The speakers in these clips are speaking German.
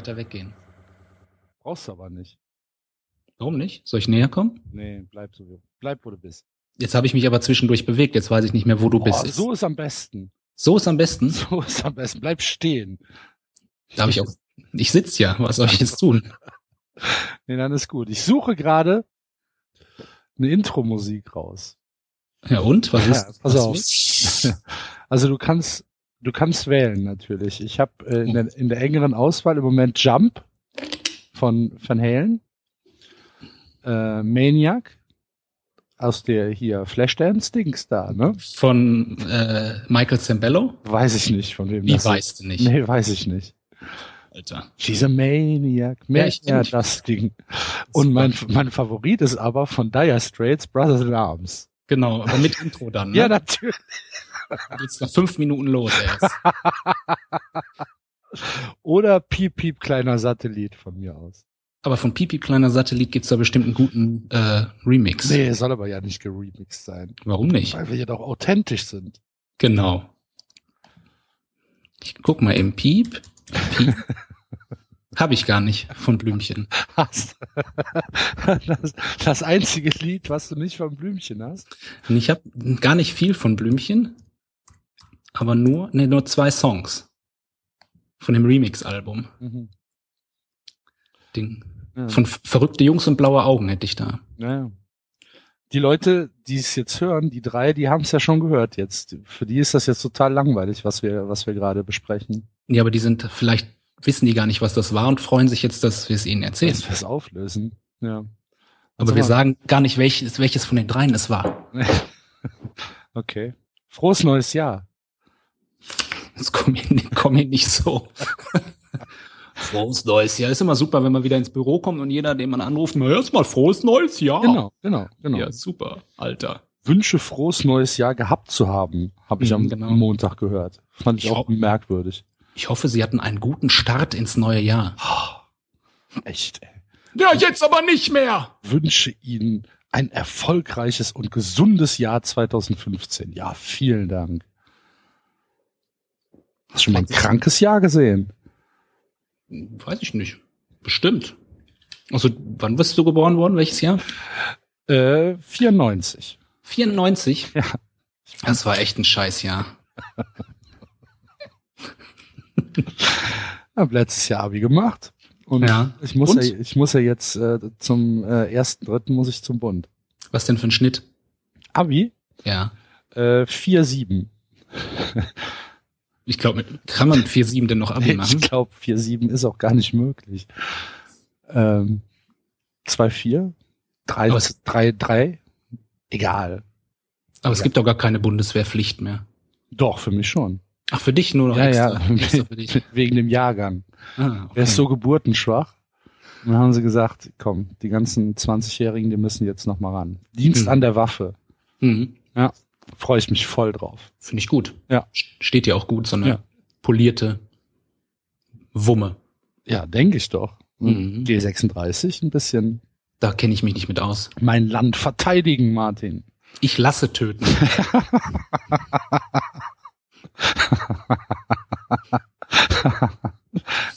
weiter weggehen. Brauchst du aber nicht. Warum nicht? Soll ich näher kommen? Nee, bleib so. Bleib, wo du bist. Jetzt habe ich mich aber zwischendurch bewegt. Jetzt weiß ich nicht mehr, wo du bist. Oh, so ist am besten. so ist am besten. So ist am besten. Bleib stehen. Darf ich auch. Ich sitze ja. Was soll ich jetzt tun? Nee, dann ist gut. Ich suche gerade eine Intro-Musik raus. Ja und? Was ist? Ja, pass was auf. ist? Also du kannst, du kannst wählen natürlich. Ich habe äh, in, der, in der engeren Auswahl im Moment Jump von Van Halen, äh, Maniac aus der hier Flashdance Dings da, ne? Von äh, Michael Zambello? Weiß ich nicht von wem Wie das weißt du nicht? Nee, weiß ich nicht. Alter. She's a Maniac. Ich ja, das Ding. Und mein, mein Favorit ist aber von Dire Straits Brothers in Arms. Genau, aber mit Intro dann. Ne? Ja, natürlich. Geht's nach fünf Minuten los erst. Oder Piep Piep kleiner Satellit von mir aus. Aber von Pipi kleiner Satellit gibt's da bestimmt einen guten äh, Remix. Nee, soll aber ja nicht geremixed sein. Warum nicht? Weil wir ja doch authentisch sind. Genau. Ich guck mal im Piep. Piep. Hab ich gar nicht von Blümchen. Hast. Das, das einzige Lied, was du nicht vom Blümchen hast. Ich habe gar nicht viel von Blümchen, aber nur, nee, nur zwei Songs von dem Remix-Album. Mhm. Ding. Ja. Von Verrückte Jungs und blaue Augen hätte ich da. Ja. Die Leute, die es jetzt hören, die drei, die haben es ja schon gehört jetzt. Für die ist das jetzt total langweilig, was wir, was wir gerade besprechen. Ja, aber die sind, vielleicht wissen die gar nicht, was das war und freuen sich jetzt, dass wir es ihnen erzählen. Dass wir es auflösen. Ja. Aber wir sagen gar nicht, welches, welches von den dreien es war. Okay. Frohes neues Jahr. Das kommt mir, kommt mir nicht so. Frohes neues Jahr. Ist immer super, wenn man wieder ins Büro kommt und jeder, den man anruft, na erstmal frohes neues Jahr. Genau, genau, genau. Ja, super, Alter. Wünsche frohes neues Jahr gehabt zu haben, habe ich Mhm, am genau. Montag gehört. Fand ich Ich auch merkwürdig. Ich hoffe, Sie hatten einen guten Start ins neue Jahr. Echt, ey. Ja, jetzt aber nicht mehr. Wünsche Ihnen ein erfolgreiches und gesundes Jahr 2015. Ja, vielen Dank. Hast du schon mal ein krankes Jahr gesehen? Weiß ich nicht. Bestimmt. Also, wann bist du geboren worden? Welches Jahr? Äh, 94. 94? Ja. Das war echt ein Scheißjahr. Hab letztes Jahr Abi gemacht. Und Ja. ich muss Und? ja, ich muss ja jetzt äh, zum äh, ersten, dritten muss ich zum Bund. Was denn für ein Schnitt? Abi Ja. äh, 4-7. Ich glaube, kann man mit 4-7 denn noch Abi Ich machen? glaube, 4-7 ist auch gar nicht möglich. Ähm, 2-4? 3, Aber es- 3, 3? Egal. Aber es Ja. gibt doch gar keine Bundeswehrpflicht mehr. Doch, für mich schon. Ach, für dich nur noch ja, extra. ja, Extra für dich. wegen dem Jahrgang. Ah, okay. Er ist so geburtenschwach. Und dann haben sie gesagt, komm, die ganzen 20-Jährigen, die müssen jetzt noch mal ran. Dienst Mhm. an der Waffe. Mhm. Freue ich mich voll drauf. Finde ich gut. Ja. Steht ja auch gut, so eine Ja. polierte Wumme. Ja, denke ich doch. Mhm. G36, ein bisschen Da kenne ich mich nicht mit aus. mein Land verteidigen, Martin. Ich lasse töten.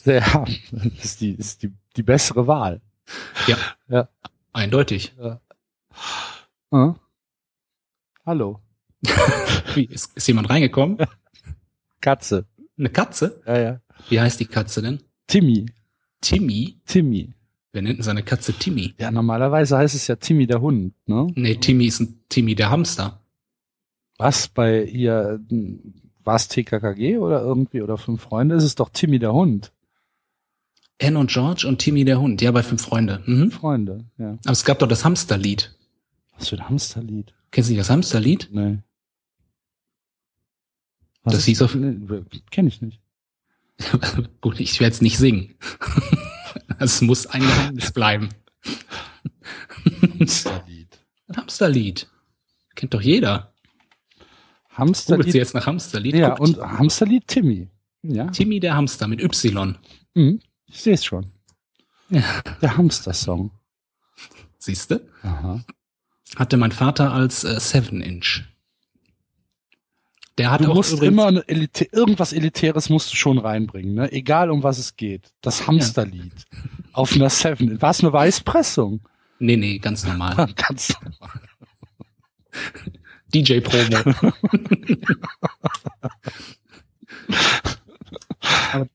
ja, das ist die, ist die, die bessere Wahl. Eindeutig. Hm? Hallo. Wie, ist, ist jemand reingekommen? Katze. Eine Katze? Ja, ja. Wie heißt die Katze denn? Timmy. Timmy? Timmy. Wer nennt denn seine Katze Timmy? Ja, normalerweise heißt es ja Timmy der Hund, ne? Nee, Timmy ist ein Timmy der Hamster. Was bei ihr, war es TKKG oder irgendwie oder Fünf Freunde? Ist es doch Timmy der Hund. Anne und George und Timmy der Hund. Ja, bei Fünf Freunde. Mhm. Freunde, ja. Aber es gab doch das Hamsterlied. Was für ein Hamsterlied? Kennst du nicht das Hamsterlied? Nee. Das hieß auf- Nee, kenn ich nicht. Gut, ich werde es nicht singen. Es muss ein Geheimnis bleiben. Hamsterlied. Ein Hamsterlied. Kennt doch jeder. Hamsterlied. du jetzt nach Hamsterlied? Ja, Guckt. und Hamsterlied Timmy. Ja, Timmy der Hamster mit Y. mhm. ich sehe es schon. Ja. Der Hamster-Song. Siehste? Aha. Hatte mein Vater als äh, Seven Inch. Der hat Du musst immer Elite irgendwas Elitäres musst du schon reinbringen, ne? Egal um was es geht. Das Hamsterlied. Auf einer Seven. War es eine Weißpressung? Nee, nee, ganz normal. Ganz DJ Promo.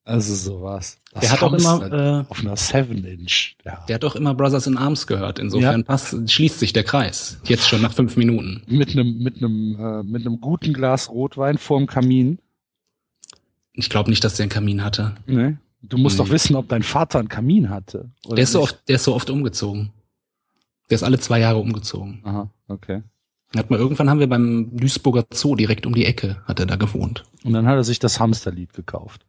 Also sowas. Das Der hat auch immer, Hamsterlied äh, auf einer Seven Inch. Ja. der hat auch immer Brothers in Arms gehört. Insofern passt, schließt sich der Kreis. Jetzt schon nach fünf Minuten. Mit einem mit einem äh, mit einem guten Glas Rotwein vorm Kamin. Ich glaube nicht, dass der einen Kamin hatte. Ne? Du musst Nee. doch wissen, ob dein Vater einen Kamin hatte. Der ist, so oft, der ist so oft umgezogen. Der ist alle zwei Jahre umgezogen. Aha, okay. Hat mal, irgendwann haben wir beim Duisburger Zoo direkt um die Ecke, hat er da gewohnt. Und dann hat er sich das Hamsterlied gekauft.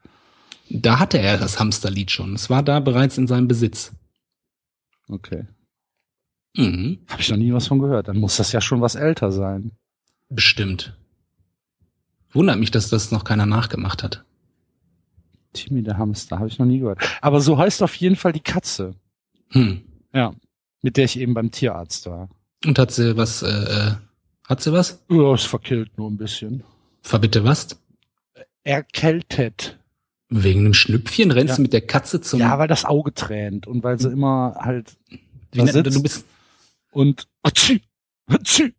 Da hatte er das Hamsterlied schon. Es war da bereits in seinem Besitz. Okay. Mhm. Habe ich noch nie was von gehört. Dann muss das ja schon was älter sein. Bestimmt. Wundert mich, dass das noch keiner nachgemacht hat. Timmy der Hamster, habe ich noch nie gehört. Aber so heißt auf jeden Fall die Katze, Hm. mit der ich eben beim Tierarzt war. Und hat sie was, äh, äh, hat sie was? Ja, es verkillt nur ein bisschen. Verbitte was? Erkältet. Wegen einem Schnüpfchen rennst Ja. du mit der Katze zum. Ja, weil das Auge tränt und weil sie immer halt Wie nennt- du bist, und Atschü, Atschü.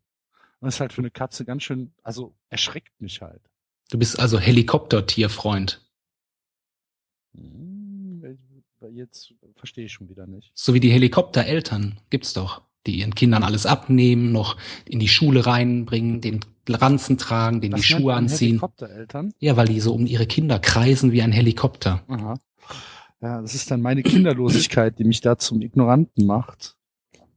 Das ist halt für eine Katze ganz schön, also erschreckt mich halt. du bist also Helikoptertierfreund. Hm, Jetzt verstehe ich schon wieder nicht. So wie die Helikoptereltern gibt's doch, die ihren Kindern alles abnehmen, noch in die Schule reinbringen, den Ranzen tragen, den die Schuhe anziehen. Helikoptereltern. Ja, weil die so um ihre Kinder kreisen wie ein Helikopter. Aha. Ja, das ist dann meine Kinderlosigkeit, die mich da zum Ignoranten macht.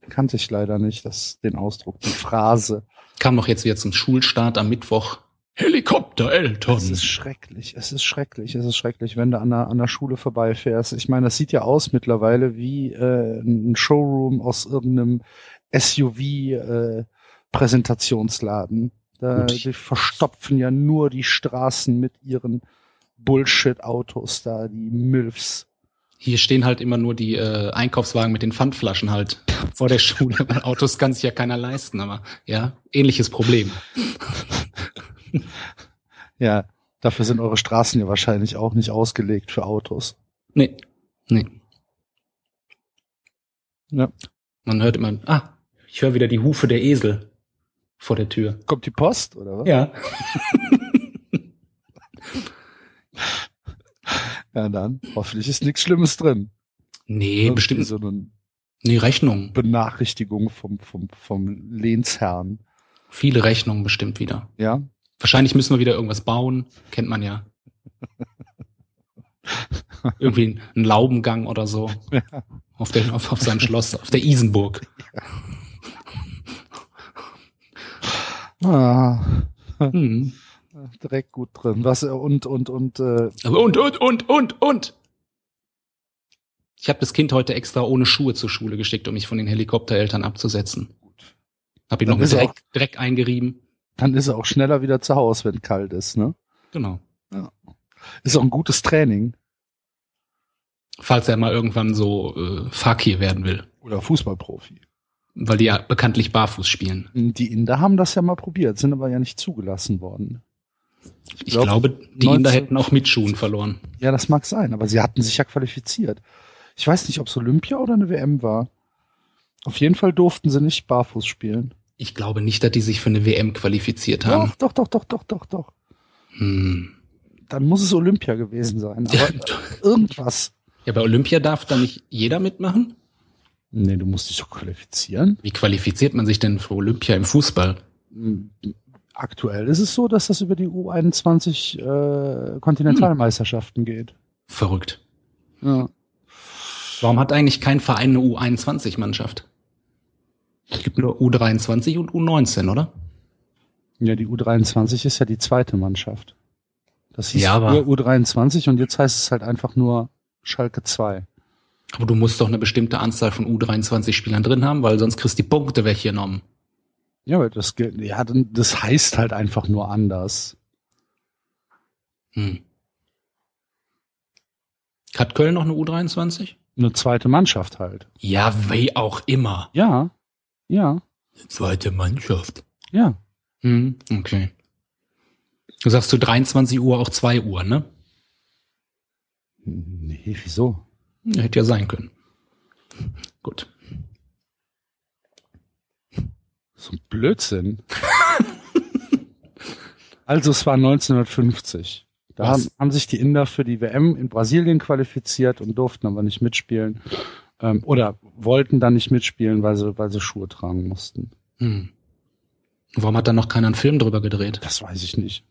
Kannte ich leider nicht, das, den Ausdruck, die Phrase. Kam doch jetzt wieder zum Schulstart am Mittwoch. Helikoptereltern. Es ist schrecklich, es ist schrecklich, es ist schrecklich, wenn du an der, an der Schule vorbeifährst. Ich meine, das sieht ja aus mittlerweile wie äh, ein Showroom aus irgendeinem SUV-Präsentationsladen. Da, die verstopfen ja nur die Straßen mit ihren Bullshit-Autos da, die Milfs. Hier stehen halt immer nur die äh, Einkaufswagen mit den Pfandflaschen halt vor der Schule, Autos kann sich ja keiner leisten, aber ja, ähnliches Problem. Ja, dafür sind eure Straßen ja wahrscheinlich auch nicht ausgelegt für Autos. Nee, nee. Ja. Man hört immer, ah, ich höre wieder die Hufe der Esel vor der Tür. Kommt die Post, oder was? Ja. Ja, dann. Hoffentlich ist nichts Schlimmes drin. Nee, Irgendwie bestimmt. So eine Nee, Rechnungen. Benachrichtigung vom, vom, vom Lehnsherrn. Viele Rechnungen bestimmt wieder. Ja. Wahrscheinlich müssen wir wieder irgendwas bauen. Kennt man ja. Irgendwie ein Laubengang oder so. Ja. Auf, der, auf, auf seinem Schloss, auf der Isenburg. Ah, Hm. direkt gut drin. Was, und, und, und, äh, Und, und, und, und, und. Ich habe das Kind heute extra ohne Schuhe zur Schule geschickt, um mich von den Helikoptereltern abzusetzen. Hab ihn Dann noch er Dreck, Dreck eingerieben. dann ist er auch schneller wieder zu Hause, wenn kalt ist, ne? Genau. Ist auch ein gutes Training. Falls er mal irgendwann so äh, Fakir werden will. Oder Fußballprofi. Weil die ja bekanntlich barfuß spielen. Die Inder haben das ja mal probiert, sind aber ja nicht zugelassen worden. Ich glaub, glaube, die 19 Inder hätten auch mit Schuhen verloren. Ja, das mag sein, aber sie hatten sich ja qualifiziert. Ich weiß nicht, ob es Olympia oder eine WM war. Auf jeden Fall durften sie nicht barfuß spielen. Ich glaube nicht, dass die sich für eine WM qualifiziert haben. Doch, doch, doch, doch, doch, doch, doch. Hm. Dann muss es Olympia gewesen sein. Ja, Aber irgendwas. ja, bei Olympia darf da nicht jeder mitmachen? Nee, du musst dich doch qualifizieren. Wie qualifiziert man sich denn für Olympia im Fußball? Aktuell ist es so, dass das über die U21 äh, Kontinentalmeisterschaften geht. Verrückt. Ja. Warum hat eigentlich kein Verein eine U21-Mannschaft? Es gibt nur U23 und U19, oder? ja, die U23 ist ja die zweite Mannschaft. Das hieß Ja, aber- früher U23 und jetzt heißt es halt einfach nur Schalke 2. Aber du musst doch eine bestimmte Anzahl von U23-Spielern drin haben, weil sonst kriegst du die Punkte weggenommen. Ja, aber das, ja, das heißt halt einfach nur anders. Hm. Hat Köln noch eine U23? Eine zweite Mannschaft halt. Ja, wie auch immer. Ja, ja, Zweite Mannschaft. ja. Hm, okay. Du sagst zu 23 Uhr auch 2 Uhr, ne? Nee, wieso? Hätte ja sein können. Gut. So ein Blödsinn. also es war 1950. Da haben, haben sich die Inder für die WM in Brasilien qualifiziert und durften aber nicht mitspielen. Ähm, oder wollten dann nicht mitspielen, weil sie, weil sie Schuhe tragen mussten. Hm. Warum hat da noch keiner einen Film drüber gedreht? Das weiß ich nicht.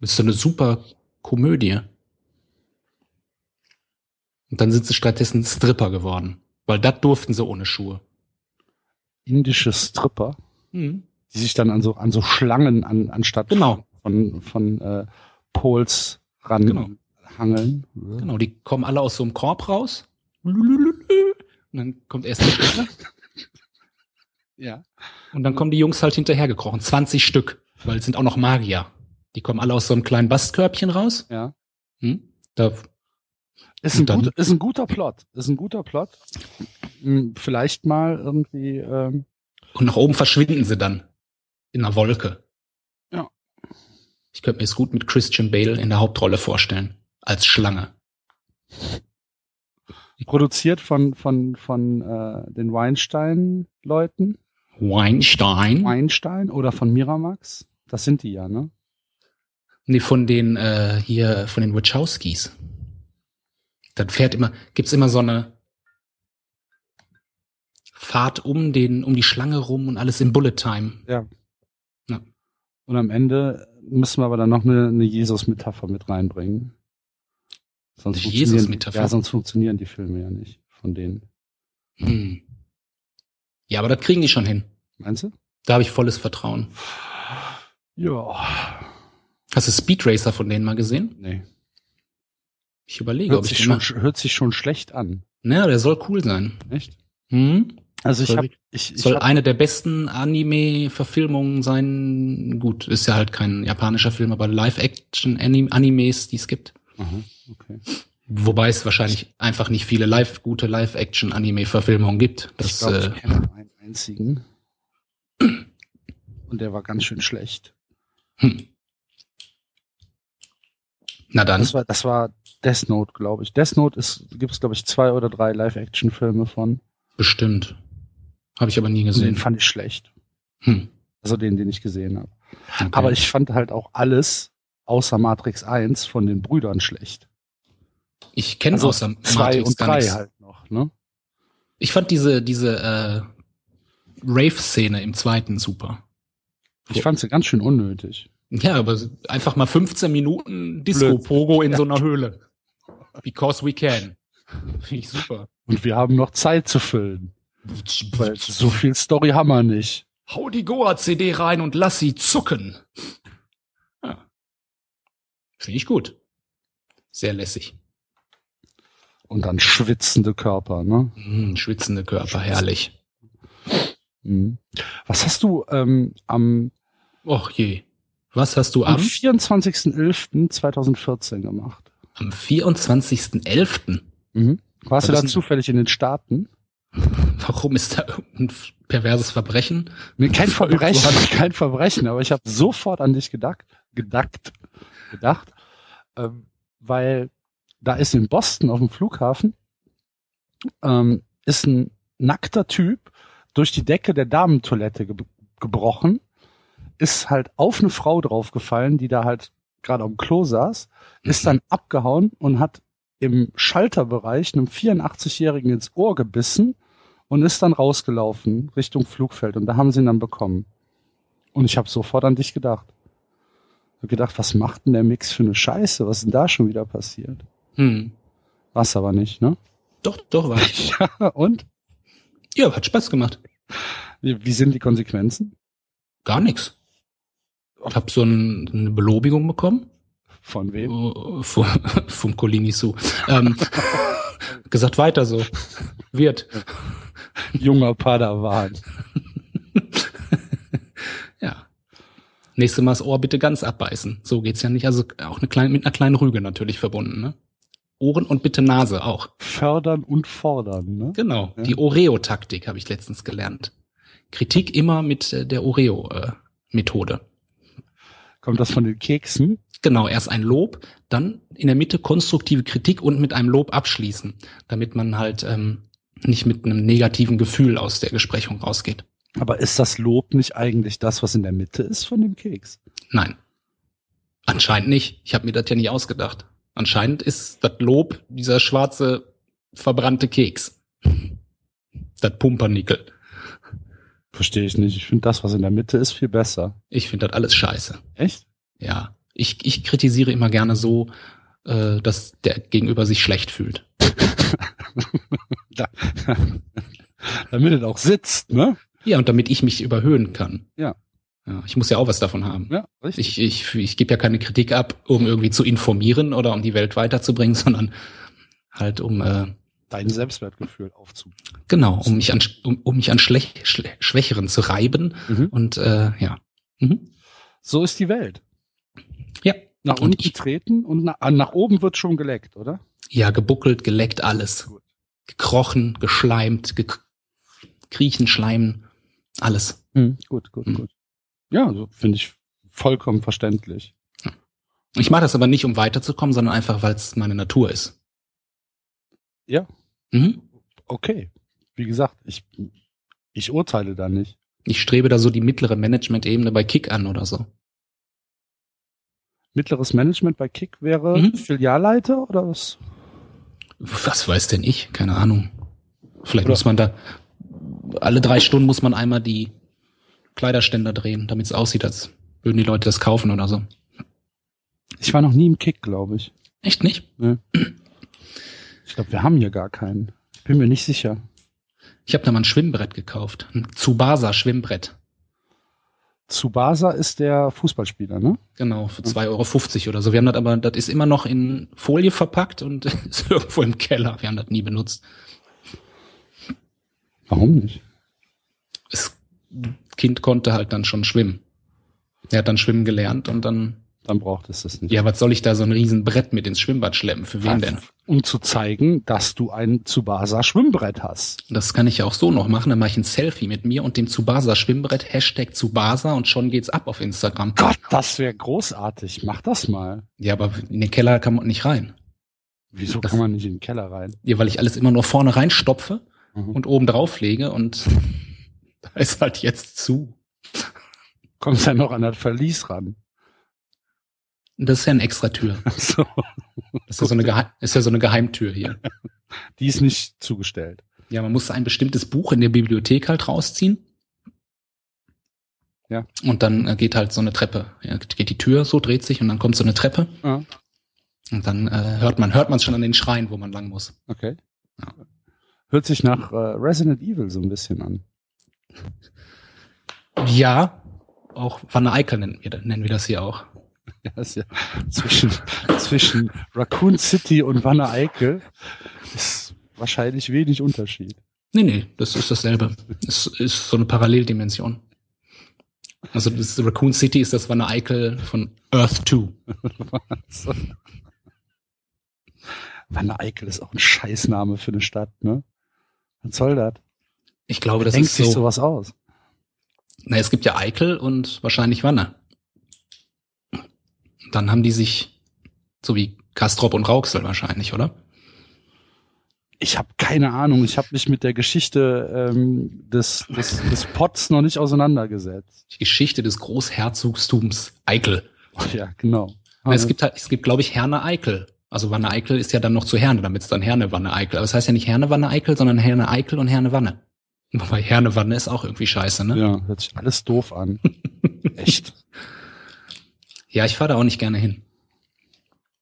Das ist so eine super Komödie. Und dann sind sie stattdessen Stripper geworden. Weil das durften sie ohne Schuhe. Indische Stripper, Hm. die sich dann an so, an so Schlangen an, anstatt Genau. von, von äh, Pols ran Genau. hangeln. Genau, die kommen alle aus so einem Korb raus. Und dann kommt erst der Stecker. Ja. Und dann kommen die Jungs halt hinterhergekrochen. 20 Stück. Weil es sind auch noch Magier. Die kommen alle aus so einem kleinen Bastkörbchen raus. Ja. Hm? Da, Ist ein, gut, ist ein guter Plot. Ist ein guter Plot. Hm, Vielleicht mal irgendwie. Ähm, und nach oben verschwinden sie dann. In einer Wolke. Ja. Ich könnte mir es gut mit Christian Bale in der Hauptrolle vorstellen. Als Schlange. produziert von von von äh, den Weinstein-Leuten. Weinstein. Weinstein oder von Miramax. Das sind die ja, ne? Nee, von den äh, hier, von den Wachowskis. Dann fährt immer, gibt's immer so eine Fahrt um den, um die Schlange rum und alles in Bullet Time. Und am Ende müssen wir aber dann noch eine, eine Jesus-Metapher mit reinbringen. Sonst Jesus-Metapher? Ja, sonst funktionieren die Filme ja nicht von denen. Hm. Ja, aber das kriegen die schon hin. Meinst du? Da habe ich volles Vertrauen. Ja. Hast du Speed Racer von denen mal gesehen? Nee. Ich überlege, Hört ob ich sich, den schon, mal... sch- hört sich schon schlecht an. Naja, der soll cool sein. Echt? Hm? Also ich Soll habe ich- ich, ich Soll hab, eine der besten Anime-Verfilmungen sein. Gut, ist ja halt kein japanischer Film, aber Live-Action-Animes, die es gibt. Aha, okay. Wobei es wahrscheinlich einfach nicht viele live, gute Live-Action-Anime-Verfilmungen gibt. Ich Das, glaube, äh, ich kenne einen einzigen. Und der war ganz schön schlecht. hm. Na dann, Das war, das war Death Note, glaube ich. Death Note ist, gibt es, glaube ich, zwei oder drei Live-Action-Filme von. bestimmt. Habe ich aber nie Und den gesehen. fand ich schlecht. Hm. Also den, den ich gesehen habe. Okay. Aber ich fand halt auch alles außer Matrix 1 von den Brüdern schlecht. ich kenne Also außer zwei Matrix und gar drei nichts. halt noch, ne? Ich fand diese, diese äh, Rave-Szene im zweiten super. Ich fand sie ganz schön unnötig. Ja, aber einfach mal 15 Minuten Disco-Pogo in so einer Höhle. Because we can. Finde ich super. Und wir haben noch Zeit zu füllen. Weil so viel Story haben wir nicht. Hau die Goa-CD rein und lass sie zucken. Ja. Finde ich gut. Sehr lässig. Und dann schwitzende Körper, ne? Hm, schwitzende Körper, herrlich. Mhm. Was hast du ähm, am, Och je. Was hast du am am, 24.11.2014 gemacht? Am 24.11.? Mhm. Warst du da zufällig in den Staaten? Warum ist da irgendein perverses Verbrechen? Nee, kein Verbrechen, kein Verbrechen, aber ich habe sofort an dich gedacht, gedacht, gedacht, ähm, weil da ist in Boston auf dem Flughafen ähm, ist ein nackter Typ durch die Decke der Damentoilette ge gebrochen, ist halt auf eine Frau draufgefallen, die da halt gerade am Klo saß, ist dann abgehauen und hat im Schalterbereich einem 84-Jährigen ins Ohr gebissen und ist dann rausgelaufen Richtung Flugfeld und da haben sie ihn dann bekommen. Und ich habe sofort an dich gedacht. Hab gedacht, was macht denn der Mix für eine Scheiße? Was ist denn da schon wieder passiert? Hm. War's aber nicht, ne? Doch, doch, war ich. Ja, und? Ja, hat Spaß gemacht. Wie, wie sind die Konsequenzen? Gar nichts. Ich habe so ein, eine Belobigung bekommen Von wem? äh, vom, vom Colini Su. Ähm, gesagt, weiter so. Wird. Junger Padawan. Ja. Nächstes Mal das Ohr bitte ganz abbeißen. So geht's ja nicht. Also auch eine kleine, mit einer kleinen Rüge natürlich verbunden, ne? Ohren und bitte Nase auch. Fördern und fordern, ne? Genau. Ja. Die Oreo-Taktik habe ich letztens gelernt. Kritik immer mit äh, der Oreo-Methode. Kommt das von den Keksen? Genau, erst ein Lob, dann in der Mitte konstruktive Kritik und mit einem Lob abschließen, damit man halt ähm, nicht mit einem negativen Gefühl aus der Besprechung rausgeht. Aber ist das Lob nicht eigentlich das, was in der Mitte ist von dem Keks? Nein. Anscheinend nicht. Ich habe mir das ja nicht ausgedacht. Anscheinend ist das Lob dieser schwarze verbrannte Keks. Das Pumpernickel. Verstehe ich nicht. Ich finde das, was in der Mitte ist, viel besser. Ich finde das alles scheiße. Echt? Ja. Ich, ich kritisiere immer gerne so, äh, dass der Gegenüber sich schlecht fühlt. Da, damit es auch sitzt, ne? Ja, und damit ich mich überhöhen kann. Ja. ja ich muss ja auch was davon haben. Ja, richtig. Ich, ich, ich gebe ja keine Kritik ab, um irgendwie zu informieren oder um die Welt weiterzubringen, sondern halt um äh, Dein Selbstwertgefühl aufzubauen. genau, um mich an um, um mich an Schlech, Schle Schwächeren zu reiben Mhm. und äh, ja. Mhm. So ist die Welt. Ja. Nach Und unten ich- treten und nach, nach oben wird schon geleckt, oder? Ja, gebuckelt, geleckt, alles. Gut. Gekrochen, geschleimt, ge kriechen, schleimen, alles. Mhm. Gut, gut, gut. Ja, so finde ich vollkommen verständlich. Ich mache das aber nicht, um weiterzukommen, sondern einfach, weil es meine Natur ist. Ja. Mhm. Okay. Wie gesagt, ich, ich urteile da nicht. Ich strebe da so die mittlere Management-Ebene bei Kick an oder so. Mittleres Management bei Kick wäre Mhm. Filialleiter oder was? Was weiß denn ich? Keine Ahnung. Vielleicht Oder- muss man da alle drei Stunden muss man einmal die Kleiderständer drehen, damit es aussieht, als würden die Leute das kaufen oder so. Ich war noch nie im Kick, glaube ich. Echt nicht? Ich glaube, wir haben hier gar keinen. Ich bin mir nicht sicher. Ich habe da mal ein Schwimmbrett gekauft. Ein Tsubasa Schwimmbrett. Tsubasa ist der Fußballspieler, ne? Genau, für 2,50 Euro oder so. Wir haben das aber, das ist immer noch in Folie verpackt und ist irgendwo im Keller. Wir haben das nie benutzt. Warum nicht? Das Kind konnte halt dann schon schwimmen. Er hat dann schwimmen gelernt und dann, Dann braucht es das nicht. ja, was soll ich da so ein riesen Brett mit ins Schwimmbad schleppen? Für wen denn? Um zu zeigen, dass du ein Tsubasa Schwimmbrett hast. Das kann ich ja auch so noch machen. Dann mache ich ein Selfie mit mir und dem Tsubasa Schwimmbrett, Hashtag Tsubasa und schon geht's ab auf Instagram. Gott, das wäre großartig. Mach das mal. Ja, aber in den Keller kann man nicht rein. Wieso Das- kann man nicht in den Keller rein? Ja, weil ich alles immer nur vorne reinstopfe Mhm. und oben drauf lege und da ist halt jetzt zu. Kommst ja noch an das Verlies ran. Das ist ja eine extra Tür. So. Das ist ja so eine, Geheim ist ja so eine Geheimtür hier. Die ist nicht zugestellt. Ja, man muss ein bestimmtes Buch in der Bibliothek halt rausziehen. Ja. Und dann äh, geht halt so eine Treppe. Ja, geht die Tür so, dreht sich und dann kommt so eine Treppe. Ja, Und dann äh, hört man hört man schon an den Schreien, wo man lang muss. okay. Ja. Hört sich nach äh, Resident Evil so ein bisschen an. Ja, auch Wanne Eickel nennen wir, nennen wir das hier auch. Ja, ist ja zwischen, zwischen Raccoon City und Wanne Eickel ist wahrscheinlich wenig Unterschied. Nee, nee, das ist dasselbe. Es ist so eine Paralleldimension. Also das Raccoon City ist das Wanne Eickel von Earth 2. So. Wanne Eickel ist auch ein Scheißname für eine Stadt, ne? Was soll das? Ich glaube, das Denkt ist sich so. sowas aus. Na, es gibt ja Eickel und wahrscheinlich Wanne. Dann haben die sich, so wie Kastrop und Rauxel wahrscheinlich, oder? Ich habe keine Ahnung. Ich habe mich mit der Geschichte ähm, des, des, des Pots noch nicht auseinandergesetzt. Die Geschichte des Großherzogstums Eickel. Ja, genau. Es gibt halt, es gibt, glaube ich, Herne Eickel. Also Wanne Eickel ist ja dann noch zu Herne, damit es dann Herne Wanne Eickel. Aber es heißt ja nicht Herne Wanne Eickel, sondern Herne Eickel und Herne Wanne. Wobei Hernewanne ist auch irgendwie scheiße, ne? Ja, hört sich alles doof an. Echt. Ja, ich fahre da auch nicht gerne hin.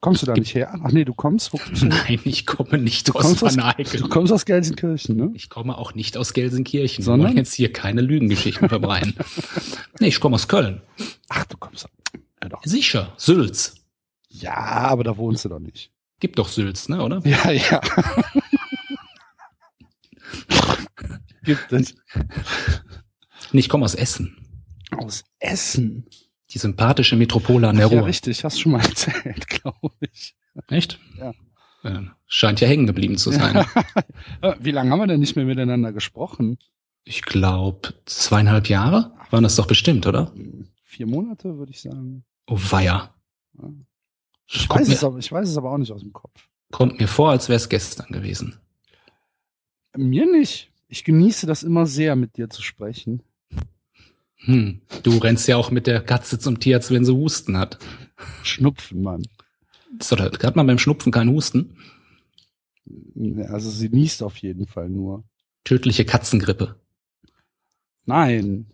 Kommst du da nicht her? Ach nee, du kommst wirklich. Nein, ich komme nicht Du aus kommst aus, Van du kommst aus Gelsenkirchen, ne? Ich komme auch nicht aus Gelsenkirchen. Sondern? Wir wollen jetzt hier keine Lügengeschichten verbreiten. nee, ich komme aus Köln. Ach, du kommst. Ja, doch. Sicher, Sülz. ja, aber da wohnst du doch nicht. Gibt doch Sülz, ne, oder? Ja, ja. Gibt es. Nee, ich komme aus Essen. Aus Essen. Die sympathische Metropole an der ja, Ruhr. richtig, hast du schon mal erzählt, glaube ich. Echt? Ja. Äh, Scheint ja hängen geblieben zu sein. Wie lange haben wir denn nicht mehr miteinander gesprochen? Ich glaube, zweieinhalb Jahre waren das doch bestimmt, oder? Vier Monate, würde ich sagen. Oh, weia. Ja. Ich weiß, es mir, aber, ich weiß es aber auch nicht aus dem Kopf. kommt mir vor, als wäre es gestern gewesen. Mir nicht. Ich genieße das immer sehr, mit dir zu sprechen. Hm, du rennst ja auch mit der Katze zum Tierarzt, wenn sie Husten hat. Schnupfen, Mann. Doch, hat man beim Schnupfen keinen Husten? Also sie niest auf jeden Fall nur. Tödliche Katzengrippe. Nein,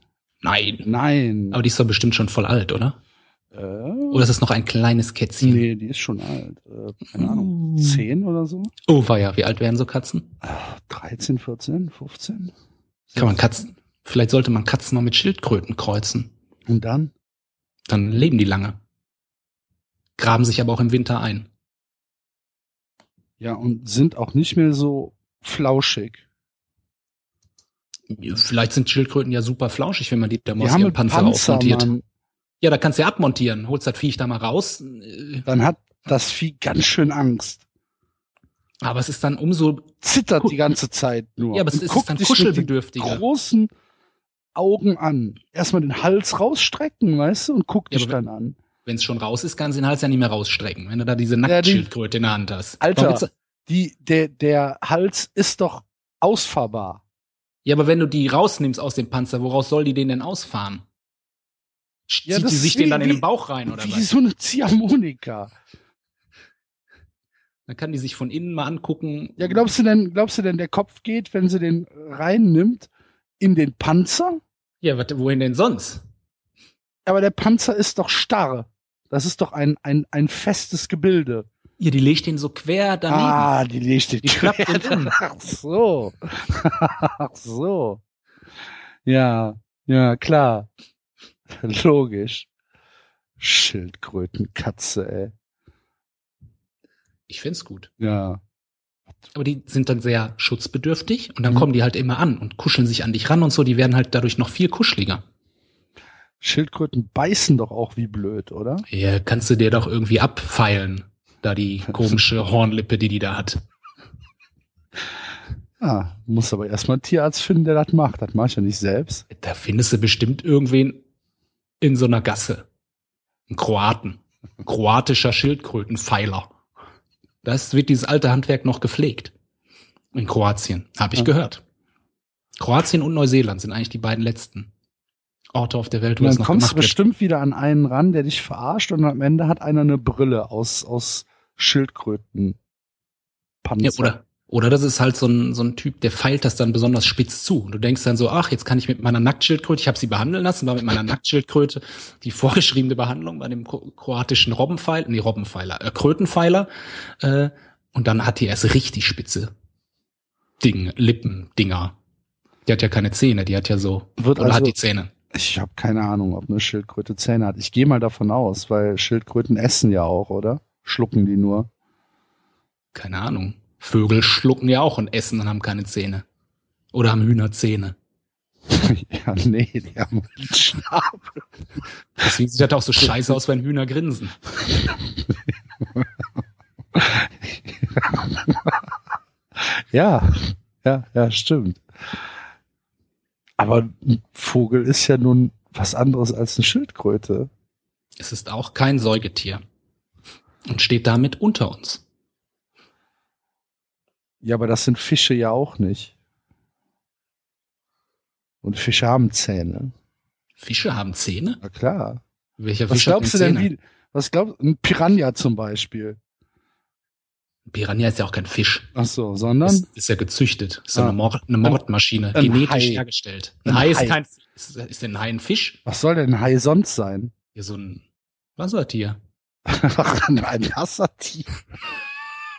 Nein. nein. Aber die ist doch bestimmt schon voll alt, oder? äh, Oder ist es noch ein kleines Kätzchen? nee, die ist schon alt. Äh, keine Ahnung. Uh. Zehn oder so? Oh, weia, wie alt werden so Katzen? Ah, 13, 14, 15? Kann man Katzen, vielleicht sollte man Katzen mal mit Schildkröten kreuzen. Und dann? Dann leben die lange. Graben sich aber auch im Winter ein. Ja, und sind auch nicht mehr so flauschig. Vielleicht sind Schildkröten ja super flauschig, wenn man die da mal einen Panzer, Panzer, aufmontiert. Mann. Ja, da kannst du ja abmontieren. Holst das Viech da mal raus. Dann hat das Vieh ganz schön Angst. Aber es ist dann umso, Zittert die ganze Zeit nur. ja, aber es ist dann kuschelbedürftiger. großen Augen an. Erstmal den Hals rausstrecken, weißt du, und guckt Ja, dich aber dann an. Wenn es schon raus ist, kannst du den Hals ja nicht mehr rausstrecken, wenn du da diese Ja, die- Nacktschildkröte in der Hand hast. Alter. Die, der, der Hals ist doch ausfahrbar. Ja, aber wenn du die rausnimmst aus dem Panzer, woraus soll die den denn ausfahren? Zieht Ja, die sich wie- den dann in wie- den Bauch rein oder Wie was? so eine Ziehharmonika. Dann kann die sich von innen mal angucken. Ja, glaubst du denn, glaubst du denn, der Kopf geht, wenn sie den reinnimmt, in den Panzer? Ja, wat, wohin denn sonst? Aber der Panzer ist doch starr. Das ist doch ein, ein, ein festes Gebilde. Ja, die legt den so quer daneben. Ah, die legt den Die klappt quer den da- Ach so. Ach so. Ja, ja, klar. Logisch. Schildkrötenkatze, ey. Ich find's gut. Ja. Aber die sind dann sehr schutzbedürftig und dann Mhm. kommen die halt immer an und kuscheln sich an dich ran und so. Die werden halt dadurch noch viel kuscheliger. Schildkröten beißen doch auch wie blöd, oder? Ja, kannst du dir doch irgendwie abfeilen. Da die komische Hornlippe, die die da hat. Ah, muss aber erstmal einen Tierarzt finden, der das macht. Das mache ich ja nicht selbst. Da findest du bestimmt irgendwen in so einer Gasse. Ein Kroaten. Ein kroatischer Schildkrötenpfeiler. Das wird dieses alte Handwerk noch gepflegt. In Kroatien. Habe ich Ja. gehört. Kroatien und Neuseeland sind eigentlich die beiden letzten Orte auf der Welt, wo Und das dann noch kommst du gemacht wird. bestimmt wieder an einen ran, der dich verarscht und am Ende hat einer eine Brille aus, aus Schildkrötenpanzer. Ja, oder, oder das ist halt so ein, so ein Typ, der feilt das dann besonders spitz zu. Und du denkst dann so, ach, jetzt kann ich mit meiner Nacktschildkröte, ich habe sie behandeln lassen, war mit meiner Nacktschildkröte die vorgeschriebene Behandlung bei dem kro- kroatischen Robbenpfeiler, nee, Robbenpfeiler, äh, Krötenpfeiler. Äh, und dann hat die erst richtig spitze Ding, Lippen, Dinger. Die hat ja keine Zähne, die hat ja so, Wird oder also, hat die Zähne. ich habe keine Ahnung, ob eine Schildkröte Zähne hat. Ich gehe mal davon aus, weil Schildkröten essen ja auch, oder? Schlucken die nur. Keine Ahnung. Vögel schlucken ja auch und essen und haben keine Zähne. Oder haben Hühner Zähne. ja, nee, die haben einen Schnabel. Deswegen sieht das auch so scheiße aus, wenn Hühner grinsen. Ja, ja, ja, stimmt. Aber ein Vogel ist ja nun was anderes als eine Schildkröte. Es ist auch kein Säugetier und steht damit unter uns. Ja, aber das sind Fische ja auch nicht. Und Fische haben Zähne. Fische haben Zähne? Na klar. Welcher Was Fisch hat glaubst du denn, Zähne? wie, was glaubst ein Piranha zum Beispiel? Piranha ist ja auch kein Fisch. Ach so, sondern? Ist, ist ja gezüchtet. Ist ja Ah. eine, Mord, eine Mordmaschine. Ein genetisch Hai. hergestellt. Ein Ein Hai ist Hai. kein, ist, ist denn ein Hai ein Fisch? Was soll denn ein Hai sonst sein? Ja, so ein Wassertier. ein Wassertier.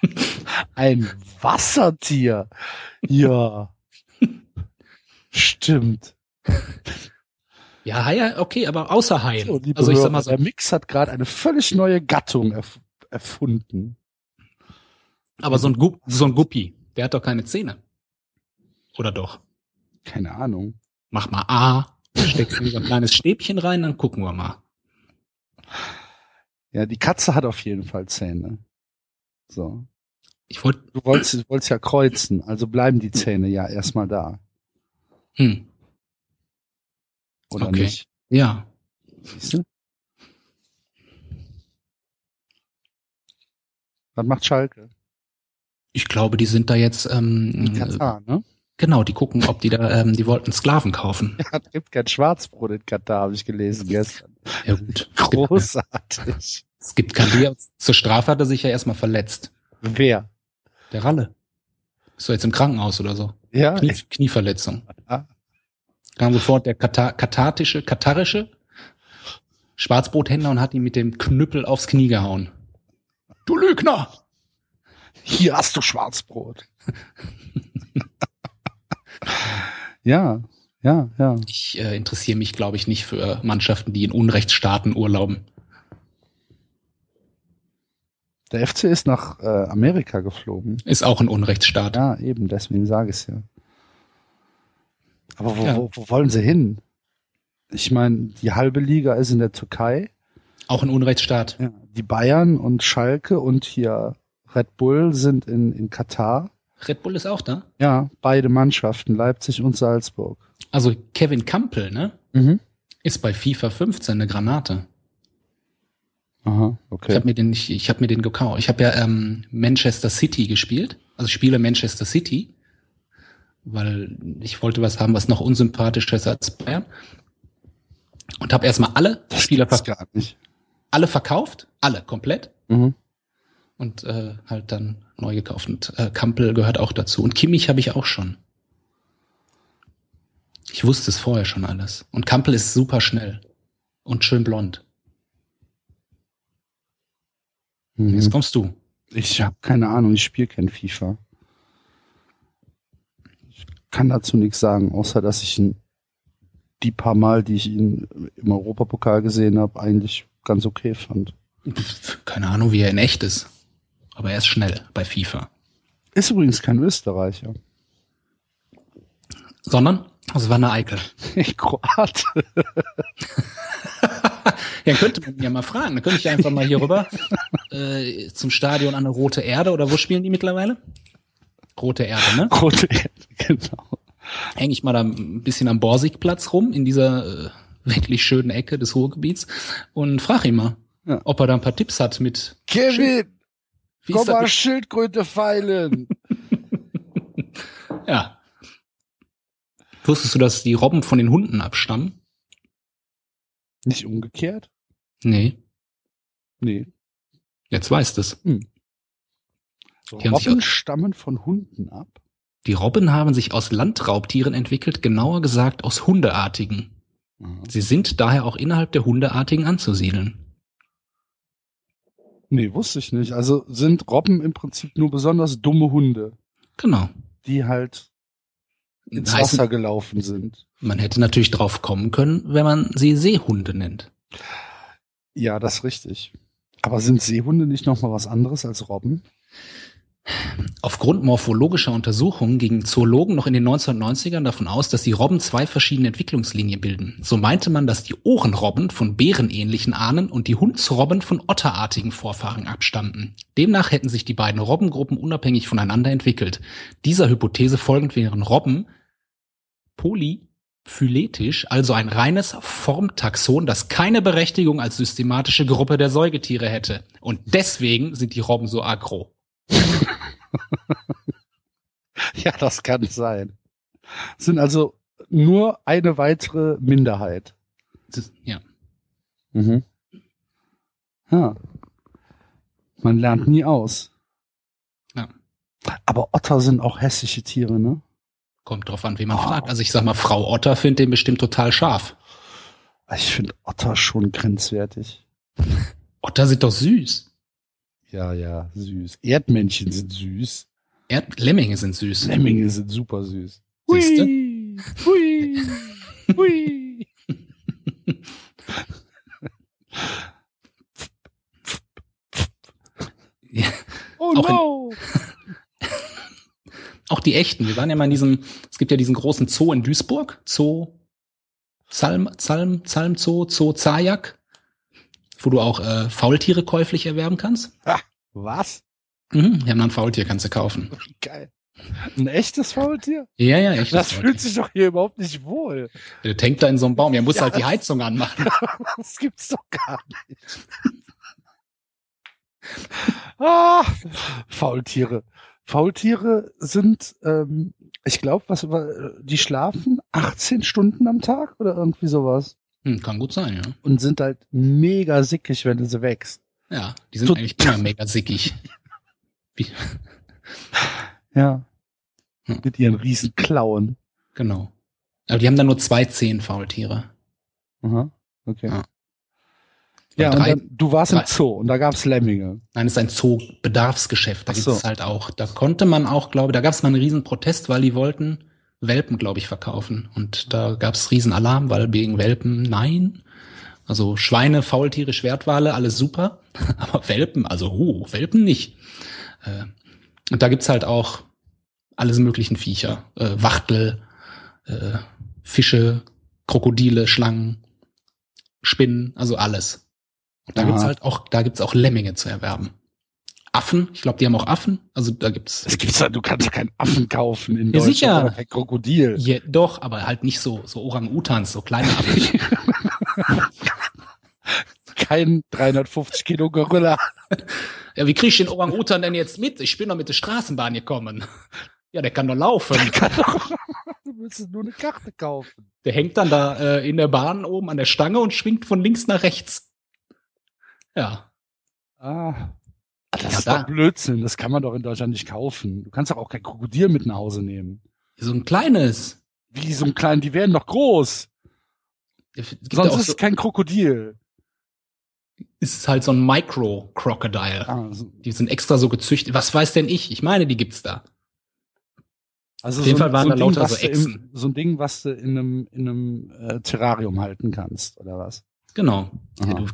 Ein Wassertier. Ja. Stimmt. Ja, Haie, okay, aber außer Haien. So, also ich sag mal so, der Mix hat gerade eine völlig neue Gattung erf erfunden. aber so ein, Gu so ein Guppi, der hat doch keine Zähne. Oder doch? Keine Ahnung. Mach mal A, steckst so ein kleines Stäbchen rein, dann gucken wir mal. Ja, die Katze hat auf jeden Fall Zähne. So. Ich wollte, Du wolltest, du wolltest ja kreuzen, also bleiben die Zähne ja erstmal da. hm, Oder Okay. nicht? ja. Siehst du? Was macht Schalke? Ich glaube, die sind da jetzt, In ähm, Katar, ne? genau, die gucken, ob die da, ähm, die wollten Sklaven kaufen. Ja, es gibt kein Schwarzbrot in Katar, habe ich gelesen gestern. Ja gut. Großartig. Es gibt kein Bier. Zur Strafe hat er sich ja erstmal verletzt. Wer? Der Ralle. Ist doch jetzt im Krankenhaus oder so. Ja, Knie, Knieverletzung. Ah. Kam sofort der Katar, katatische, katarische Schwarzbrothändler und hat ihn mit dem Knüppel aufs Knie gehauen. Du Lügner! hier hast du Schwarzbrot. ja, ja, ja. Ich äh, interessiere mich, glaube ich, nicht für Mannschaften, die in Unrechtsstaaten urlauben. Der FC ist nach äh, Amerika geflogen. Ist auch ein Unrechtsstaat. Ja, eben, deswegen sage ich es ja. Aber wo, Ja. wo, wo wollen sie hin? Ich meine, die halbe Liga ist in der Türkei. Auch ein Unrechtsstaat. Ja, die Bayern und Schalke und hier Red Bull sind in, in Katar. Red Bull ist auch da. Ja, beide Mannschaften, Leipzig und Salzburg. Also Kevin Campbell, ne? Mhm. Ist bei FIFA 15 eine Granate. Aha, Ich okay. habe mir den nicht, ich habe mir den gekauft. Ich habe ja ähm, Manchester City gespielt, also ich spiele Manchester City, weil ich wollte was haben, was noch unsympathischer ist als Bayern. Und habe erstmal alle Das Spieler gibt's ver gar nicht. alle verkauft, alle komplett Mhm. und äh, halt dann neu gekauft. Und äh, Kampel gehört auch dazu. Und Kimmich habe ich auch schon. Ich wusste es vorher schon alles. Und Kampel ist super schnell und schön blond. Jetzt Mhm. kommst du. Ich habe keine Ahnung, ich spiele kein FIFA. Ich kann dazu nichts sagen, außer dass ich ihn die paar Mal, die ich ihn im Europapokal gesehen habe, eigentlich ganz okay fand. Keine Ahnung, wie er in echt ist. Aber er ist schnell bei FIFA. Ist übrigens kein Österreicher. Sondern aus Wanne Eickel. Kroat. ja, könnte man ja mal fragen. Dann könnte ich einfach mal hier rüber äh, zum Stadion an eine Rote Erde. Oder wo spielen die mittlerweile? Rote Erde, ne? Rote Erde, genau. Hänge ich mal da ein bisschen am Borsigplatz rum, in dieser äh, wirklich schönen Ecke des Ruhrgebiets und frag ihn mal, Ja. ob er da ein paar Tipps hat mit Kevin, wie komm ist das mal Schildkröte feilen. Ja. Wusstest du, dass die Robben von den Hunden abstammen? Nicht umgekehrt? Nee, Nee. jetzt weißt es. So, Die haben sich Robben stammen von Hunden ab. Die Robben haben sich aus Landraubtieren entwickelt, genauer gesagt aus Hundeartigen. Aha. Sie sind daher auch innerhalb der Hundeartigen anzusiedeln. Nee, wusste ich nicht. Also sind Robben im Prinzip nur besonders dumme Hunde, Genau. die halt ins Heißt, Wasser gelaufen sind. man hätte natürlich drauf kommen können, wenn man sie Seehunde nennt. Ja, das ist richtig. Aber sind Seehunde nicht noch mal was anderes als Robben? Aufgrund morphologischer Untersuchungen gingen Zoologen noch in den 1990ern davon aus, dass die Robben zwei verschiedene Entwicklungslinien bilden. So meinte man, dass die Ohrenrobben von bärenähnlichen Ahnen und die Hundsrobben von otterartigen Vorfahren abstammten. Demnach hätten sich die beiden Robbengruppen unabhängig voneinander entwickelt. Dieser Hypothese folgend wären Robben polyphyletisch, also ein reines Formtaxon, das keine Berechtigung als systematische Gruppe der Säugetiere hätte. Und deswegen sind die Robben so aggro. Ja, das kann sein. Sind also nur eine weitere Minderheit. Ja. Mhm. Ja. Man lernt nie aus. Aber Otter sind auch hässliche Tiere, ne? Kommt drauf an, wie man Oh. fragt. Also ich sag mal, Frau Otter findet den bestimmt total scharf. Ich finde Otter schon grenzwertig. Otter sind doch süß. Ja, ja, süß. Erdmännchen sind süß. Erd Lemminge sind süß. Lemminge sind super süß. Siehste? Hui, hui, hui. Ja. Oh Auch in- no! Auch die echten. Wir waren ja mal in diesem, es gibt ja diesen großen Zoo in Duisburg. Zoo Zalm, Zalm, Zalm Zoo, Zoo Zajak, wo du auch äh, Faultiere käuflich erwerben kannst. Was? Mhm, wir haben ein Faultier, kannst du kaufen. Geil. Ein echtes Faultier? Ja, ja, echt. Das fühlt sich doch hier überhaupt nicht wohl. Der hängt da in so einem Baum. Ja, muss Ja, halt die Heizung anmachen. Das gibt's doch gar nicht. ah, Faultiere. Faultiere sind, ähm, ich glaube, was war, die schlafen 18 Stunden am Tag oder irgendwie sowas Hm, kann gut sein, ja. und sind halt mega sickig, wenn du sie wächst. Ja, die sind Tot- eigentlich immer mega sickig. Ja. Hm. Mit ihren riesen Klauen. genau. Aber die haben dann nur zwei Zehen Faultiere. Aha. Okay. Ja. Ja, drei- dann, du warst drei- im Zoo und da gab's Lemminge. Nein, es ist ein Zoo-Bedarfsgeschäft. Da so. es halt auch, da konnte man auch, glaube da gab es mal einen riesen Protest, weil die wollten Welpen, glaube ich, verkaufen. Und da gab es riesen Alarm, weil wegen Welpen nein. Also Schweine, Faultiere, Schwertwale, alles super. Aber Welpen, also huh, Welpen nicht. Äh, und da gibt's halt auch alles möglichen Viecher. Äh, Wachtel, äh, Fische, Krokodile, Schlangen, Spinnen, also alles. Und da Aha. gibt's halt auch, da gibt's auch Lemminge zu erwerben. Affen, ich glaube, die haben auch Affen. Also da gibt's. Das gibt's ja, du kannst ja keinen Affen kaufen in Ja, Deutschland. sicher. Oder kein Krokodil. Ja, doch, aber halt nicht so, so Orang-Utans, so kleine Affen. Kein 350 Kilo Gorilla. ja, wie krieg ich den Orang-Utan denn jetzt mit? Ich bin doch mit der Straßenbahn gekommen. Ja, der kann doch laufen. du müsstest nur eine Karte kaufen. Der hängt dann da äh, in der Bahn oben an der Stange und schwingt von links nach rechts. Ja. Ah. Das Ja, ist da- doch Blödsinn. Das kann man doch in Deutschland nicht kaufen. Du kannst doch auch kein Krokodil mit nach Hause nehmen. So ein kleines. Wie so ein kleinen, die werden doch groß. Sonst ist so, es kein Krokodil. ist halt so ein Micro-Crocodile. Ah, so- Die sind extra so gezüchtet. Was weiß denn ich? Ich meine, die gibt's da. Also Auf jeden so, Fall waren so, da lauter so im, so ein Ding, was du in einem, in einem äh, Terrarium halten kannst, oder was? Genau. Aha.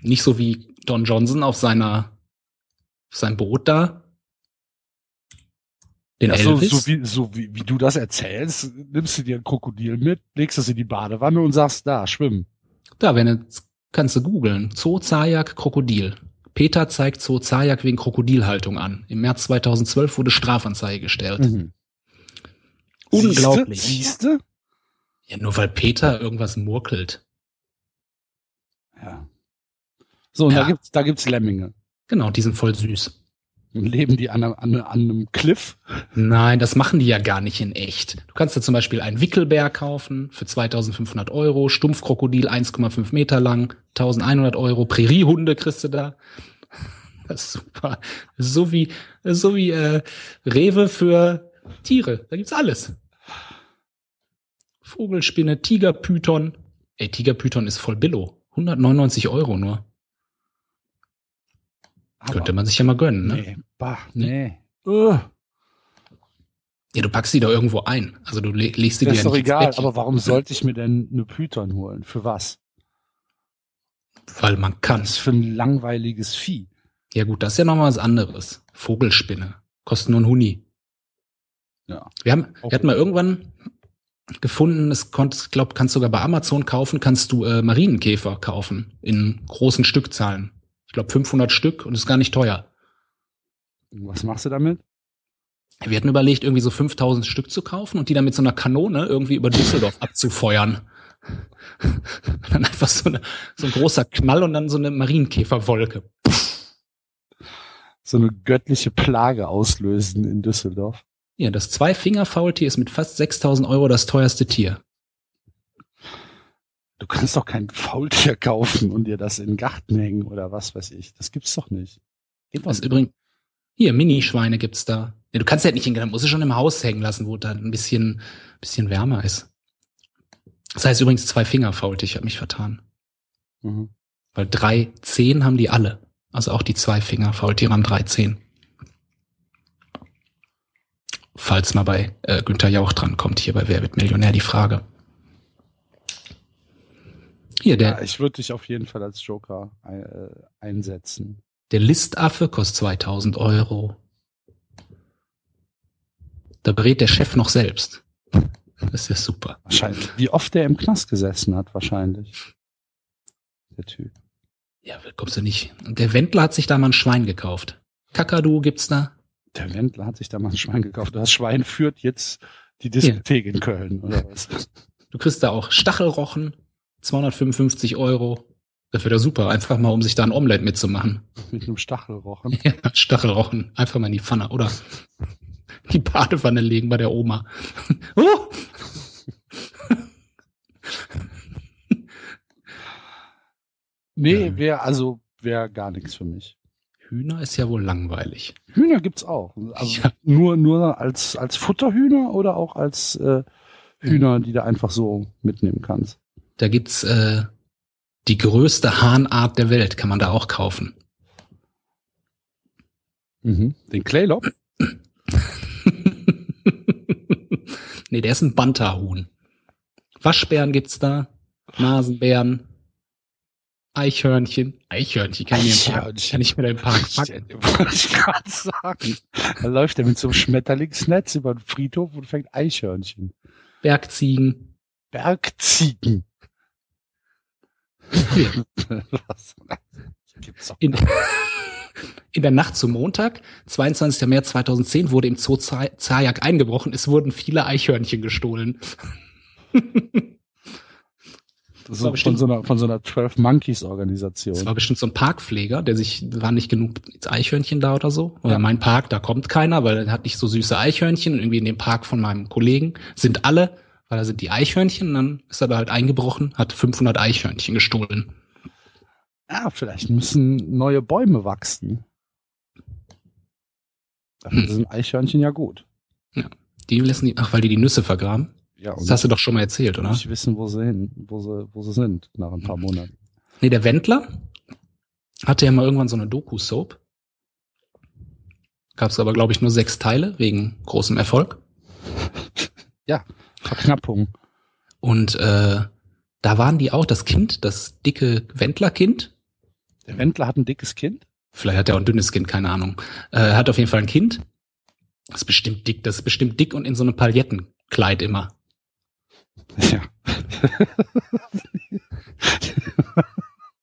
Nicht so wie Don Johnson auf seiner, auf seinem Boot da. Den Ja, so, Elvis. so, wie, so wie, wie du das erzählst, nimmst du dir ein Krokodil mit, legst es in die Badewanne und sagst, da, schwimmen. Da, wenn du, kannst du googeln. Zoo Zajak Krokodil. Peter zeigt Zoo Zajak wegen Krokodilhaltung an. Im März 2012 wurde Strafanzeige gestellt. Mhm. Unglaublich. Siehste? Ja, nur weil Peter irgendwas murkelt. Ja. So, und Ja. da gibt's, da gibt's Lemminge. Genau, die sind voll süß. Und leben die an einem, an, an einem Cliff? Nein, das machen die ja gar nicht in echt. Du kannst dir zum Beispiel einen Wickelbär kaufen für 2500 Euro, Stumpfkrokodil 1,5 Meter lang, 1100 Euro, Präriehunde kriegst du da. Das ist super. So wie, so wie äh, Rewe für Tiere. Da gibt's alles. Vogelspinne, Tigerpython. Ey, Tigerpython ist voll billo. 199 Euro nur. Könnte man sich ja mal gönnen, ne? Nee, bah, nee. Uh, Ja, du packst die da irgendwo ein. Also du le legst die das dir ist ja doch egal, Bettchen. aber warum sollte ich mir denn eine Python holen? Für was? Weil man kann. Was für ein langweiliges Vieh. Ja gut, das ist ja noch mal was anderes. Vogelspinne. Kostet nur ein Huni. Ja. Wir haben, Auch- wir hatten mal irgendwann gefunden, es konntest, ich glaube, kannst sogar bei Amazon kaufen, kannst du äh, Marienkäfer kaufen. In großen Stückzahlen. Ich glaube 500 Stück und ist gar nicht teuer. Was machst du damit? Wir hatten überlegt, irgendwie so 5000 Stück zu kaufen und die dann mit so einer Kanone irgendwie über Düsseldorf abzufeuern. Und dann einfach so, eine, so ein großer Knall und dann so eine Marienkäferwolke. So eine göttliche Plage auslösen in Düsseldorf. Ja, das Zwei-Finger-Faultier ist mit fast 6000 Euro das teuerste Tier. Du kannst doch kein Faultier kaufen und dir das in den Garten hängen oder was weiß ich. Das gibt's doch nicht. Nicht. übrigens, hier, Minischweine gibt's da. Nee, du kannst ja nicht hingehen, dann musst du schon im Haus hängen lassen, wo dann ein bisschen, bisschen wärmer ist. Das heißt übrigens zwei Finger faulte, ich habe mich vertan. Mhm. Weil drei Zehen haben die alle. Also auch die zwei Finger Faultiere haben drei Zehen. Falls mal bei äh, Günther Jauch dran kommt, hier bei Wer wird Millionär die Frage. Hier, der, Ja, ich würde dich auf jeden Fall als Joker ein, äh, einsetzen. der Listaffe kostet 2000 Euro. Da berät der Chef noch selbst. Das ist ja super. Wahrscheinlich. Wie oft der im Knast gesessen hat, wahrscheinlich. Der Typ. Ja, kommst du nicht. Der Wendler hat sich da mal ein Schwein gekauft. Kakadu gibt's da. Der Wendler hat sich da mal ein Schwein gekauft. Das Schwein führt jetzt die Diskothek in Köln, oder was? Du kriegst da auch Stachelrochen, 255 Euro. Das wäre ja super, einfach mal, um sich da ein Omelette mitzumachen. Mit einem Stachelrochen. Ja, Stachelrochen, einfach mal in die Pfanne oder die Badewanne legen bei der Oma. Oh! Nee, Ja. wäre also wäre gar nichts für mich. Hühner ist ja wohl langweilig. Hühner gibt's auch. Also Ja. nur nur als als Futterhühner oder auch als äh, Hühner, die du einfach so mitnehmen kannst. Da gibt's äh, die größte Hahnart der Welt, kann man da auch kaufen. Mhm. Den Claylop? nee, der ist ein Banterhuhn. Waschbären gibt's da, Nasenbären, Eichhörnchen. Eichhörnchen kann ich mir Park, Eichhörnchen. kann ich mir da im Park packen. Wollte ich gerade sagen. Da läuft er mit so einem Schmetterlingsnetz über den Friedhof und fängt Eichhörnchen. Bergziegen. Bergziegen. In, in der Nacht zum Montag, 22. März 2010, wurde im Zoo Za- Zajak eingebrochen. Es wurden viele Eichhörnchen gestohlen. Das war ist bestimmt- von so einer, von so einer 12 Monkeys Organisation. Es war bestimmt so ein Parkpfleger, der sich, war nicht genug Eichhörnchen da oder so. Oder Ja. mein Park, da kommt keiner, weil er hat nicht so süße Eichhörnchen. Und irgendwie in dem Park von meinem Kollegen sind alle, weil da sind die Eichhörnchen. Und dann ist er da halt eingebrochen, hat 500 Eichhörnchen gestohlen. Ja, vielleicht müssen neue Bäume wachsen. Dafür Hm. sind Eichhörnchen ja gut. Die lassen die, ach, weil die die Nüsse vergraben. Ja, Das hast du doch schon mal erzählt, oder? nicht wissen, wo sie hin, wo sie, wo sie sind nach ein paar Monaten. Nee, der Wendler hatte ja mal irgendwann so eine Doku-Soap. Gab es aber, glaube ich, nur sechs Teile wegen großem Erfolg. Verknappung. Und äh, da waren die auch das Kind, das dicke Wendler-Kind. Der Wendler hat ein dickes Kind. Vielleicht hat er auch ein dünnes Kind, keine Ahnung. Äh, er hat auf jeden Fall ein Kind. Das ist bestimmt dick, das ist bestimmt dick und in so einem Palettenkleid immer. Ja.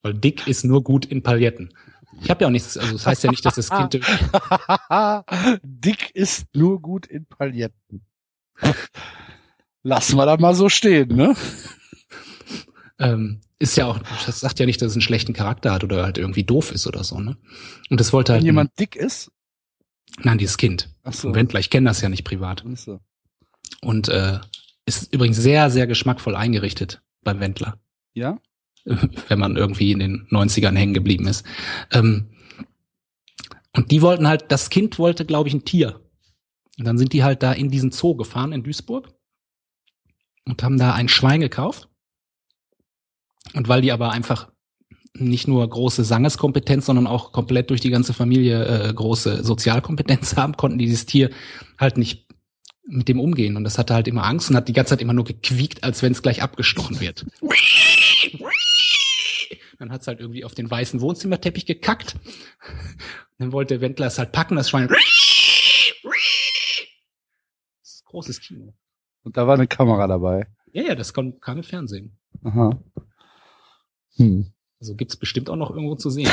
Weil dick ist nur gut in Pailletten. Ich habe ja auch nichts, also das heißt ja nicht, dass das Kind Dick ist nur gut in Pailletten. Lassen wir da mal so stehen, ne? ähm, ist ja auch, das sagt ja nicht, dass es einen schlechten Charakter hat oder halt irgendwie doof ist oder so, ne? Und das wollte Wenn halt jemand dick ist. nein, dieses Kind. Ach Vom Wendler, ich kenne das ja nicht privat. Ach so. Und äh, ist übrigens sehr, sehr geschmackvoll eingerichtet beim Wendler. Ja? wenn man irgendwie in den 90ern hängen geblieben ist. Ähm, und die wollten halt, das Kind wollte, glaube ich, ein Tier. Und dann sind die halt da in diesen Zoo gefahren in Duisburg und haben da ein Schwein gekauft. Und weil die aber einfach nicht nur große Sangeskompetenz, sondern auch komplett durch die ganze Familie äh, große Sozialkompetenz haben, konnten die dieses Tier halt nicht mit dem umgehen. Und das hatte halt immer Angst und hat die ganze Zeit immer nur gequiekt, als wenn es gleich abgestochen wird. Dann hat's halt irgendwie auf den weißen Wohnzimmerteppich gekackt. Dann wollte der Wendler es halt packen, das Schwein. Das ist großes Kino. Und da war eine Kamera dabei. Ja, ja, das kam, kam im Fernsehen. Aha. Hm. Also gibt's bestimmt auch noch irgendwo zu sehen.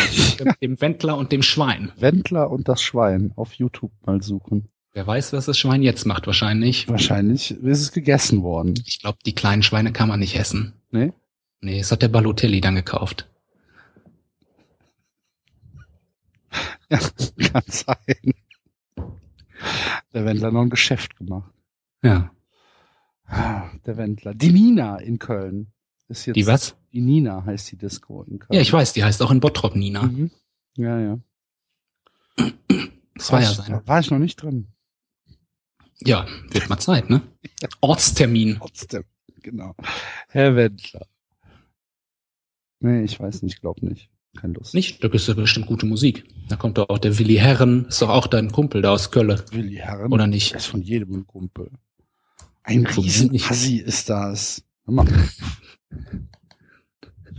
dem Wendler und dem Schwein. Wendler und das Schwein auf YouTube mal suchen. Wer weiß, was das Schwein jetzt macht, wahrscheinlich. Wahrscheinlich ist es gegessen worden. Ich glaube, die kleinen Schweine kann man nicht essen. Nee? Nee, es hat der Balotelli dann gekauft. Ja, kann sein. Der Wendler noch ein Geschäft gemacht. Ja. Ah, Der Wendler. Die Nina in Köln. Ist jetzt Die was? Die Nina heißt die Disco in Köln. Ja, ich weiß, die heißt auch in Bottrop Nina. Mhm. Ja, ja. Das war ja ich, sein. War ich noch nicht drin. Ja, wird mal Zeit, ne? Ortstermin. Trotzdem, genau. Herr Wendler. Nee, ich weiß nicht, glaub nicht. Keine Lust. Nicht? Da ist ja bestimmt gute Musik. Da kommt doch auch der Willi Herren, ist doch auch dein Kumpel da aus Kölle. Willi Herren. Oder nicht? Ist von jedem ein Kumpel. Ein So riesen nicht. Assi ist das. Hör mal.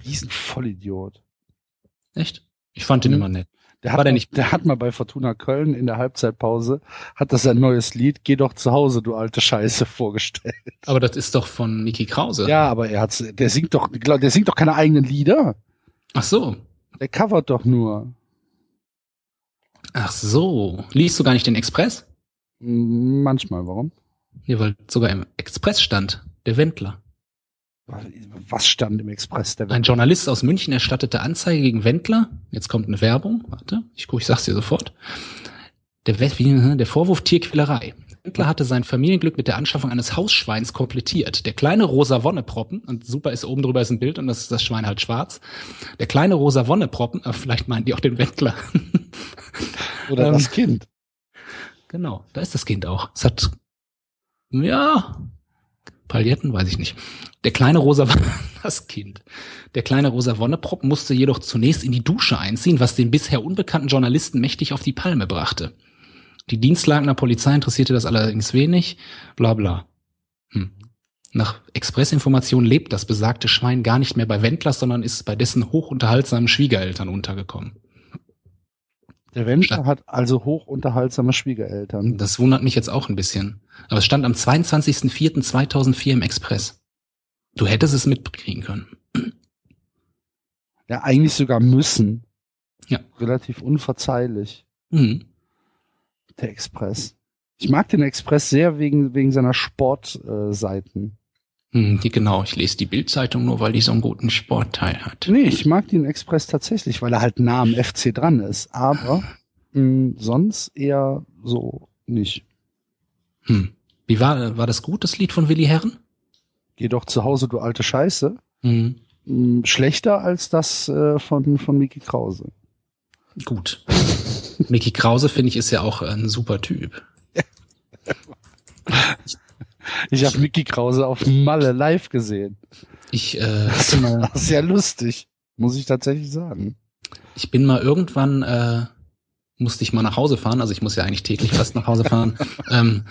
Riesen Vollidiot. Echt? Ich fand den Mhm. immer nett. Der hat, nicht- der hat mal bei Fortuna Köln in der Halbzeitpause, hat das sein neues Lied, Geh doch zu Hause, du alte Scheiße, vorgestellt. Aber das ist doch von Niki Krause. Ja, aber er hat's, der singt doch, der singt doch keine eigenen Lieder. Ach so. Der covert doch nur. Ach so. Liest du gar nicht den Express? Manchmal, warum? Ja, weil sogar im Express stand. Der Wendler. Was stand im Express? Der Ein Journalist aus München erstattete Anzeige gegen Wendler. Jetzt kommt eine Werbung. Warte, ich gucke, ich sag's dir sofort. Der, wie- der Vorwurf Tierquälerei. Wendler hatte sein Familienglück mit der Anschaffung eines Hausschweins komplettiert. Der kleine rosa Wonneproppen, und super ist oben drüber ist ein Bild und das ist das Schwein halt schwarz. Der kleine rosa Wonneproppen, äh, vielleicht meinen die auch den Wendler. Oder ähm, das Kind. Genau, da ist das Kind auch. Es hat, ja, Pailletten, weiß ich nicht. Der kleine rosa, das Kind. Der kleine rosa Wonneprop musste jedoch zunächst in die Dusche einziehen, was den bisher unbekannten Journalisten mächtig auf die Palme brachte. Die Dienstlagener Polizei interessierte das allerdings wenig, bla bla. Hm. Nach Expressinformationen lebt das besagte Schwein gar nicht mehr bei Wendlers, sondern ist bei dessen hochunterhaltsamen Schwiegereltern untergekommen. Der Wendler hat also hochunterhaltsame Schwiegereltern. Das wundert mich jetzt auch ein bisschen. Aber es stand am 22.04.2004 im Express. Du hättest es mitkriegen können. Ja, eigentlich sogar müssen. Ja. Relativ unverzeihlich. Mhm. Der Express. Ich mag den Express sehr wegen, wegen seiner Sportseiten. Hm, die, genau, ich lese die Bildzeitung nur, weil die so einen guten Sportteil hat. nee, ich mag den Express tatsächlich, weil er halt nah am FC dran ist. Aber mh, sonst eher so nicht. Hm. Wie war, war das gut, das Lied von Willi Herren? Geh doch zu Hause, du alte Scheiße. Hm. Mh, schlechter als das äh, von, von Miki Krause. Gut. Mickey Krause, finde ich, ist ja auch ein super Typ. Ich habe Miki Krause auf Malle live gesehen. Ich, äh, mal, Das ist ja lustig, muss ich tatsächlich sagen. ich bin mal irgendwann, äh, musste ich mal nach Hause fahren, also ich muss ja eigentlich täglich fast nach Hause fahren. ähm,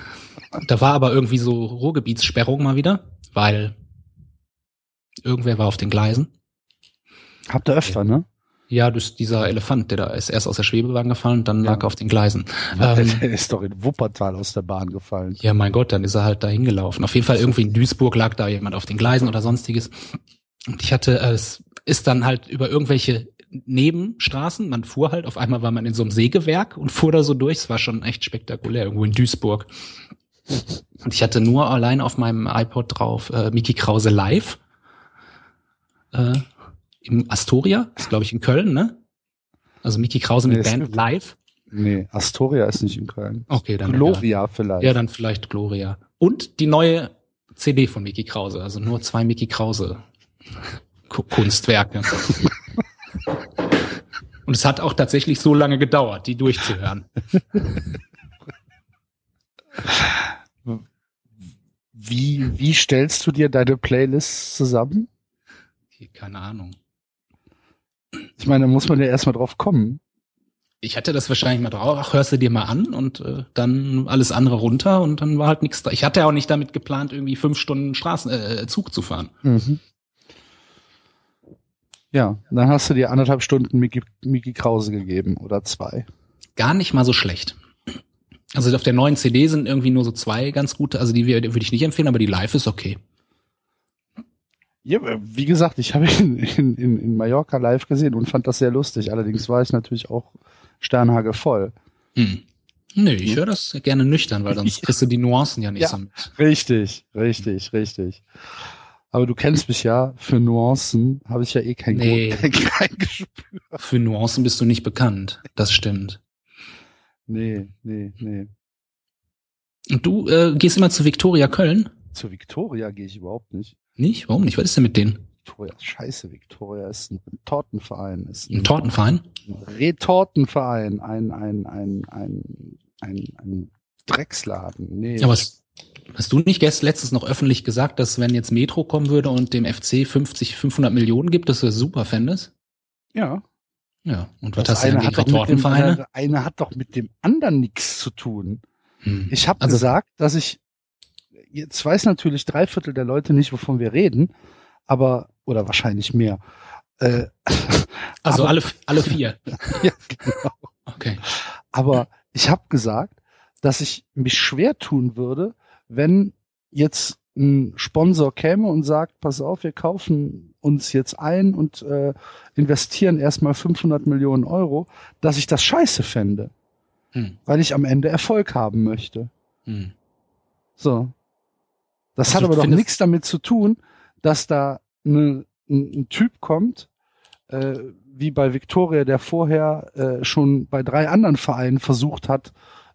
da war aber irgendwie so Ruhrgebietssperrung mal wieder, weil irgendwer war auf den Gleisen. Habt ihr öfter, ne? Ja, das, dieser Elefant, der da ist erst aus der Schwebebahn gefallen, dann Ja. lag er auf den Gleisen. Der Ähm, ist doch in Wuppertal aus der Bahn gefallen. ja, mein Gott, dann ist er halt da hingelaufen. Auf jeden Fall irgendwie in Duisburg lag da jemand auf den Gleisen oder sonstiges. Und ich hatte, äh, es ist dann halt über irgendwelche Nebenstraßen, man fuhr halt, auf einmal war man in so einem Sägewerk und fuhr da so durch. Es war schon echt spektakulär, irgendwo in Duisburg. Und ich hatte nur allein auf meinem iPod drauf äh, Miki Krause live. Äh, Im Astoria, ist glaube ich in Köln, ne? Also Miki Krause mit Nee, es Band live. Nee, Astoria ist nicht in Köln. Okay, dann. Gloria vielleicht. Ja, dann vielleicht Gloria. Und die neue CD von Mickey Krause, also nur zwei Mickey Krause Ku- Kunstwerke. Und es hat auch tatsächlich so lange gedauert, die durchzuhören. Wie, wie stellst du dir deine Playlists zusammen? Keine Ahnung. Ich meine, da muss man ja erstmal drauf kommen. Ich hatte das wahrscheinlich mal drauf, ach, hörst du dir mal an und äh, dann alles andere runter und dann war halt nichts da. Ich hatte ja auch nicht damit geplant, irgendwie fünf Stunden Straßen, äh, Zug zu fahren. Mhm. Ja, dann hast du dir anderthalb Stunden Miki, Miki Krause gegeben oder zwei. Gar nicht mal so schlecht. Also auf der neuen CD sind irgendwie nur so zwei ganz gute, also die würde ich nicht empfehlen, aber die Live ist okay. Ja, wie gesagt, ich habe ihn in, in, in Mallorca live gesehen und fand das sehr lustig. Allerdings war ich natürlich auch Sternhage voll. Hm. Nö, ich höre das gerne nüchtern, weil sonst kriegst du die Nuancen ja nicht Ja. so mit. Richtig, richtig, richtig. Aber du kennst mich ja, für Nuancen habe ich ja eh kein, Nee. kein, kein Gespür. Für Nuancen bist du nicht bekannt. Das stimmt. Nee, nee, nee. Und du äh, gehst immer zu Viktoria Köln? Zur Victoria gehe ich überhaupt nicht. Nicht? Warum nicht? Was ist denn mit denen? Victoria, scheiße, Victoria ist ein Tortenverein. Ist Ein Tortenverein? Retortenverein, ein, ein, ein, ein, ein, ein Drecksladen. Nee. Aber hast, hast du nicht gest letztens noch öffentlich gesagt, dass wenn jetzt Metro kommen würde und dem FC 50, 500 Millionen gibt, dass du das super fändest? ja. Ja. Und was Das hast du denn gegen mit dem, eine, eine hat doch mit dem anderen nichts zu tun. Hm. Ich habe Also- gesagt, dass ich jetzt weiß natürlich drei Viertel der Leute nicht, wovon wir reden, aber oder wahrscheinlich mehr. Äh, Also aber- alle, alle vier. ja, genau. Okay. Aber ich habe gesagt, dass ich mich schwer tun würde, wenn jetzt ein Sponsor käme und sagt, pass auf, wir kaufen uns jetzt ein und äh, investieren erstmal 500 Millionen Euro, dass ich das scheiße fände, Hm. weil ich am Ende Erfolg haben möchte. Hm. So. Das Also hat aber doch nichts damit zu tun, dass da ne, ein, ein Typ kommt, äh, wie bei Victoria, der vorher äh, schon bei drei anderen Vereinen versucht hat,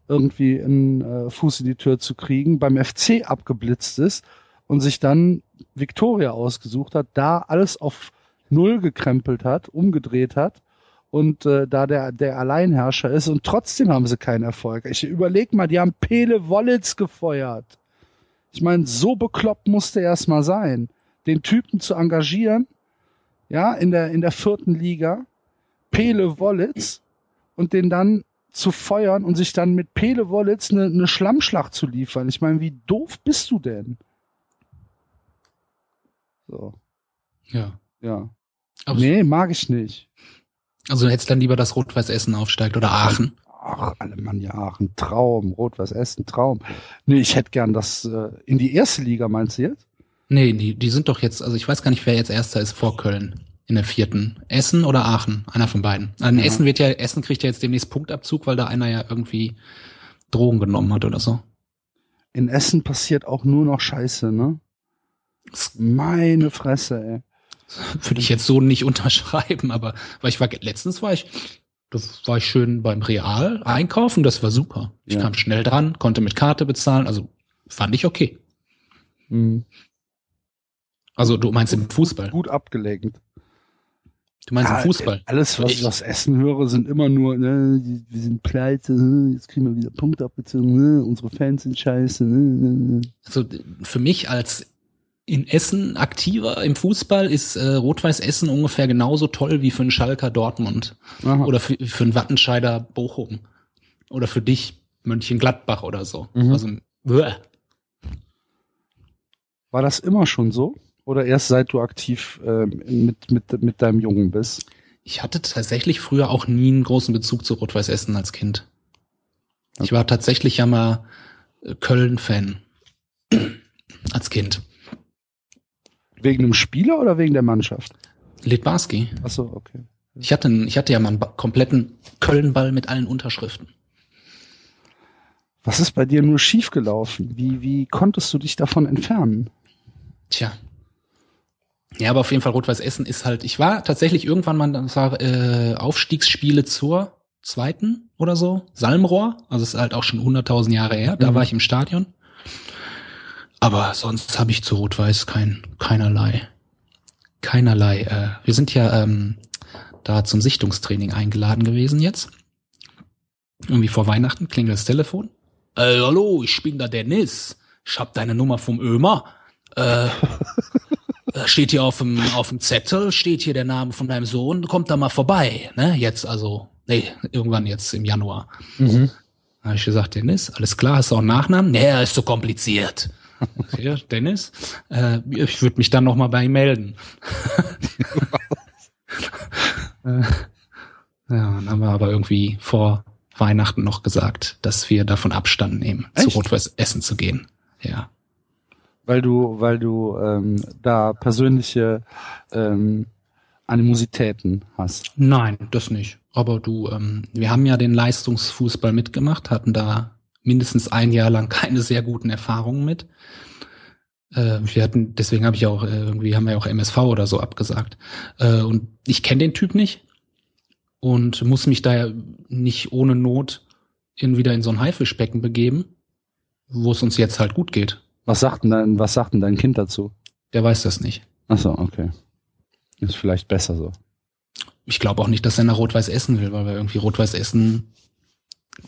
irgendwie einen äh, Fuß in die Tür zu kriegen, beim FC abgeblitzt ist und sich dann Victoria ausgesucht hat, da alles auf Null gekrempelt hat, umgedreht hat und äh, da der, der Alleinherrscher ist und trotzdem haben sie keinen Erfolg. Ich überleg mal, die haben Pele Wollitz gefeuert. Ich meine, so bekloppt musste er erst mal sein, den Typen zu engagieren, ja, in der, in der vierten Liga, Pele Wollitz und den dann zu feuern und sich dann mit Pele Wollitz eine, eine Schlammschlacht zu liefern. Ich meine, wie doof bist du denn? So, Ja. ja. Aber nee, mag ich nicht. Also du hättest dann lieber, dass Rot-Weiß Essen aufsteigt oder Aachen. Ach, Alemannia Aachen, Traum, Rot-Weiß Essen, Traum. Nee, ich hätte gern das äh, in die erste Liga, meinst du jetzt? Nee, die, die sind doch jetzt, also ich weiß gar nicht, wer jetzt erster ist vor Köln in der vierten. Essen oder Aachen? Einer von beiden. Also Ja. Essen wird ja, Essen kriegt ja jetzt demnächst Punktabzug, weil da einer ja irgendwie Drogen genommen hat oder so. In Essen passiert auch nur noch Scheiße, ne? Meine Fresse, ey. Würde ich jetzt so nicht unterschreiben, aber weil ich war letztens war ich, da war ich schön beim Real einkaufen, das war super. Ich Ja. kam schnell dran, konnte mit Karte bezahlen, also fand ich okay. Hm. Also du meinst im Fußball. Gut abgelenkt. Du meinst Ja, im Fußball. Alles, was ich aus Essen höre, sind immer nur, ne, wir sind pleite, ne, jetzt kriegen wir wieder Punkte abgezogen, ne, unsere Fans sind scheiße. Ne, ne, ne. Also für mich als in Essen aktiver im Fußball ist äh, Rot-Weiß Essen ungefähr genauso toll wie für einen Schalker Dortmund Aha. oder für, für einen Wattenscheider Bochum oder für dich Mönchengladbach oder so. Mhm. Also bäh. War das immer schon so? Oder erst seit du aktiv ähm, mit, mit, mit deinem Jungen bist? ich hatte tatsächlich früher auch nie einen großen Bezug zu Rot-Weiß Essen als Kind. Ich war tatsächlich ja mal äh, Köln-Fan als Kind. Wegen einem Spieler oder wegen der Mannschaft? Litbarski. Achso, okay. Ich hatte, ich hatte ja mal einen kompletten Köln-Ball mit allen Unterschriften. Was ist bei dir nur schiefgelaufen? Wie, wie konntest du dich davon entfernen? Tja. Ja, aber auf jeden Fall Rot-Weiß Essen ist halt, ich war tatsächlich irgendwann mal, das war äh, Aufstiegsspiele zur zweiten oder so, Salmrohr, also es ist halt auch schon 100.000 Jahre her, da Mhm. war ich im Stadion. Aber sonst habe ich zu Rot-Weiß kein, keinerlei, keinerlei, äh, wir sind ja ähm, da zum Sichtungstraining eingeladen gewesen jetzt. Irgendwie vor Weihnachten klingelt das Telefon. Äh, hallo, ich bin da Dennis. Ich hab deine Nummer vom Ömer. Äh, äh, steht hier auf dem, auf dem Zettel, steht hier der Name von deinem Sohn, kommt da mal vorbei, ne? Jetzt also, nee, irgendwann jetzt im Januar. Mhm. Da habe ich gesagt, Dennis, alles klar, hast du auch einen Nachnamen? Nee, er ist so kompliziert. Ja, Dennis, äh, ich würde mich dann noch mal bei ihm melden. äh, ja, dann haben wir aber irgendwie vor Weihnachten noch gesagt, dass wir davon Abstand nehmen, zu Echt? Rot-Weiß Essen zu gehen. Ja. Weil du, weil du ähm, da persönliche ähm, Animositäten hast. Nein, das nicht. Aber du, ähm, wir haben ja den Leistungsfußball mitgemacht, hatten da mindestens ein Jahr lang keine sehr guten Erfahrungen mit. Äh, wir hatten, deswegen habe ich auch, äh, irgendwie haben wir ja auch MSV oder so abgesagt. Äh, und ich kenne den Typ nicht und muss mich da ja nicht ohne Not in, wieder in so ein Haifischbecken begeben, wo es uns jetzt halt gut geht. Was sagt denn dein, was sagt denn dein Kind dazu? Der weiß das nicht. Achso, okay. Ist vielleicht besser so. Ich glaube auch nicht, dass er nach Rot-Weiß Essen will, weil wir irgendwie Rot-Weiß Essen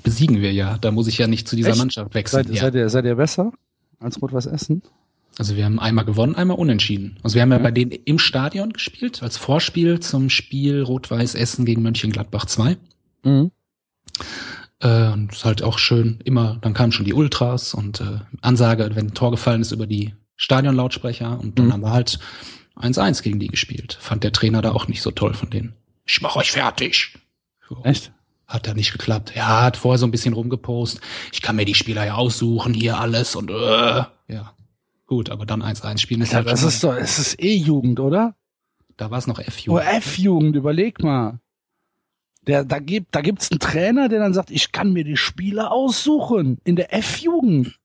besiegen wir ja. Da muss ich ja nicht zu dieser Echt? Mannschaft wechseln. Seid, ja. seid, ihr, seid ihr besser als Rot-Weiß Essen? Also wir haben einmal gewonnen, einmal unentschieden. Also wir haben ja, Ja. bei denen im Stadion gespielt, als Vorspiel zum Spiel Rot-Weiß Essen gegen Mönchengladbach 2. Mhm. Äh, und ist halt auch schön, immer, dann kamen schon die Ultras und äh, Ansage, wenn ein Tor gefallen ist über die Stadionlautsprecher und dann Mhm. haben wir halt 1-1 gegen die gespielt. Fand der Trainer da auch nicht so toll von denen. Ich mach euch fertig. So. Echt? Hat da nicht geklappt. Ja, hat vorher so ein bisschen rumgepost. Ich kann mir die Spieler ja aussuchen, hier alles und äh, ja. Gut, aber dann 1-1 spielen ist Alter, halt das ist doch, es ist E-Jugend, oder? Da war es noch Oh, F-Jugend. F-Jugend, überleg mal. Der, da gibt, da gibt's einen Trainer, der dann sagt, ich kann mir die Spieler aussuchen. In der F-Jugend.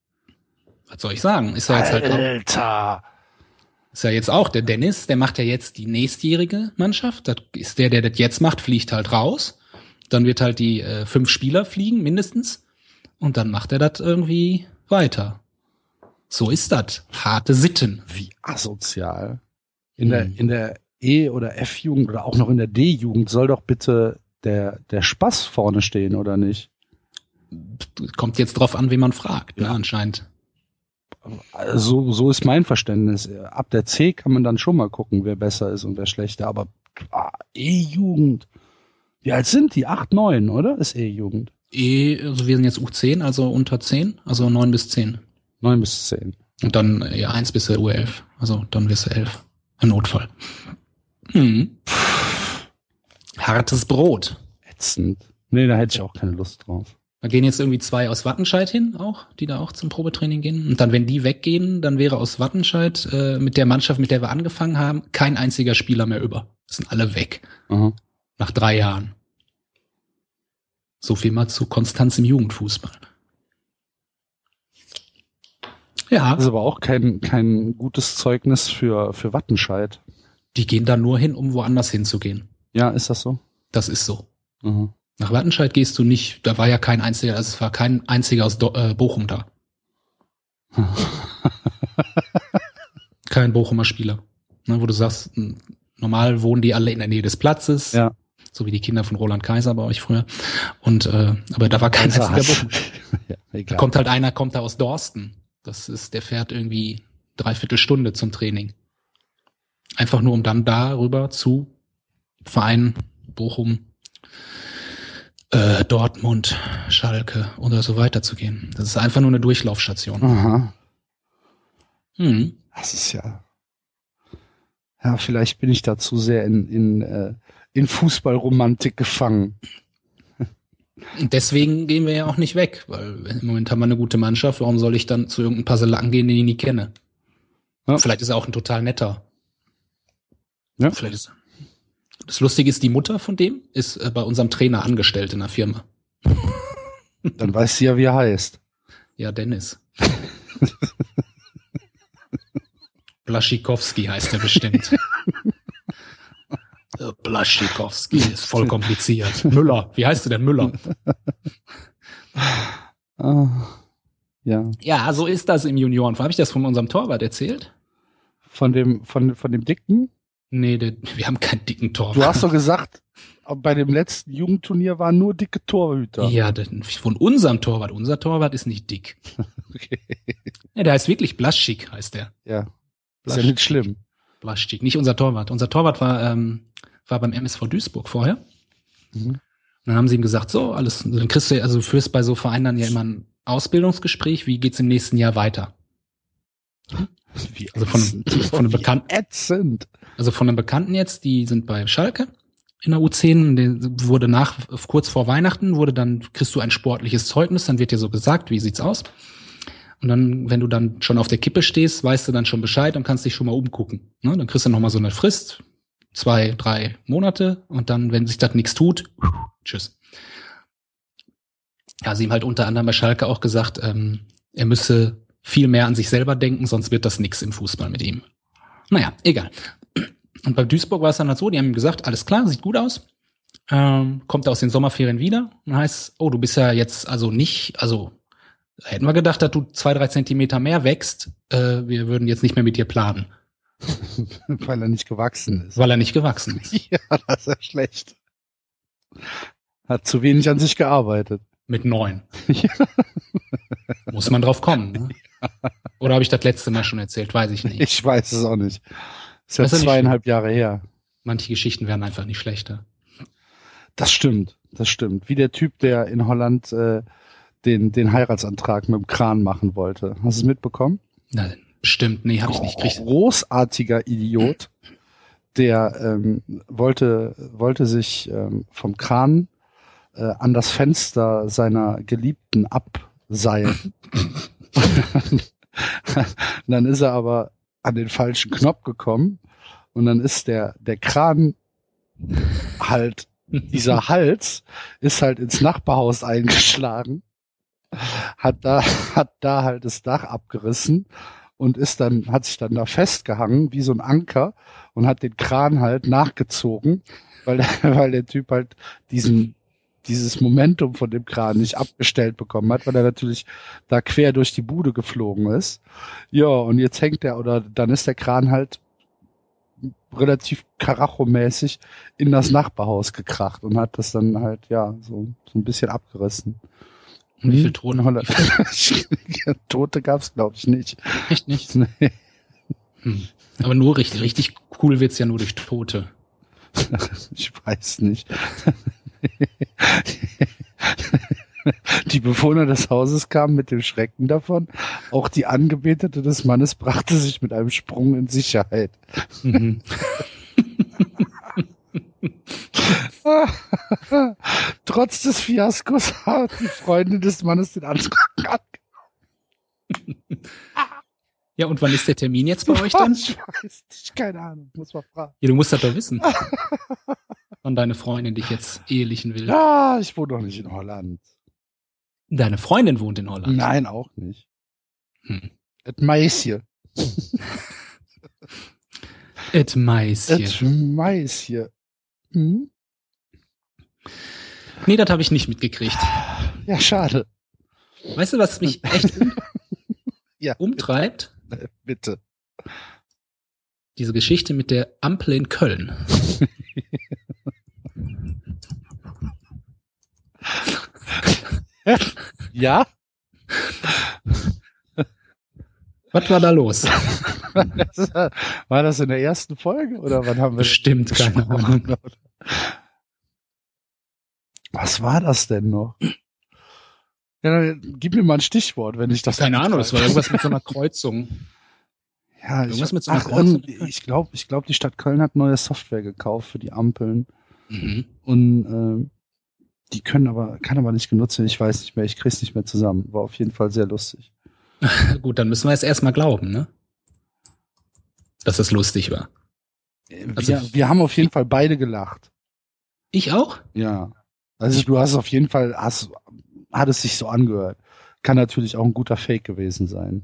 Was soll ich sagen? Ist ja jetzt halt auch, Alter. ist ja jetzt auch der Dennis, der macht ja jetzt die nächstjährige Mannschaft. Das ist der, der das jetzt macht, fliegt halt raus. Dann wird halt die äh, fünf Spieler fliegen, mindestens. Und dann macht er das irgendwie weiter. So ist das. Harte Sitten. Wie asozial. In der, Mhm. in der E- oder F-Jugend oder auch noch in der D-Jugend soll doch bitte der, der Spaß vorne stehen, oder nicht? Kommt jetzt drauf an, wen man fragt, ne, anscheinend. Also, so ist mein Verständnis. Ab der C kann man dann schon mal gucken, wer besser ist und wer schlechter. Aber ah, E-Jugend. Wie alt sind die? Acht, neun, oder? Ist E-Jugend. Eh, also wir sind jetzt U10, also unter 10, also 9 bis 10. Neun bis zehn. Und dann ja, 1 bis U11. Also dann du 11. Im Notfall. Hm. Hartes Brot. Ätzend. Nee, da hätte ich auch keine Lust drauf. Da gehen jetzt irgendwie zwei aus Wattenscheid hin, auch, die da auch zum Probetraining gehen. Und dann, wenn die weggehen, dann wäre aus Wattenscheid äh, mit der Mannschaft, mit der wir angefangen haben, kein einziger Spieler mehr über. Das sind alle weg. Aha. Nach drei Jahren. So viel mal zu Konstanz im Jugendfußball. Ja, Das ist aber auch kein, kein gutes Zeugnis für, für Wattenscheid. die gehen da nur hin, um woanders hinzugehen. Ja, ist das so? Das ist so. Aha. Nach Wattenscheid gehst du nicht, da war ja kein einziger, also es war kein einziger aus Do äh, Bochum da. Kein Bochumer Spieler. Ne, wo du sagst, normal wohnen die alle in der Nähe des Platzes, Ja. So wie die Kinder von Roland Kaiser bei euch früher. Und äh, aber da war kein einziger Bochum. ja, Da kommt halt einer, kommt da aus Dorsten. Das ist, der fährt irgendwie dreiviertel Stunde zum Training. Einfach nur, um dann darüber zu Vereinen Bochum, äh, Dortmund, Schalke oder so weiter zu gehen. Das ist einfach nur eine Durchlaufstation. Aha. Hm. Das ist ja. Ja, vielleicht bin ich da zu sehr in, in, äh, in Fußballromantik gefangen. Und deswegen gehen wir ja auch nicht weg, weil im Moment haben wir eine gute Mannschaft. Warum soll ich dann zu irgendeinem Paselacken gehen, den ich nie kenne? Ja. Vielleicht ist er auch ein total netter. Ja. Vielleicht ist das Lustige ist, die Mutter von dem ist äh, bei unserem Trainer angestellt in der Firma. Dann weiß sie ja, wie er heißt. Ja, Dennis. Blaschikowski heißt er bestimmt. Äh, Blaschikowski ist voll kompliziert. Müller, wie heißt du denn Müller? Ah, ja. Ja, so ist das im Junioren. Habe ich das von unserem Torwart erzählt? Von dem, von, von dem Dicken? Nee, der, wir haben keinen dicken Torwart. Du hast doch gesagt, bei dem letzten Jugendturnier waren nur dicke Torhüter. Ja, denn von unserem Torwart. Unser Torwart ist nicht dick. Okay. Ja, der heißt wirklich Blaschik, heißt der. Ja. Ist ja Blaschik. nicht schlimm. Blaschik, nicht unser Torwart. Unser Torwart war, ähm, war beim MSV Duisburg vorher. Mhm. Und dann haben sie ihm gesagt, so, alles, dann kriegst du, also du führst bei so Vereinen dann ja immer ein Ausbildungsgespräch, wie geht's im nächsten Jahr weiter? Wie Also von- von einem Bekannten- Ätzend. Also von einem Bekannten jetzt, die sind bei Schalke in der U10, der wurde nach, kurz vor Weihnachten, wurde dann, kriegst du ein sportliches Zeugnis, dann wird dir so gesagt, wie sieht's aus? Und dann, wenn du dann schon auf der Kippe stehst, weißt du dann schon Bescheid und kannst dich schon mal umgucken. Ne? Dann kriegst du noch mal so eine Frist, zwei, drei Monate und dann, wenn sich das nichts tut, tschüss. Ja, sie ihm halt unter anderem bei Schalke auch gesagt, ähm, er müsse viel mehr an sich selber denken, sonst wird das nix im Fußball mit ihm. Naja, egal. Und bei Duisburg war es dann halt so, die haben ihm gesagt, alles klar, sieht gut aus. Ähm, kommt aus den Sommerferien wieder und heißt, oh, du bist ja jetzt also nicht, also hätten wir gedacht, dass du zwei, drei Zentimeter mehr wächst, äh, wir würden jetzt nicht mehr mit dir planen, Weil er nicht gewachsen ist. weil er nicht gewachsen ist. Ja, das ist ja schlecht. Hat zu wenig an sich gearbeitet. Mit neun. Ja. Muss man drauf kommen. Ne? Oder habe ich das letzte Mal schon erzählt? Weiß ich nicht. Ich weiß es auch nicht. Ist ja zweieinhalb Jahre her. Manche Geschichten werden einfach nicht schlechter. Das stimmt, das stimmt. Wie der Typ, der in Holland äh, den, den Heiratsantrag mit dem Kran machen wollte. Hast du es mitbekommen? Nein, stimmt. Nee, habe ich nicht gekriegt. Großartiger Idiot, der ähm, wollte, wollte sich ähm, vom Kran äh, an das Fenster seiner Geliebten abseilen. dann ist er aber an den falschen Knopf gekommen und dann ist der, der Kran halt, dieser Hals ist halt ins Nachbarhaus eingeschlagen, hat da, hat da halt das Dach abgerissen und ist dann, hat sich dann da festgehangen wie so ein Anker und hat den Kran halt nachgezogen, weil, der- weil der Typ halt diesen, dieses Momentum von dem Kran nicht abgestellt bekommen hat, weil er natürlich da quer durch die Bude geflogen ist. Ja, und jetzt hängt der, oder dann ist der Kran halt relativ karachomäßig in das Nachbarhaus gekracht und hat das dann halt, ja, so, so ein bisschen abgerissen. Und wie Hm? viele Tote? Holland. Tote gab's, glaube ich, nicht. Echt nicht? Nee. Hm. Aber nur richtig, richtig cool wird's ja nur durch Tote. Ich weiß nicht. Die Bewohner des Hauses kamen mit dem Schrecken davon. Auch die Angebetete des Mannes brachte sich mit einem Sprung in Sicherheit. Mhm. Trotz des Fiaskos hat die Freundin des Mannes den Antrag Ja, und wann ist der Termin jetzt bei euch dann? Ich weiß nicht, keine Ahnung, muss man fragen. Ja, du musst das doch wissen. Wann deine Freundin dich jetzt ehelichen will. Ja, ich wohne doch nicht in Holland. Deine Freundin wohnt in Holland. Nein, auch nicht. Hm. Et Maisje. Et Mais hier. Et Maisje. Hm? Nee, das habe ich nicht mitgekriegt. Ja, schade. Weißt du, was mich echt um, Ja, umtreibt? bitte. bitte. Diese Geschichte mit der Ampel in Köln. Ja? Was war da los? War das in der ersten Folge oder wann haben wir das Bestimmt, keine? Ahnung. Was war das denn noch? Ja, gib mir mal ein Stichwort, wenn ich das. Keine nicht Ahnung, das war irgendwas mit so einer Kreuzung. Ja, irgendwas ich, mit so einer ach, Kreuzung. ich glaube, ich glaube, die Stadt Köln hat neue Software gekauft für die Ampeln Mhm. und ähm, die können aber, kann aber nicht genutzt werden. Ich weiß nicht mehr, ich krieg's nicht mehr zusammen. War auf jeden Fall sehr lustig. Gut, dann müssen wir jetzt erstmal glauben, ne? Dass es lustig war. Also- wir, wir haben auf jeden Fall beide gelacht. Ich auch? Ja. Also du hast auf jeden Fall, hast, hat es sich so angehört. Kann natürlich auch ein guter Fake gewesen sein.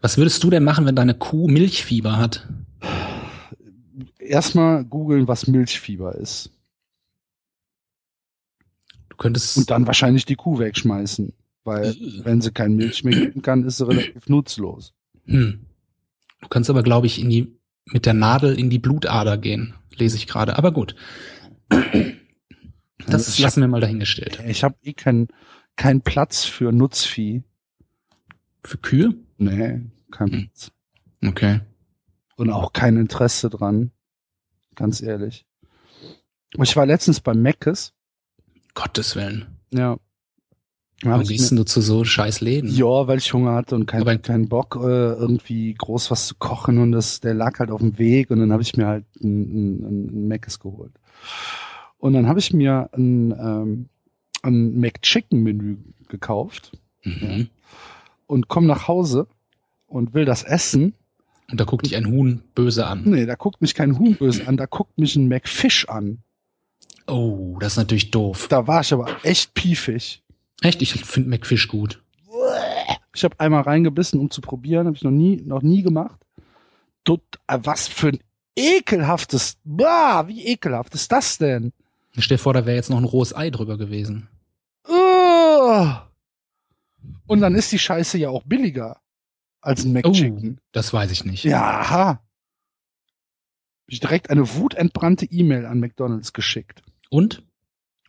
Was würdest du denn machen, wenn deine Kuh Milchfieber hat? Erstmal googeln, was Milchfieber ist. Du könntest. Und dann wahrscheinlich die Kuh wegschmeißen. Weil wenn sie kein Milch mehr geben kann, ist sie relativ nutzlos. Hm. Du kannst aber, glaube ich, in die, mit der Nadel in die Blutader gehen. Lese ich gerade. Aber gut. Das ich lassen wir mal dahingestellt. Ich habe eh keinen kein Platz für Nutzvieh. Für Kühe? Nee, kein Hm. Platz. Okay. Und auch kein Interesse dran. Ganz ehrlich. Ich war letztens bei Meckes. Gottes Willen. Ja. Warum gehst du zu so scheiß Läden? Ja, weil ich Hunger hatte und kein, keinen Bock, äh, irgendwie groß was zu kochen und das, der lag halt auf dem Weg und dann habe ich mir halt ein, ein, ein Mc's geholt. Und dann habe ich mir ein, ähm, ein McChicken-Menü gekauft Mhm. und komm nach Hause und will das essen. Und da guckt dich ein Huhn böse an. Nee, da guckt mich kein Huhn böse an, da guckt mich ein McFish an. Oh, das ist natürlich doof. Da war ich aber echt piefig. Echt, ich finde McFish gut. Ich habe einmal reingebissen, um zu probieren, habe ich noch nie, noch nie gemacht. Äh, was für ein ekelhaftes, bah, wie ekelhaft ist das denn? Stell dir vor, da wäre jetzt noch ein rohes Ei drüber gewesen. Ugh. Und dann ist die Scheiße ja auch billiger als ein McChicken. Das weiß ich nicht. Ja. Hab ich direkt eine wutentbrannte E-Mail an McDonalds geschickt. Und?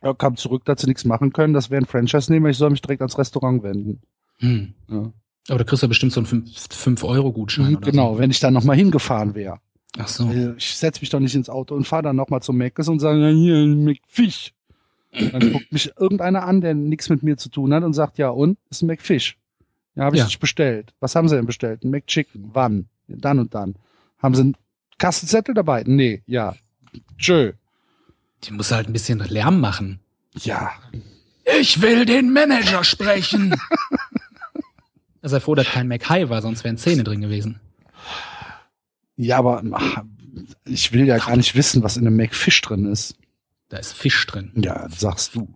Er kam zurück, dass sie nichts machen können. Das wäre ein Franchise-Nehmer. Ich soll mich direkt ans Restaurant wenden. Hm. Ja. Aber da kriegst du bestimmt so einen 5-Euro-Gutschein. oder Genau, wenn ich da nochmal hingefahren wäre. Ach so. Äh, Ich setze mich doch nicht ins Auto und fahre dann nochmal zum Meckes und sage, hier, McFish. Dann guckt mich irgendeiner an, der nichts mit mir zu tun hat und sagt, ja, und? Ist ein McFish. Ja, habe ich Ja. nicht bestellt. Was haben sie denn bestellt? Ein McChicken. Wann? Dann und dann. Haben sie einen Kassenzettel dabei? Nee, ja. Tschö. Die muss halt ein bisschen Lärm machen. Ja. Ich will den Manager sprechen. Sei froh, dass kein McHigh war, sonst wären Zähne drin gewesen. Ja, aber ach, ich will ja gar nicht wissen, was in einem McFish drin ist. Da ist Fisch drin. Ja, sagst du.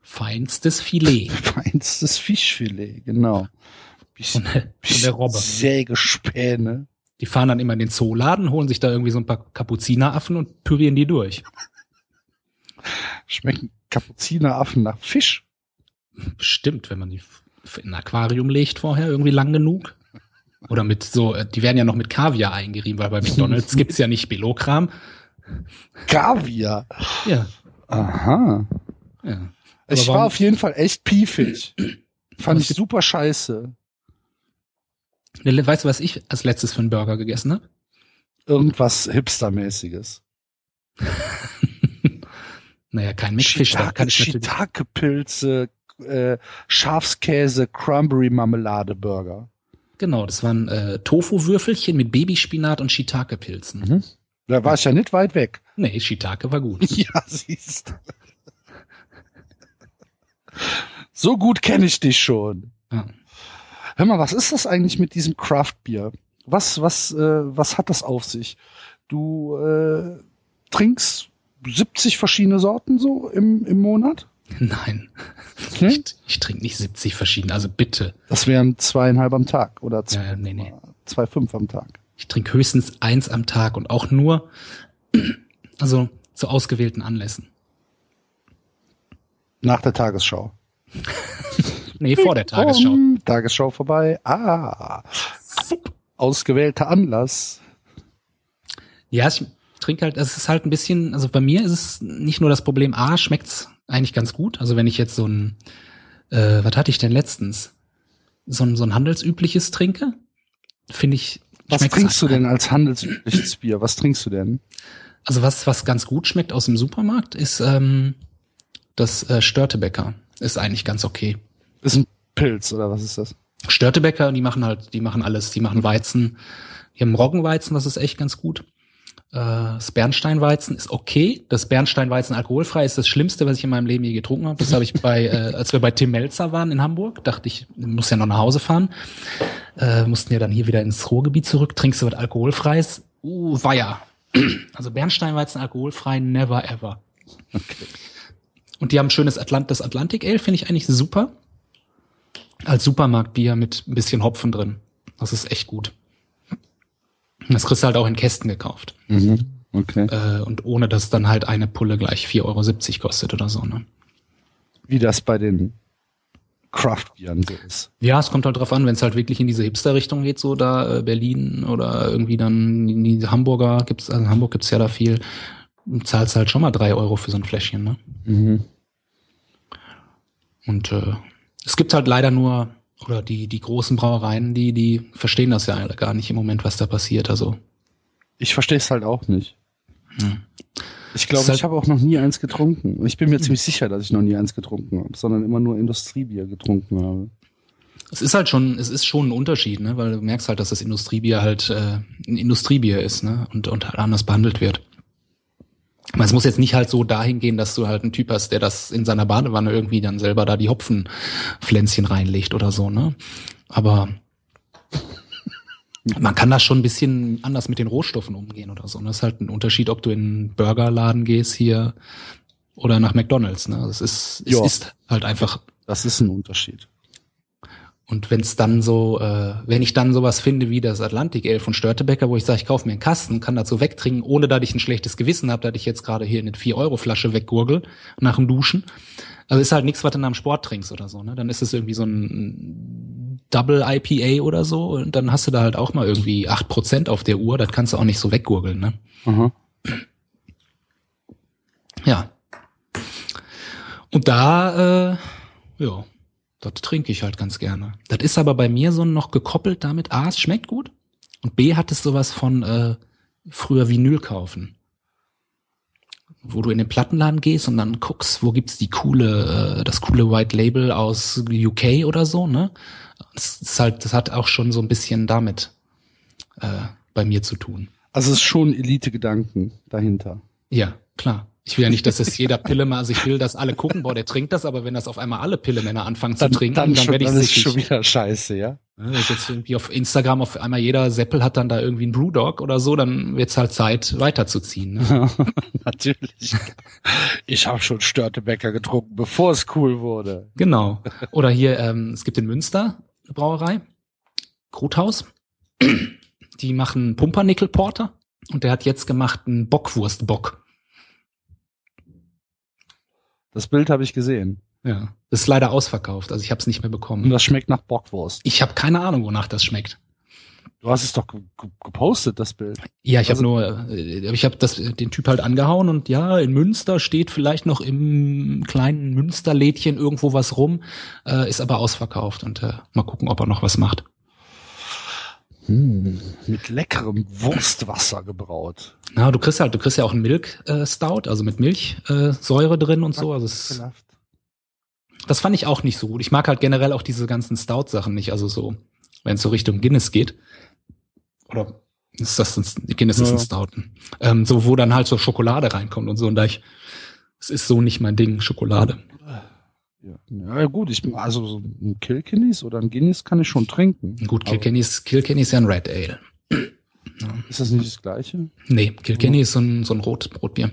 Feinstes Filet. Feinstes Fischfilet, genau. Von der, von der Robbe. Sägespäne. Die fahren dann immer in den Zooladen, holen sich da irgendwie so ein paar Kapuzineraffen und pürieren die durch. Schmecken Kapuzineraffen nach Fisch? Bestimmt, wenn man die in ein Aquarium legt vorher, irgendwie lang genug. Oder mit so, äh, die werden ja noch mit Kaviar eingerieben, weil bei McDonalds gibt's ja nicht Bilokram. Kaviar. Ja, Aha. ja. ich war auf jeden Fall echt piefig. Fand ich super scheiße. Weißt du, was ich als letztes für einen Burger gegessen habe? Irgendwas Hipstermäßiges. naja, kein natürlich. Shiitake-Pilze, äh, Schafskäse, Cranberry-Marmelade-Burger. Genau, das waren äh, Tofu-Würfelchen mit Babyspinat und Shiitake-Pilzen. Mhm. Da war ich ja nicht weit weg. Nee, Shiitake war gut. Ja, siehst. So gut kenne ich dich schon. Ja. Hör mal, was ist das eigentlich mit diesem Craft-Bier? Was, was, äh, was hat das auf sich? Du äh, trinkst 70 verschiedene Sorten so im, im Monat? Nein, Hm? ich, ich trinke nicht 70 verschiedene, also bitte. Das wären zweieinhalb am Tag oder zwei, Ja, nee, nee. zwei fünf am Tag. Ich trinke höchstens eins am Tag und auch nur, also zu ausgewählten Anlässen. Nach der Tagesschau. Nee, vor der Tagesschau. Um, Tagesschau vorbei. Ah. Ausgewählter Anlass. Ja, ich trinke halt, es ist halt ein bisschen, also bei mir ist es nicht nur das Problem, A, schmeckt's eigentlich ganz gut. Also wenn ich jetzt so ein, äh, was hatte ich denn letztens? So ein, so ein handelsübliches trinke, finde ich. Was trinkst du denn als handelsübliches Bier? Was trinkst du denn? Also was, was ganz gut schmeckt aus dem Supermarkt, ist ähm, das äh, Störtebäcker. Ist eigentlich ganz okay. Ist ein Pilz oder was ist das? Störtebäcker, die machen halt, die machen alles, die machen Weizen. Die haben Roggenweizen, das ist echt ganz gut. Äh, Das Bernsteinweizen ist okay. Das Bernsteinweizen alkoholfrei ist das Schlimmste, was ich in meinem Leben je getrunken habe. Das habe ich bei, äh, als wir bei Tim Melzer waren in Hamburg, dachte ich, muss ja noch nach Hause fahren. Äh, mussten ja dann hier wieder ins Ruhrgebiet zurück. Trinkst du was alkoholfreies? Uh, weia. Also Bernsteinweizen alkoholfrei, never ever. Okay. Und die haben ein schönes Atlant das Atlantic Ale, finde ich eigentlich super. Als Supermarktbier mit ein bisschen Hopfen drin. Das ist echt gut. Das kriegst du halt auch in Kästen gekauft. Mhm. Okay. Äh, und ohne dass dann halt eine Pulle gleich 4,70 Euro kostet oder so. Ne? Wie das bei den Craft-Bieren so ist. Ja, es kommt halt drauf an, wenn es halt wirklich in diese Hipster-Richtung geht, so da äh, Berlin oder irgendwie dann in die Hamburger gibt's, also in Hamburg gibt's ja da viel, zahlst halt schon mal drei Euro für so ein Fläschchen, ne? Mhm. Und äh, es gibt halt leider nur, oder die, die großen Brauereien, die, die verstehen das ja alle gar nicht im Moment, was da passiert. Also, Ich verstehe es halt auch nicht. hm. Ich glaube, halt- ich habe auch noch nie eins getrunken. Und ich bin mir ziemlich sicher, dass ich noch nie eins getrunken habe, sondern immer nur Industriebier getrunken habe. es ist halt schon, es ist schon ein Unterschied, ne? Weil du merkst halt, dass das Industriebier halt äh, ein Industriebier ist, ne? Und, und halt anders behandelt wird. Aber es muss jetzt nicht halt so dahin gehen, dass du halt einen Typ hast, der das in seiner Badewanne irgendwie dann selber da die Hopfenpflänzchen reinlegt oder so, ne? Aber man kann da schon ein bisschen anders mit den Rohstoffen umgehen oder so. Ne? Das ist halt ein Unterschied, ob du in einen Burgerladen gehst hier oder nach McDonalds. Ne? Das ist, es ist halt einfach Das ist ein Unterschied. Und wenn es dann so, äh, wenn ich dann sowas finde wie das Atlantik Ale von Störtebecker, wo ich sage, ich kaufe mir einen Kasten, kann so wegtrinken, ohne dass ich ein schlechtes Gewissen habe, dass ich jetzt gerade hier eine 4-Euro-Flasche weggurgel nach dem Duschen. Also ist halt nichts, was du nach dem Sport trinkst oder so. Ne? Dann ist es irgendwie so ein Double IPA oder so und dann hast du da halt auch mal irgendwie 8% auf der Uhr. Das kannst du auch nicht so weggurgeln. Ne? Aha. Ja. Und da, äh, ja, das trinke ich halt ganz gerne. Das ist aber bei mir so noch gekoppelt damit, A, es schmeckt gut und B, hat es sowas von äh, früher Vinyl kaufen. Wo du in den Plattenladen gehst und dann guckst, wo gibt's die coole, äh, das coole White Label aus UK oder so, ne? Das ist halt, das hat auch schon so ein bisschen damit äh, bei mir zu tun. Also es ist schon Elite-Gedanken dahinter. Ja, klar. Ich will ja nicht, dass es jeder Pille also ich will, dass alle gucken, boah, der trinkt das, aber wenn das auf einmal alle Pillemänner anfangen zu trinken, dann, dann, werde ich dann ist schon wieder scheiße, ja? Ja, Wenn jetzt irgendwie auf Instagram auf einmal jeder Seppel hat dann da irgendwie einen Brewdog oder so, dann wird's halt Zeit weiterzuziehen. Ne? Natürlich. Ich habe schon Störtebäcker getrunken, bevor es cool wurde. Genau. Oder hier, ähm, es gibt in Münster eine Brauerei, Kruthaus. Die machen Pumpernickel-Porter und der hat jetzt gemacht einen Bockwurstbock. Das Bild habe ich gesehen. Ja. Das ist leider ausverkauft, also ich habe es nicht mehr bekommen. Und das schmeckt nach Bockwurst. Ich habe keine Ahnung, wonach das schmeckt. Du hast es doch ge ge gepostet, das Bild. Ja, ich Also- habe nur, äh, ich habe das den Typ halt angehauen und ja, in Münster steht vielleicht noch im kleinen Münsterlädchen irgendwo was rum, äh, ist aber ausverkauft und äh, mal gucken, ob er noch was macht. Hm, mit leckerem Wurstwasser gebraut. Na, du kriegst halt, du kriegst ja auch einen Milk äh, Stout, also mit Milchsäure äh, drin und so. Also es, das fand ich auch nicht so gut. Ich mag halt generell auch diese ganzen Stout-Sachen nicht, also so, wenn es so Richtung Guinness geht. Oder ist das ein, Guinness ist Ja. ein Stout. Ähm, so, wo dann halt so Schokolade reinkommt und so. Und da ich, es ist so nicht mein Ding, Schokolade. Ja, ja gut, ich also so ein Kilkennies oder ein Guinness kann ich schon trinken. Gut, Aber Kilkenny ist, ja ein Red Ale. Ist das nicht das gleiche? Nee, Kilkenny ist so ein, so ein Rot, Rotbier.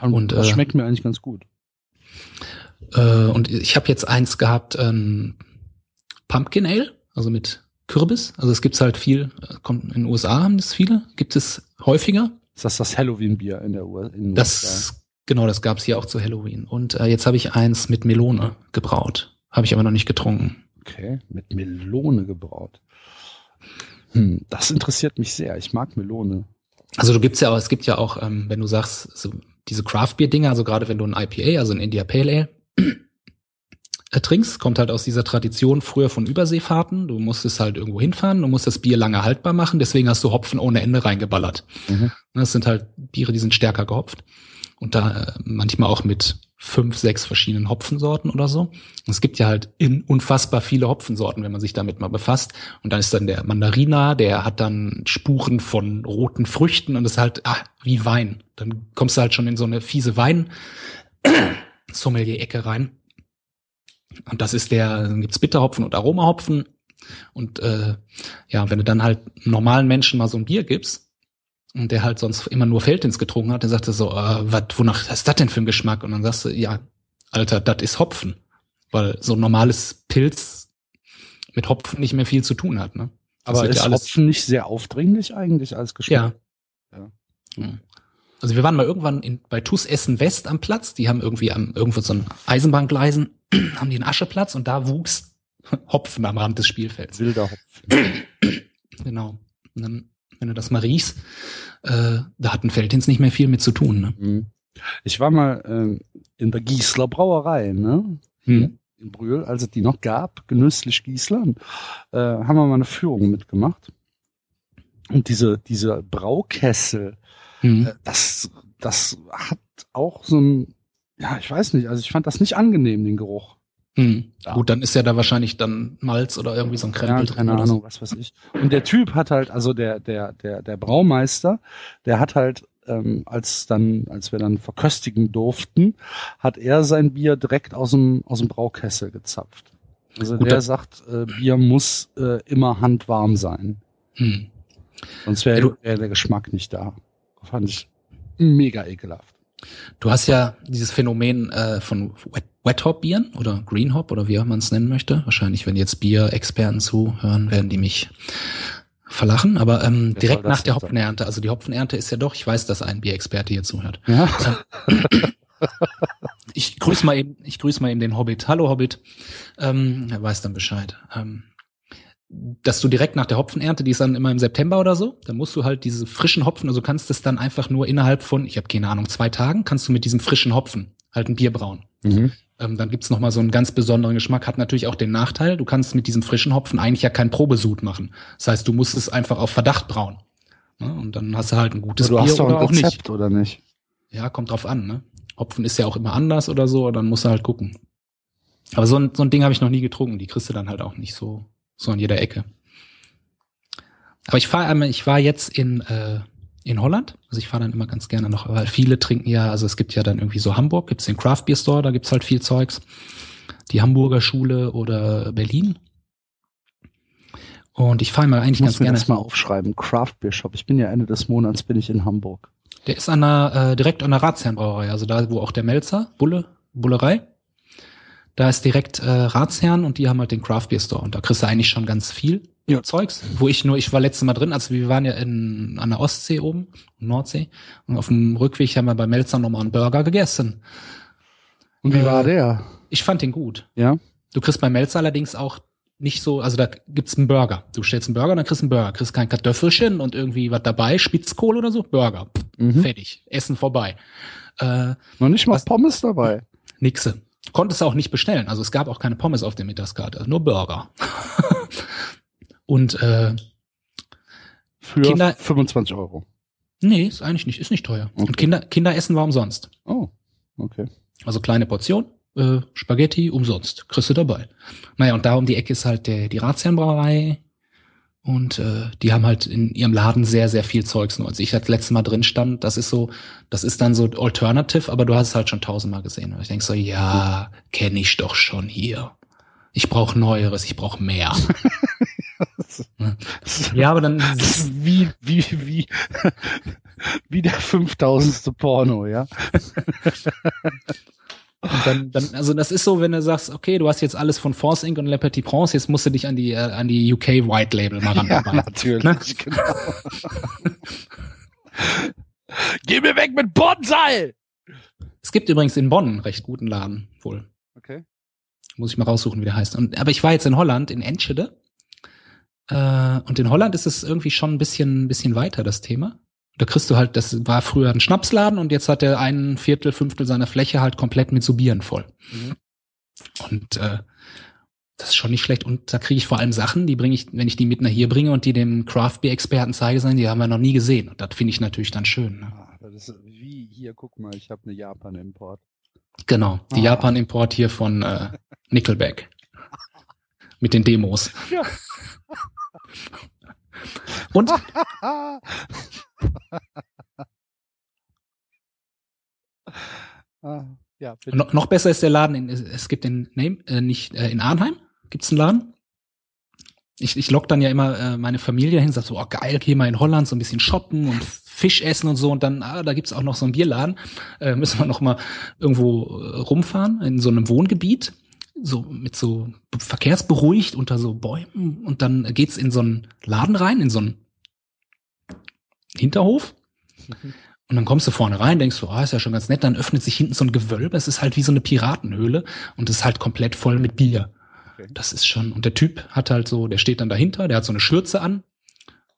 Und, das äh, schmeckt mir eigentlich ganz gut. Äh, und ich habe jetzt eins gehabt, ähm, Pumpkin Ale, also mit Kürbis. Also es gibt's halt viel, äh, kommt in den USA haben das viele, gibt es häufiger. Ist das das Halloween-Bier in der U in den USA? Das, genau, das gab's hier auch zu Halloween. Und äh, jetzt habe ich eins mit Melone gebraut. Habe ich aber noch nicht getrunken. Okay, mit Melone gebraut. Hm, das interessiert mich sehr. Ich mag Melone. Also du gibt's ja auch, es gibt ja auch, ähm, wenn du sagst, so diese Craft Beer Dinger, also gerade wenn du ein IPA, also ein India Pale Ale äh, trinkst, kommt halt aus dieser Tradition früher von Überseefahrten. Du musstest halt irgendwo hinfahren, du musst das Bier lange haltbar machen, deswegen hast du Hopfen ohne Ende reingeballert. Mhm. Das sind halt Biere, die sind stärker gehopft. Und da äh, manchmal auch mit fünf, sechs verschiedenen Hopfensorten oder so. Es gibt ja halt in unfassbar viele Hopfensorten, wenn man sich damit mal befasst. Und dann ist dann der Mandarina, der hat dann Spuren von roten Früchten und ist halt ah, wie Wein. Dann kommst du halt schon in so eine fiese Wein-Sommelier-Ecke rein. Und das ist der, dann gibt's Bitterhopfen und Aromahopfen. Und äh, ja, wenn du dann halt normalen Menschen mal so ein Bier gibst, und der halt sonst immer nur Feldins getrunken hat, der sagte so, äh, wat, wonach ist das denn für ein Geschmack? Und dann sagst du, ja, Alter, das ist Hopfen. Weil so ein normales Pilz mit Hopfen nicht mehr viel zu tun hat, ne? Das Aber ist ja alles- Hopfen nicht sehr aufdringlich eigentlich als Geschmack? Ja. Ja. Ja. Also wir waren mal irgendwann in, bei TUS Essen West am Platz, die haben irgendwie am, irgendwo so ein Eisenbahngleisen, haben die einen Ascheplatz und da wuchs Hopfen am Rand des Spielfelds. Wilder Hopfen. Genau. Und dann, wenn du das mal riechst, äh, da hatten Feldins nicht mehr viel mit zu tun, ne? Mhm. Ich war mal ähm, in der Giesler Brauerei, ne? Hm. In Brühl, als es die noch gab, genüsslich Giesler, äh, haben wir mal eine Führung mitgemacht. Und diese, diese Braukessel, Hm. äh, das, das hat auch so ein, ja, ich weiß nicht, also ich fand das nicht angenehm, den Geruch. Hm. Ja. Gut, dann ist ja da wahrscheinlich dann Malz oder irgendwie so ein Krempel Ja, drin. keine oder Ahnung, So. was weiß ich. Und der Typ hat halt, also der, der, der, der Braumeister, der hat halt, ähm, als dann, als wir dann verköstigen durften, hat er sein Bier direkt aus dem, aus dem Braukessel gezapft. Also Gut, der sagt, äh, Bier muss äh, immer handwarm sein. Hm. Sonst wäre Ja, wär der Geschmack nicht da. Fand ich mega ekelhaft. Du hast ja dieses Phänomen äh, von Wet, Wet Hop Bieren oder Green Hop oder wie auch man es nennen möchte. Wahrscheinlich, wenn jetzt Bierexperten zuhören, werden die mich verlachen. Aber ähm, direkt nach der? Hopfenernte, also die Hopfenernte ist ja doch, ich weiß, dass ein Bierexperte hier zuhört. Ja. Ich grüße mal eben, ich grüße mal eben den Hobbit. Hallo Hobbit. Ähm, er weiß dann Bescheid. Ähm, dass du direkt nach der Hopfenernte, die ist dann immer im September oder so, dann musst du halt diese frischen Hopfen, also kannst es dann einfach nur innerhalb von, ich habe keine Ahnung, zwei Tagen, kannst du mit diesem frischen Hopfen halt ein Bier brauen. Mhm. Ähm, dann gibt's noch mal so einen ganz besonderen Geschmack. Hat natürlich auch den Nachteil, du kannst mit diesem frischen Hopfen eigentlich ja kein Probesud machen. Das heißt, du musst es einfach auf Verdacht brauen. Ne? Und dann hast du halt ein gutes du Bier hast doch oder ein auch nicht. Rezept, oder nicht? Ja, kommt drauf an. Ne? Hopfen ist ja auch immer anders oder so, dann musst du halt gucken. Aber so ein, so ein Ding habe ich noch nie getrunken. Die kriegst du dann halt auch nicht so, so an jeder Ecke. Aber ich fahre einmal, ich war jetzt in, äh, in Holland. Also ich fahre dann immer ganz gerne noch, weil viele trinken ja, also es gibt ja dann irgendwie so Hamburg, gibt's den Craft Beer Store, da gibt's halt viel Zeugs. Die Hamburger Schule oder Berlin. Und ich fahre mal eigentlich Ich muss ganz mir gerne. das mal aufschreiben. Craft Beer Shop. Ich bin ja Ende des Monats bin ich in Hamburg. Der ist an der, äh, direkt an der Ratsherrenbrauerei, also da, wo auch der Melzer, Bulle, Bullerei. Da ist direkt äh, Ratsherren und die haben halt den Craft Beer Store und da kriegst du eigentlich schon ganz viel Ja. Zeugs. Wo ich nur, ich war letztes Mal drin, also wir waren ja in, an der Ostsee oben, Nordsee, und auf dem Rückweg haben wir bei Melzer nochmal einen Burger gegessen. Und wie Äh, war der? Ich fand den gut. Ja? Du kriegst bei Melzer allerdings auch nicht so, also da gibt's einen Burger. Du stellst einen Burger und dann kriegst du einen Burger. Kriegst kein Kartoffelchen und irgendwie was dabei, Spitzkohl oder so, Burger. Mhm. Fertig. Essen vorbei. Äh, Noch nicht mal Was- Pommes dabei. Nixe. Konntest du auch nicht bestellen. Also es gab auch keine Pommes auf der Mittagskarte, nur Burger. Und äh, Für Kinder- 25 Euro. nee, ist eigentlich nicht, ist nicht teuer. Okay. Und Kinder, Kinderessen war umsonst. Oh, okay. Also kleine Portion, äh, Spaghetti umsonst. Kriegst du dabei. Naja, und da um die Ecke ist halt der, die Ratsherrenbrauerei. Und äh, die haben halt in ihrem Laden sehr, sehr viel Zeugs. Nur als ich das letzte Mal drin stand, das ist so, das ist dann so Alternative, aber du hast es halt schon tausendmal gesehen. Und ich denk so, ja, kenne ich doch schon hier. Ich brauche Neueres, ich brauche mehr. ja, aber dann wie, wie, wie, wie der 5000. Porno, ja? Und dann, dann, also das ist so, wenn du sagst, okay, du hast jetzt alles von Force Inc. und Le Petit Prince, jetzt musst du dich an die, äh, an die UK White Label mal Ja, ranarbeiten. natürlich, Ne? genau. Geh mir weg mit Bonsai! Es gibt übrigens in Bonn einen recht guten Laden, wohl. Okay. Muss ich mal raussuchen, wie der heißt. Und, aber ich war jetzt in Holland, in Enschede. Äh, und in Holland ist es irgendwie schon ein bisschen, ein bisschen weiter, das Thema. Da kriegst du halt, das war früher ein Schnapsladen und jetzt hat er ein Viertel, Fünftel seiner Fläche halt komplett mit so Bieren voll. Mhm. Und äh, das ist schon nicht schlecht. Und da kriege ich vor allem Sachen, die bringe ich, wenn ich die mit nach hier bringe und die dem Craft Beer Experten zeige, sagen, die haben wir noch nie gesehen. Und das finde ich natürlich dann schön. Ne? Ah, das ist wie, hier, guck mal, ich habe eine Japan-Import. Genau, die Ah. Japan-Import hier von äh, Nickelback. Mit den Demos. Ja. Und ja, no, noch besser ist der Laden, in, es- es gibt den Name, äh, nicht äh, in Arnheim, gibt's einen Laden. Ich, ich lock dann ja immer äh, meine Familie hin, sag so, oh geil, geh mal in Holland, so ein bisschen shoppen und Fisch essen und so und dann, ah, da gibt's auch noch so einen Bierladen. Äh, müssen wir noch mal irgendwo äh, rumfahren, in so einem Wohngebiet, so mit so verkehrsberuhigt unter so Bäumen und dann geht's in so einen Laden rein, in so einen Hinterhof. Und dann kommst du vorne rein, denkst du, ah, ist ja schon ganz nett, dann öffnet sich hinten so ein Gewölbe, es ist halt wie so eine Piratenhöhle und es ist halt komplett voll mit Bier. Okay. Das ist schon, und der Typ hat halt so, der steht dann dahinter, der hat so eine Schürze an,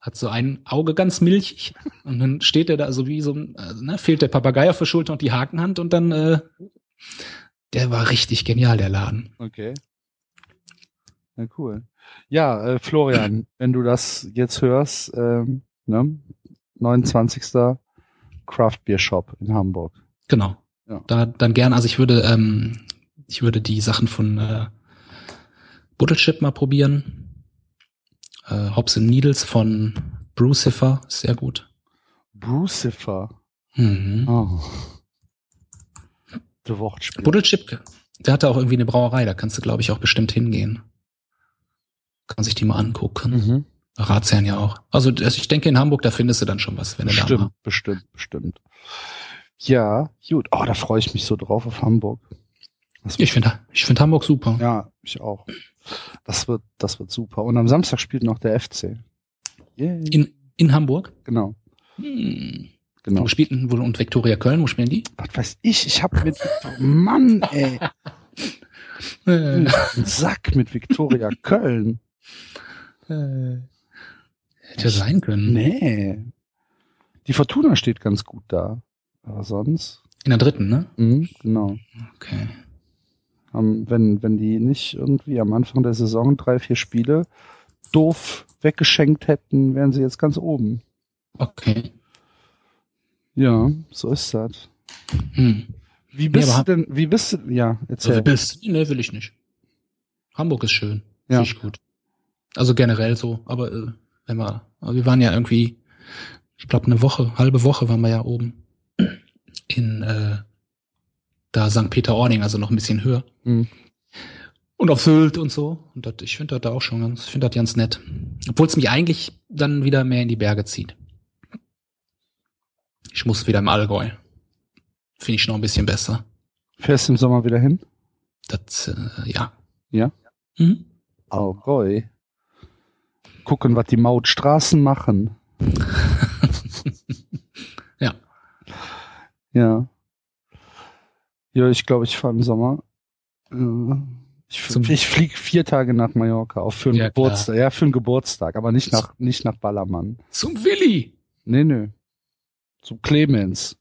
hat so ein Auge ganz milchig und dann steht er da so wie so, ein, äh, ne, fehlt der Papagei auf der Schulter und die Hakenhand und dann, äh, der war richtig genial, der Laden. Okay. Na cool. Ja, äh, Florian, wenn du das jetzt hörst, ähm, ne? 29. Craft Beer Shop in Hamburg. Genau. Ja. Da dann gern, also ich würde, ähm, ich würde die Sachen von äh, Buttelchip mal probieren. Äh, Hops and Needles von Brucifer, sehr gut. Brucifer. Mhm. Oh. Der Wortspiel. Buttelchip, der hatte auch irgendwie eine Brauerei, da kannst du, glaube ich, auch bestimmt hingehen. Kann sich die mal angucken. Mhm. Ratsherrn ja auch. Also das- ich denke, in Hamburg, da findest du dann schon was, wenn du da Bestimmt, mal. bestimmt, bestimmt. Ja, gut. Oh, da freue ich mich so drauf auf Hamburg. Das Ich finde ich find Hamburg super. Ja, ich auch. Das wird, das wird super. Und am Samstag spielt noch der FC. Yeah. In, in Hamburg? genau, Hm. Genau. Wo spielten wohl und Viktoria Köln, wo spielen die? Was weiß ich? Ich habe mit Mann, ey, Äh, Sack mit Viktoria Köln. äh, hätte sein können. Nee. Die Fortuna steht ganz gut da. Aber sonst? In der dritten, ne? Mhm, genau. Okay. Haben, wenn, wenn die nicht irgendwie am Anfang der Saison drei, vier Spiele doof weggeschenkt hätten, wären sie jetzt ganz oben. Okay. Ja, so ist das. Hm. Wie bist aber- du denn, wie bist du, ja, Also, erzähl. bist? Nee, will ich nicht. Hamburg ist schön. Ja. Ja. ich gut. Also generell so, aber äh, wenn wir, wir waren ja irgendwie, ich glaube eine Woche, halbe Woche waren wir ja oben in äh, da St. Peter-Ording, also noch ein bisschen höher. Hm. Und auf Sylt und so. Und das, ich finde das da auch schon ganz, ich finde das ganz nett. Obwohl es mich eigentlich dann wieder mehr in die Berge zieht. Ich muss wieder im Allgäu. Finde ich noch ein bisschen besser. Fährst du im Sommer wieder hin? Das, äh, ja. Ja? Mhm. Allgäu. Gucken, was die Mautstraßen machen. ja. Ja. Ja, ich glaube, ich fahre im Sommer. Äh, Ich, ich fliege vier Tage nach Mallorca, auch für einen Ja, klar. Geburtstag. Ja, für einen Geburtstag, aber nicht nach, nicht nach Ballermann. Zum Willi. Nee, nee. Zu Clemens.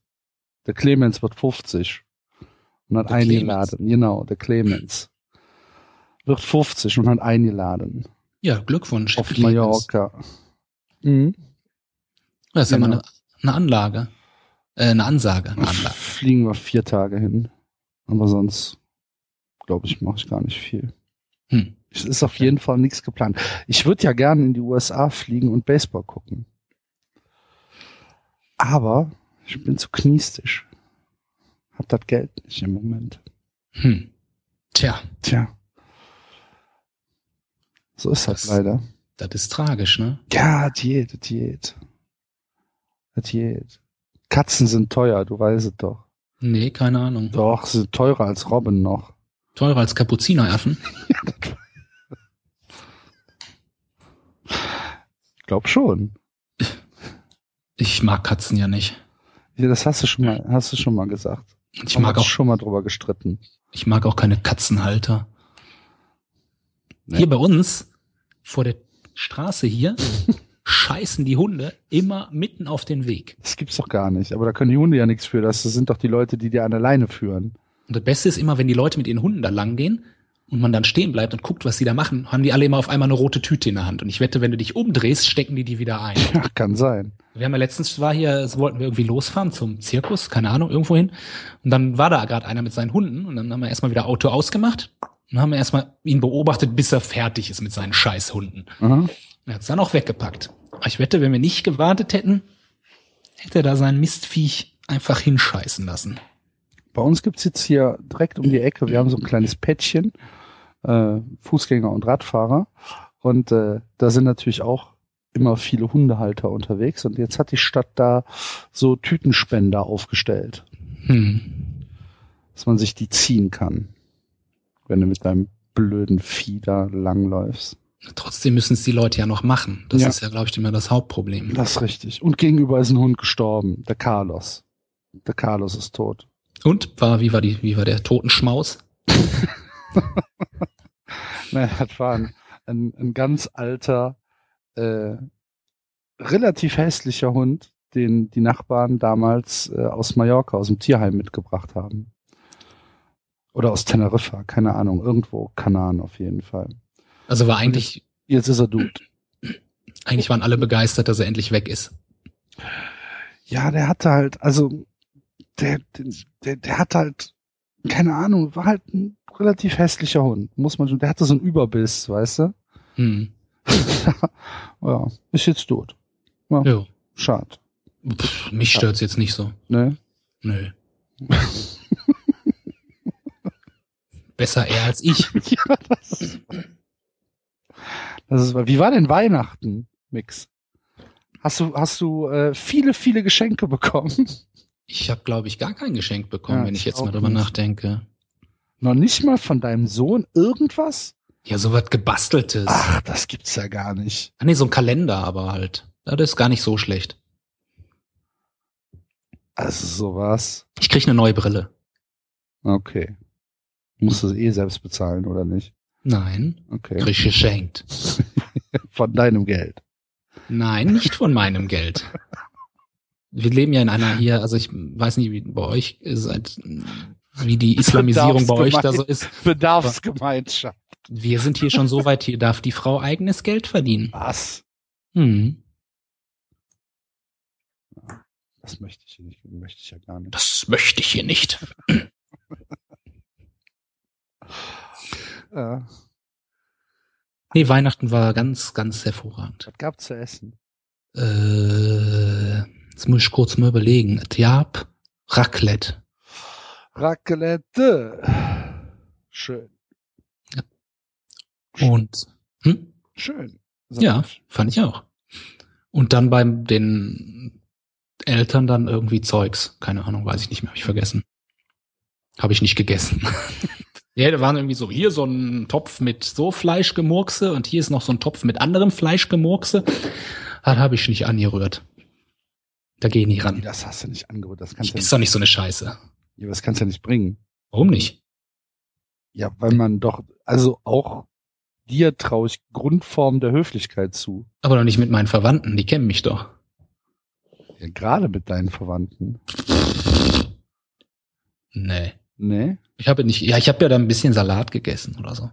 Der Clemens wird 50. Und hat Der eingeladen. Genau, der Clemens. Wird 50 und hat eingeladen. Ja, Glückwunsch. Auf Clemens. Mallorca. Mhm. Das ist ja mal Genau. eine, eine Anlage. Äh, eine Ansage. Eine Anlage. Fliegen wir vier Tage hin. Aber sonst, glaube ich, mache ich gar nicht viel. Hm. Es ist auf jeden Fall nichts geplant. Ich würde ja gerne in die USA fliegen und Baseball gucken. Aber ich bin zu kniestisch. Hab das Geld nicht im Moment. Hm. Tja, Tja. So ist das Das- leider. das ist tragisch, ne? Ja, Diät, Diät. Diät. Katzen sind teuer, du weißt es doch. Nee, keine Ahnung. Doch, sie sind teurer als Robben noch. Teurer als Kapuzineraffen. Ich glaube schon. Ich mag Katzen ja nicht. Ja, das hast du schon mal, hast du schon mal gesagt. Ich mag auch, schon mal drüber gestritten. ich mag auch keine Katzenhalter. Nee. Hier bei uns, vor der Straße hier, scheißen die Hunde immer mitten auf den Weg. Das gibt's doch gar nicht. Aber da können die Hunde ja nichts für. Das sind doch die Leute, die dir an der Leine führen. Und das Beste ist immer, wenn die Leute mit ihren Hunden da lang gehen und man dann stehen bleibt und guckt, was sie da machen, haben die alle immer auf einmal eine rote Tüte in der Hand. Und ich wette, wenn du dich umdrehst, stecken die die wieder ein. Ja, kann sein. Wir haben ja letztens war hier, es wollten wir irgendwie losfahren zum Zirkus, keine Ahnung, irgendwo hin. Und dann war da gerade einer mit seinen Hunden und dann haben wir erstmal wieder Auto ausgemacht und haben wir erstmal ihn beobachtet, bis er fertig ist mit seinen Scheißhunden. Aha. Er hat's dann auch weggepackt. Aber ich wette, wenn wir nicht gewartet hätten, hätte er da sein Mistviech einfach hinscheißen lassen. Bei uns gibt's jetzt hier direkt um die Ecke, wir haben so ein kleines Pättchen, äh, Fußgänger und Radfahrer. Und äh, da sind natürlich auch immer viele Hundehalter unterwegs. Und jetzt hat die Stadt da so Tütenspender aufgestellt, Hm. dass man sich die ziehen kann, wenn du mit deinem blöden Vieh da langläufst. Trotzdem müssen es die Leute ja noch machen. Das Ja. ist ja, glaube ich, immer das Hauptproblem. Das ist richtig. Und gegenüber ist ein Hund gestorben, der Carlos. Der Carlos ist tot. Und war, wie war die, wie war der Totenschmaus? Nein, das war ein, ein, ein ganz alter, äh, relativ hässlicher Hund, den die Nachbarn damals äh, aus Mallorca, aus dem Tierheim mitgebracht haben. Oder aus Teneriffa, keine Ahnung, irgendwo Kanaren auf jeden Fall. Also war eigentlich, Jetzt ist er Dude. eigentlich waren alle begeistert, dass er endlich weg ist. Ja, der hatte halt, also der, der, der hatte halt, keine Ahnung, war halt ein relativ hässlicher Hund, muss man schon, der hatte so einen Überbiss, weißt du? Hm. ja, ist jetzt tot. Jo. Schade. Pff, mich stört's jetzt nicht so. Ne? Nö. Besser er als ich. ja, das ist, das ist, wie war denn Weihnachten, Mix? Hast du, hast du äh, viele, viele Geschenke bekommen? Ich habe, glaube ich, gar kein Geschenk bekommen, Ja, wenn ich jetzt mal drüber nicht. nachdenke. Noch nicht mal von deinem Sohn irgendwas? Ja, so was gebasteltes. Ach, das gibt's ja gar nicht. Ah, nee, so ein Kalender aber halt. Das ist gar nicht so schlecht. Also sowas. Ich krieg eine neue Brille. Okay. Musst du es eh selbst bezahlen, oder nicht? Nein, Okay. krieg ich geschenkt. Von deinem Geld. Nein, nicht von meinem Geld. Wir leben ja in einer hier, also ich weiß nicht, wie bei euch, seid wie die Islamisierung bei euch da so ist. Bedarfsgemeinschaft. Wir sind hier schon so weit, hier darf die Frau eigenes Geld verdienen. Was? Hm. Das möchte ich nicht, möchte ich ja gar nicht. Das möchte ich hier nicht. Ja. Nee, Weihnachten war ganz, ganz hervorragend. Was gab's zu essen? Äh, jetzt muss ich kurz mal überlegen. Gab Raclette. Raclette. Schön. Und, hm? Schön. Ja, ich. fand ich auch. Und dann beim den Eltern dann irgendwie Zeugs. Keine Ahnung, weiß ich nicht mehr, habe ich vergessen. Habe ich nicht gegessen. ja, da waren irgendwie so, hier so ein Topf mit so Fleischgemurkse und hier ist noch so ein Topf mit anderem Fleischgemurkse. Das habe ich nicht angerührt. Da gehe ich nicht ran. Das hast du nicht angerührt. Das kannst du Ist nicht, doch nicht so eine Scheiße. ja, das kannst du ja nicht bringen. Warum nicht? Ja, weil man doch, also auch dir traue ich Grundform der Höflichkeit zu. Aber doch nicht mit meinen Verwandten, die kennen mich doch. Ja, gerade mit deinen Verwandten. Nee. Nee? Ich habe nicht, ja, ich habe ja da ein bisschen Salat gegessen oder so.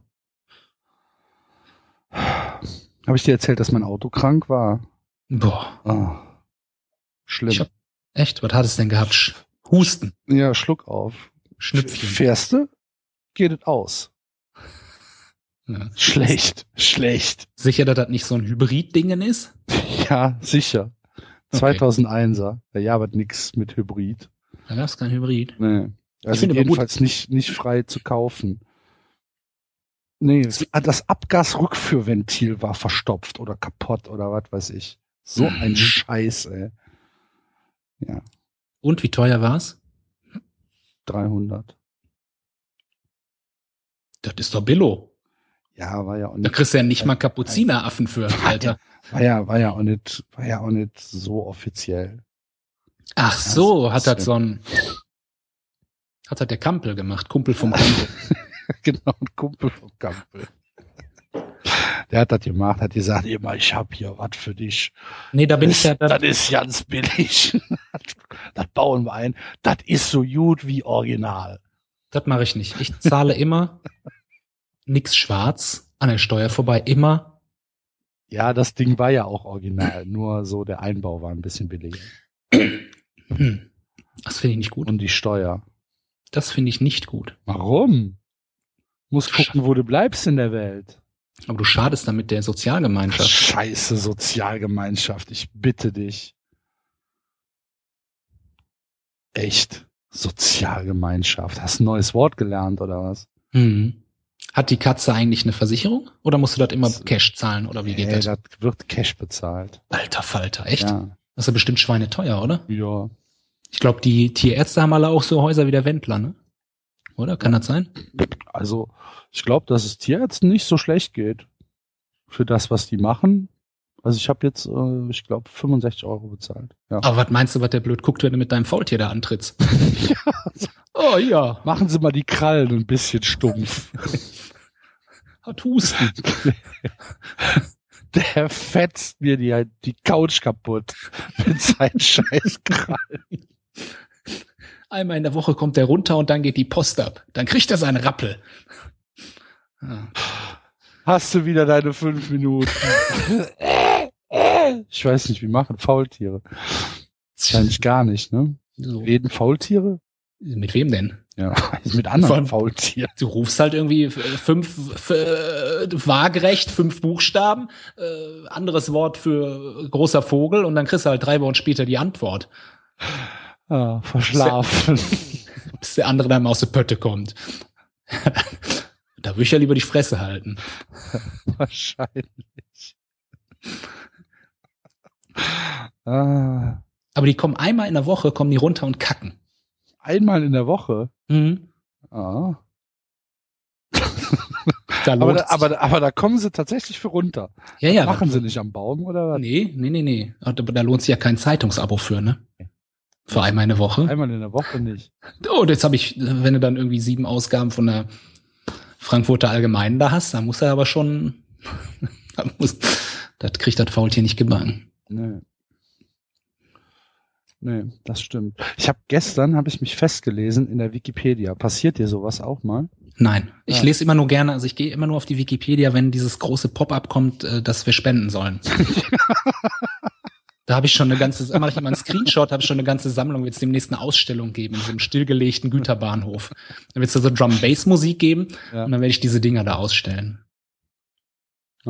Habe ich dir erzählt, dass mein Auto krank war? Boah, Ah, schlimm. Hab- echt? Was hat es denn gehabt? Sch- Husten, ja, Schluck auf. Schnüpfchen. Fährst du? Geht es aus. Ja. Schlecht, schlecht. Sicher, dass das nicht so ein Hybrid-Dingen ist? Ja, sicher. Okay. 2001er. Da jabert nix mit Hybrid. Ja, das ist kein Hybrid. Nee. Also aber jedenfalls nicht, nicht frei zu kaufen. Nee, es- ah, das Abgasrückführventil war verstopft oder kaputt oder was weiß ich. So Mhm. ein Scheiß, ey. Ja, Und wie teuer war's? 300. Das ist doch Billo. Ja, war ja auch Da nicht, kriegst du ja nicht mal Kapuzineraffen für, Alter. war ja, war ja auch nicht, war ja auch nicht so offiziell. Ach so, das hat das so ein, hat das der Kampel gemacht, Kumpel vom Kumpel. genau, ein Kumpel vom Kampel. Der hat das gemacht, hat gesagt, immer, ich hab hier was für dich. Nee, da bin ich ja, das, da, das ist ganz billig. Das, das bauen wir ein. Das ist so gut wie original. das mache ich nicht. Ich zahle immer nix schwarz an der Steuer vorbei, immer. Ja, das Ding war ja auch original, nur so der Einbau war ein bisschen billiger. Hm. Das finde ich nicht gut. Und die Steuer. Das finde ich nicht gut. Warum? Muss gucken, wo du bleibst in der Welt. Aber du schadest damit der Sozialgemeinschaft. Scheiße Sozialgemeinschaft, ich bitte dich. Echt? Sozialgemeinschaft. Hast ein neues Wort gelernt oder was? Hm. Hat die Katze eigentlich eine Versicherung? Oder musst du das immer Cash zahlen? Oder wie geht Nee, das? das wird Cash bezahlt. Alter Falter, echt? Ja. Das ist ja bestimmt schweineteuer, oder? ja. Ich glaube, die Tierärzte haben alle auch so Häuser wie der Wendler, ne? Oder? Kann das sein? Also, ich glaube, dass es Tierärzten nicht so schlecht geht. Für das, was die machen. Also ich habe jetzt, äh, ich glaube, 65 Euro bezahlt. Ja. Aber was meinst du, was der blöd guckt, wenn du mit deinem Faultier da antrittst? oh ja, Machen Sie mal die Krallen ein bisschen stumpf. hat Husten. Der fetzt mir die, die Couch kaputt mit seinen scheiß Krallen. Einmal in der Woche kommt der runter und dann geht die Post ab. Dann kriegt er seinen Rappel. Ja. Hast du wieder deine fünf Minuten? ich weiß nicht, wie machen Faultiere. Wahrscheinlich gar nicht, ne? So. Reden Faultiere? Mit wem denn? Ja, mit anderen Von- Faultieren. Du rufst halt irgendwie f- fünf äh, waagerecht, fünf Buchstaben, äh, anderes Wort für großer Vogel und dann kriegst du halt drei Wochen später die Antwort, Ah, verschlafen. bis der andere dann mal aus der Pötte kommt. da würde ich ja lieber die Fresse halten. Wahrscheinlich. Ah, Aber die kommen einmal in der Woche, kommen die runter und kacken. einmal in der Woche. Mhm. Ah. Da Aber, da, aber, aber da kommen sie tatsächlich für runter. ja, ja, Machen sie nicht am Baum oder was? Nee, nee, nee, nee. Aber da lohnt sich ja kein Zeitungsabo für, ne? Für einmal in der Woche. Einmal in der Woche nicht. Oh, jetzt habe ich, wenn du dann irgendwie sieben Ausgaben von der Frankfurter Allgemeinen da hast, dann muss er aber schon, da muss, das kriegt das Faultier nicht gebacken. Nee. Nee, das stimmt. Ich habe gestern habe ich mich festgelesen in der Wikipedia. Passiert dir sowas auch mal? Nein, ich Ja. lese immer nur gerne, also ich gehe immer nur auf die Wikipedia, wenn dieses große Pop-up kommt, äh, dass wir spenden sollen. da habe ich schon eine ganze, mache ich immer einen Screenshot, habe ich schon eine ganze Sammlung, wird es demnächst eine Ausstellung geben in so einem stillgelegten Güterbahnhof. Dann wird es da so Drum-Bass-Musik geben Ja. und dann werde ich diese Dinger da ausstellen.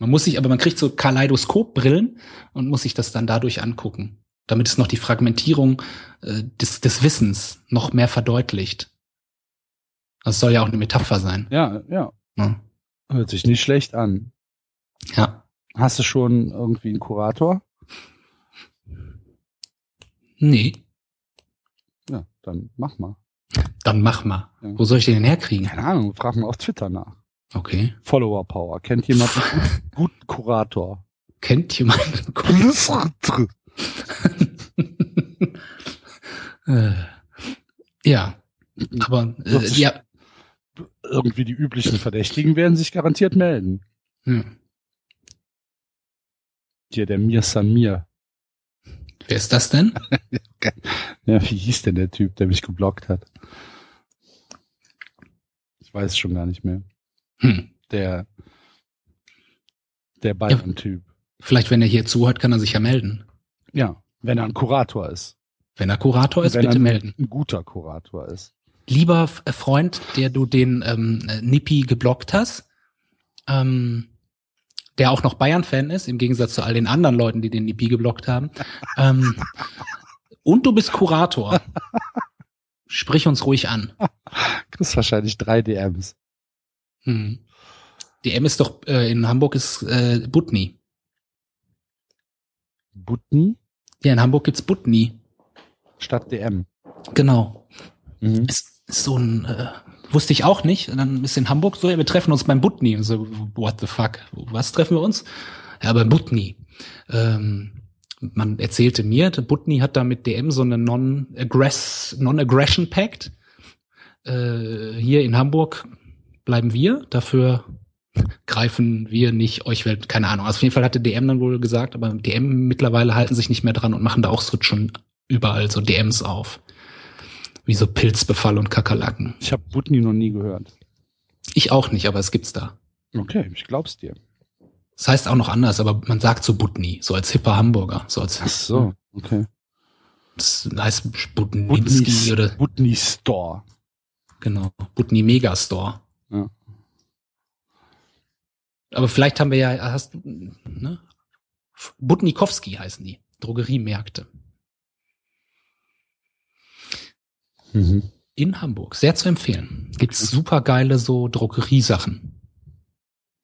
Man muss sich, aber man kriegt so Kaleidoskopbrillen und muss sich das dann dadurch angucken, damit es noch die Fragmentierung äh, des, des Wissens noch mehr verdeutlicht. Das soll ja auch eine Metapher sein. ja, ja. Ne? Hört sich nicht schlecht an. Ja. Hast du schon irgendwie einen Kurator? Nee, Ja, dann mach mal. dann mach mal. Ja. Wo soll ich den denn herkriegen? Keine Ahnung, frag mal auf Twitter nach. Okay. Follower Power. Kennt jemand einen gut- guten Kurator? Kennt jemand? äh, ja. Aber äh, ja. Irgendwie die üblichen Verdächtigen werden sich garantiert melden. Hm. Hier, der Mir Samir. Wer ist das denn? Ja, wie hieß denn der Typ, der mich geblockt hat? Ich weiß es schon gar nicht mehr. Hm. Der, der Bayern-Typ. Vielleicht, wenn er hier zuhört, kann er sich ja melden. Ja, wenn er ein Kurator ist. Wenn er Kurator ist, wenn bitte er melden. ein guter Kurator ist. Lieber Freund, der du den ähm, äh, Nippi geblockt hast, ähm, der auch noch Bayern-Fan ist, im Gegensatz zu all den anderen Leuten, die den Nippi geblockt haben. ähm, und du bist Kurator. Sprich uns ruhig an. Kriegst wahrscheinlich drei DMs. Hm. DM ist doch, äh, in Hamburg ist äh, Butni. Butni Ja, in Hamburg gibt's Butni. statt DM. Genau. Mhm. Ist, ist so ein, äh, wusste ich auch nicht. Und dann ist in Hamburg so, ja, wir treffen uns beim Butni. Und so, what the fuck? Was treffen wir uns? Ja, beim Butni. Ähm, man erzählte mir, der Butni hat da mit DM so eine Non-Aggress- Non-Aggression Pact. Äh, hier in Hamburg bleiben wir, dafür greifen wir nicht euch Welt, keine Ahnung. Also auf jeden Fall hatte DM dann wohl gesagt, aber DM mittlerweile halten sich nicht mehr dran und machen da auch so schon überall so DMs auf. Wie so Pilzbefall und Kakerlaken. Ich habe Butni noch nie gehört. Ich auch nicht, aber es gibt's da. Okay, ich glaub's dir. Das heißt auch noch anders, aber man sagt so Butni, so als hipper Hamburger, so als Ach so, okay. Das heißt Butninski oder Butni Store. genau, Butni Megastore. Ja. Aber vielleicht haben wir ja, hast du, ne? Butnikowski heißen die, Drogeriemärkte Mhm. in Hamburg. Sehr zu empfehlen. Gibt's super geile so Drogeriesachen.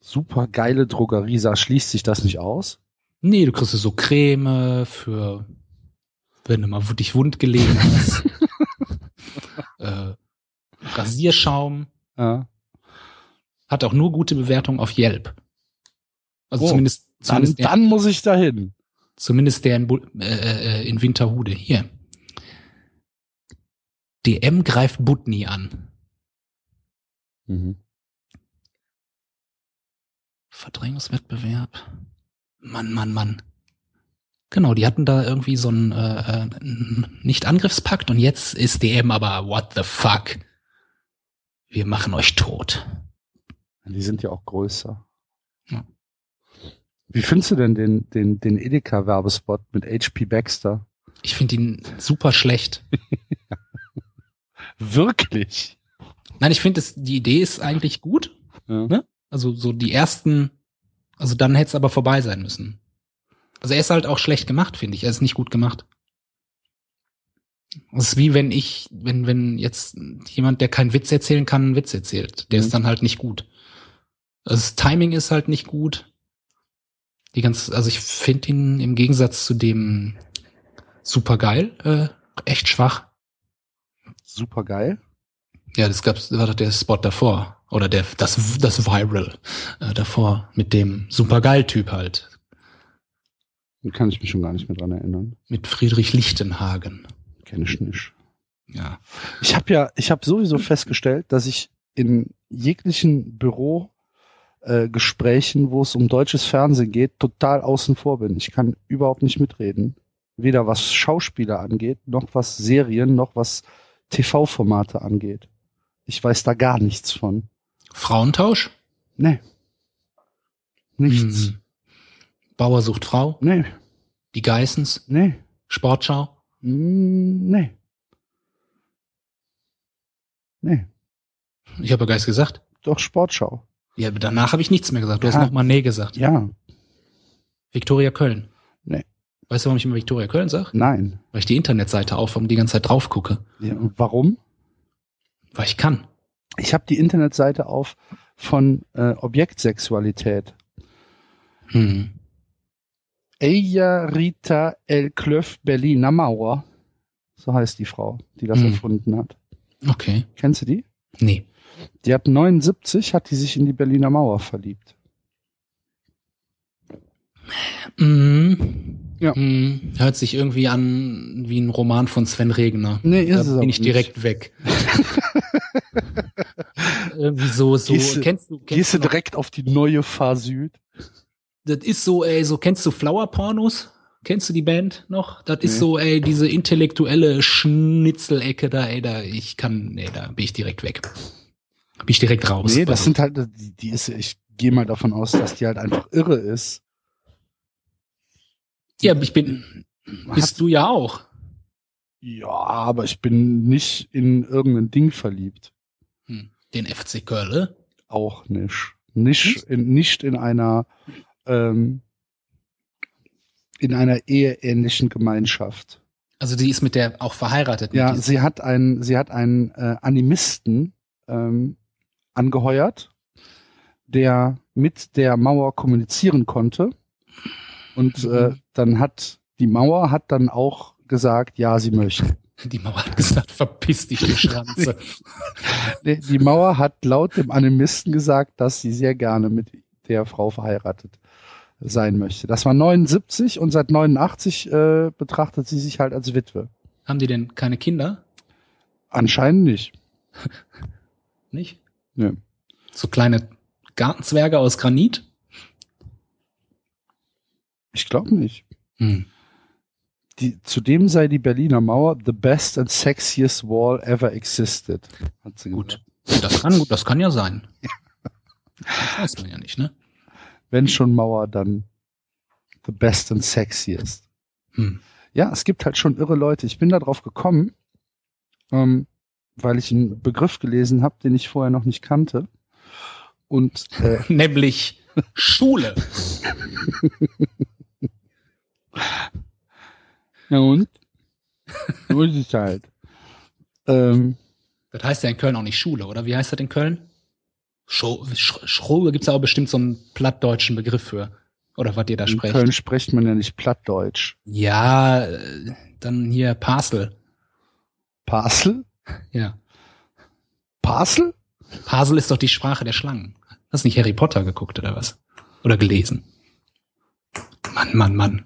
Super geile Drogerie. Sag, Schließt sich das nicht aus? Nee, du kriegst so Creme für, wenn du mal dich wund gelegen hast. äh, Rasierschaum. Ja. Hat auch nur gute Bewertungen auf Yelp. Also Oh, zumindest, Dann, zumindest, der, dann muss ich dahin. zumindest der in, Bu- äh, äh, in Winterhude. Hier. DM greift Butni an. Mhm. Verdrängungswettbewerb. Mann, Mann, Mann. Genau, die hatten da irgendwie so einen äh, äh, Nicht-Angriffspakt und jetzt ist DM aber what the fuck. Wir machen euch tot. Die sind ja auch größer. Ja. Wie findest du denn den, den, den Edeka-Werbespot mit HP Baxter? Ich finde ihn super schlecht. Wirklich? Nein, ich finde, die Idee ist eigentlich gut. Ja. Ne? Also so die ersten, also dann hätte es aber vorbei sein müssen. Also er ist halt auch schlecht gemacht, finde ich. Er ist nicht gut gemacht. Es ist wie wenn ich, wenn, wenn jetzt jemand, der keinen Witz erzählen kann, einen Witz erzählt. Der Mhm. ist dann halt nicht gut. Also das Timing ist halt nicht gut. Die ganz, also ich finde ihn im Gegensatz zu dem super geil, äh, echt schwach. Super geil. Ja, das gab's, war doch der Spot davor. Oder der, das, das Viral äh, davor mit dem Supergeil-Typ halt. Da kann ich mich schon gar nicht mehr dran erinnern. Mit Friedrich Lichtenhagen. Kenn ich nicht. Ja. Ich habe ja, ich habe sowieso festgestellt, dass ich in jeglichen Büro äh, Gesprächen, wo es um deutsches Fernsehen geht, total außen vor bin. Ich kann überhaupt nicht mitreden. Weder was Schauspieler angeht, noch was Serien, noch was TV-Formate angeht. Ich weiß da gar nichts von. Frauentausch? Nee. Nichts. Hm. Bauer sucht Frau? Nee. Die Geissens? Nee. Sportschau? Mm, Nee. Nee. Ich habe ja Geist gesagt. Doch Sportschau. Ja, danach habe ich nichts mehr gesagt. Du hast Ja. noch mal Nee gesagt. Ja. Viktoria Köln. Nee. Weißt du, warum ich immer Viktoria Köln sage? Nein. Weil ich die Internetseite auf und die ganze Zeit drauf gucke. Ja, warum? Weil ich kann. Ich habe die Internetseite auf von äh, Objektsexualität. Hm. Ella Rita El Klöf Berliner Mauer. So heißt die Frau, die das Hm. erfunden hat. Okay. Kennst du die? Nee. Die hat 79, hat die sich in die Berliner Mauer verliebt. Mhm. Ja. Mhm. Hört sich irgendwie an wie ein Roman von Sven Regner. Nee, ist da es bin ich nicht. direkt weg. irgendwie so, so, Gehst du- kennst du, kennst Gehst du direkt auf die neue Fahr Süd? das ist so, ey, so, kennst du Flower Pornos? Kennst du die Band noch? Das ist Nee. so, ey, diese intellektuelle Schnitzelecke da, ey, da, ich kann, nee, da bin ich direkt weg. Bin ich direkt raus. Nee, das Also, sind halt, die, die ist, ich gehe mal davon aus, dass die halt einfach irre ist. Ja, ich bin, bist du ja auch. Ja, aber ich bin nicht in irgendein Ding verliebt. Hm. Den FC Köln. Auch nicht. Nicht in, nicht in einer, ähm, in einer eheähnlichen Gemeinschaft. Also die ist mit der auch verheiratet. Ja, sie hat einen, sie hat einen äh, Animisten ähm, angeheuert, der mit der Mauer kommunizieren konnte. Und äh, Mhm. dann hat die Mauer hat dann auch gesagt, ja, sie möchte. Die Mauer hat gesagt, verpiss dich, du Schranze. Die die Mauer hat laut dem Animisten gesagt, dass sie sehr gerne mit der Frau verheiratet sein möchte. Das war 79 und seit 89 äh, betrachtet sie sich halt als Witwe. Haben die denn keine Kinder? Anscheinend nicht. Nicht? Nö. So kleine Gartenzwerge aus Granit? Ich glaube nicht. Hm. Die, zudem sei die Berliner Mauer the best and sexiest wall ever existed. Hat sie Gut. gesagt. Das kann, gut, das kann ja sein. Das weiß man ja nicht, ne? Wenn schon Mauer, dann the best and sexiest. Hm. Ja, es gibt halt schon irre Leute. Ich bin da drauf gekommen, ähm, weil ich einen Begriff gelesen habe, den ich vorher noch nicht kannte. Und äh, Nämlich Schule. ja und? So ist es halt. Ähm, Das heißt ja in Köln auch nicht Schule, oder? Wie heißt das in Köln? Sch Schule gibt's ja auch bestimmt so einen plattdeutschen Begriff für. Oder was ihr da in sprecht. Köln spricht man ja nicht Plattdeutsch. Ja, äh, dann hier Parsel. Parcel? Ja. Parcel? Parsel ist doch die Sprache der Schlangen. Hast du nicht Harry Potter geguckt oder was? Oder gelesen? Mann, Mann, Mann.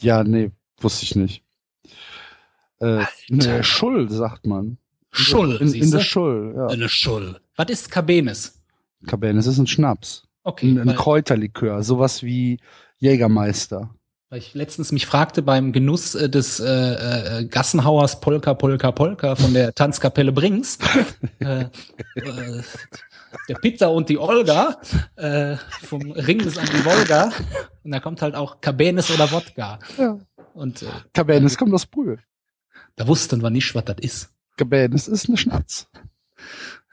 Ja, nee, wusste ich nicht. Äh, ne, Schull, sagt man. Schull, In, in siehste? der Schull, ja. Eine Schull. Was ist Cabenes? Cabernet ist ein Schnaps. Okay, Ein, ein Kräuterlikör, sowas wie Jägermeister. Weil ich letztens mich fragte beim Genuss äh, des äh, äh, Gassenhauers Polka, Polka, Polka von der Tanzkapelle Brings, äh, äh, der Pizza und die Olga, äh, vom Ringes an die Wolga, und da kommt halt auch Cabenes oder Wodka. Ja. Und äh, Cabernet kommt aus Brühl. da wussten wir nicht, was das ist. Cabernet ist eine Schnaps.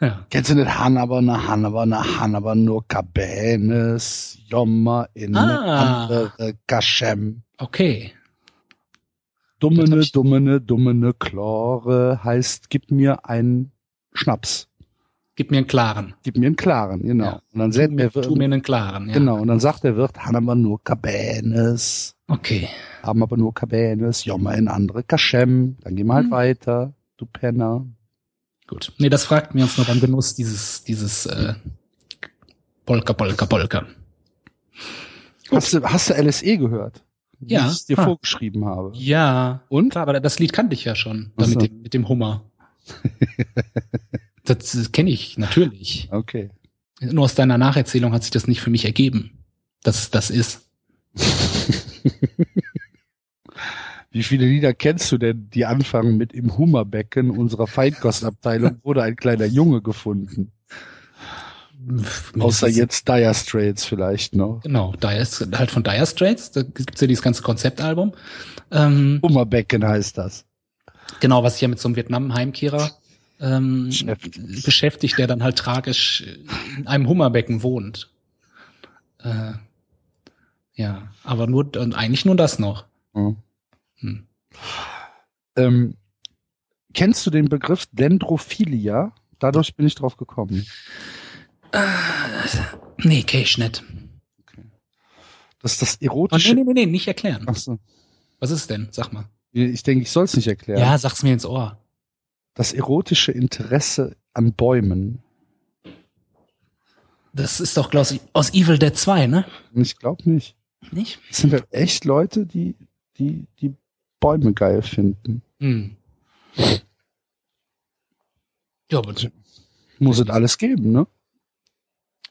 Ja. Kennst du nicht Hannabana, Hannabana, Hannabana, nur Cabernet, Jommer in Ah. andere Kaschem. Okay. Dummene, ich- dummene, dummene, Chlore heißt, gib mir einen Schnaps. Gib mir einen klaren. Gib mir einen klaren, genau. Ja. Und dann Tu sagt mir, der tu mir Wirt, einen klaren. Ja. genau, und dann sagt der Wirt, Hannabana nur Cabernet, Okay. haben aber nur Cabernet, Jommer in andere Kaschem. Dann gehen wir halt Hm. weiter, du Penner. Gut. Nee, das fragten wir uns nur beim Genuss dieses, dieses äh, Polka, Polka, Polka. Gut. Hast du, hast du LSE gehört? Wie Ja. ich es dir Ah. vorgeschrieben habe. Ja. Und? Klar, aber das Lied kannte ich ja schon. Da so. mit, dem, mit dem Hummer. das kenne ich, natürlich. Okay. Nur aus deiner Nacherzählung hat sich das nicht für mich ergeben, dass das ist. Wie viele Lieder kennst du denn, die anfangen mit im Hummerbecken unserer Feinkostabteilung wurde ein kleiner Junge gefunden? Außer jetzt Dire Straits vielleicht noch. Genau, Dire, halt von Dire Straits, da gibt's ja dieses ganze Konzeptalbum. Ähm, Hummerbecken heißt das. genau, was sich ja mit so einem Vietnam-Heimkehrer ähm, Beschäftigt. beschäftigt, der dann halt tragisch in einem Hummerbecken wohnt. Äh, ja, aber nur, und eigentlich nur das noch. Ja. Hm. Ähm, kennst du den Begriff Dendrophilia? Dadurch bin ich drauf gekommen. Nee, kenn ich nicht. Das ist das Oh, nee, erotische. nee, nee, nee, nicht erklären. Ach so. Was ist denn? Sag mal. Ich denke, ich soll es nicht erklären. Ja, sag's mir ins Ohr. Das erotische Interesse an Bäumen. Das ist doch, glaube ich, aus Evil Dead 2, ne? Ich glaube nicht. Nicht? Es sind halt echt Leute, die, die, die Bäume geil finden. Hm. Ja, aber das Muss es alles geben, ne?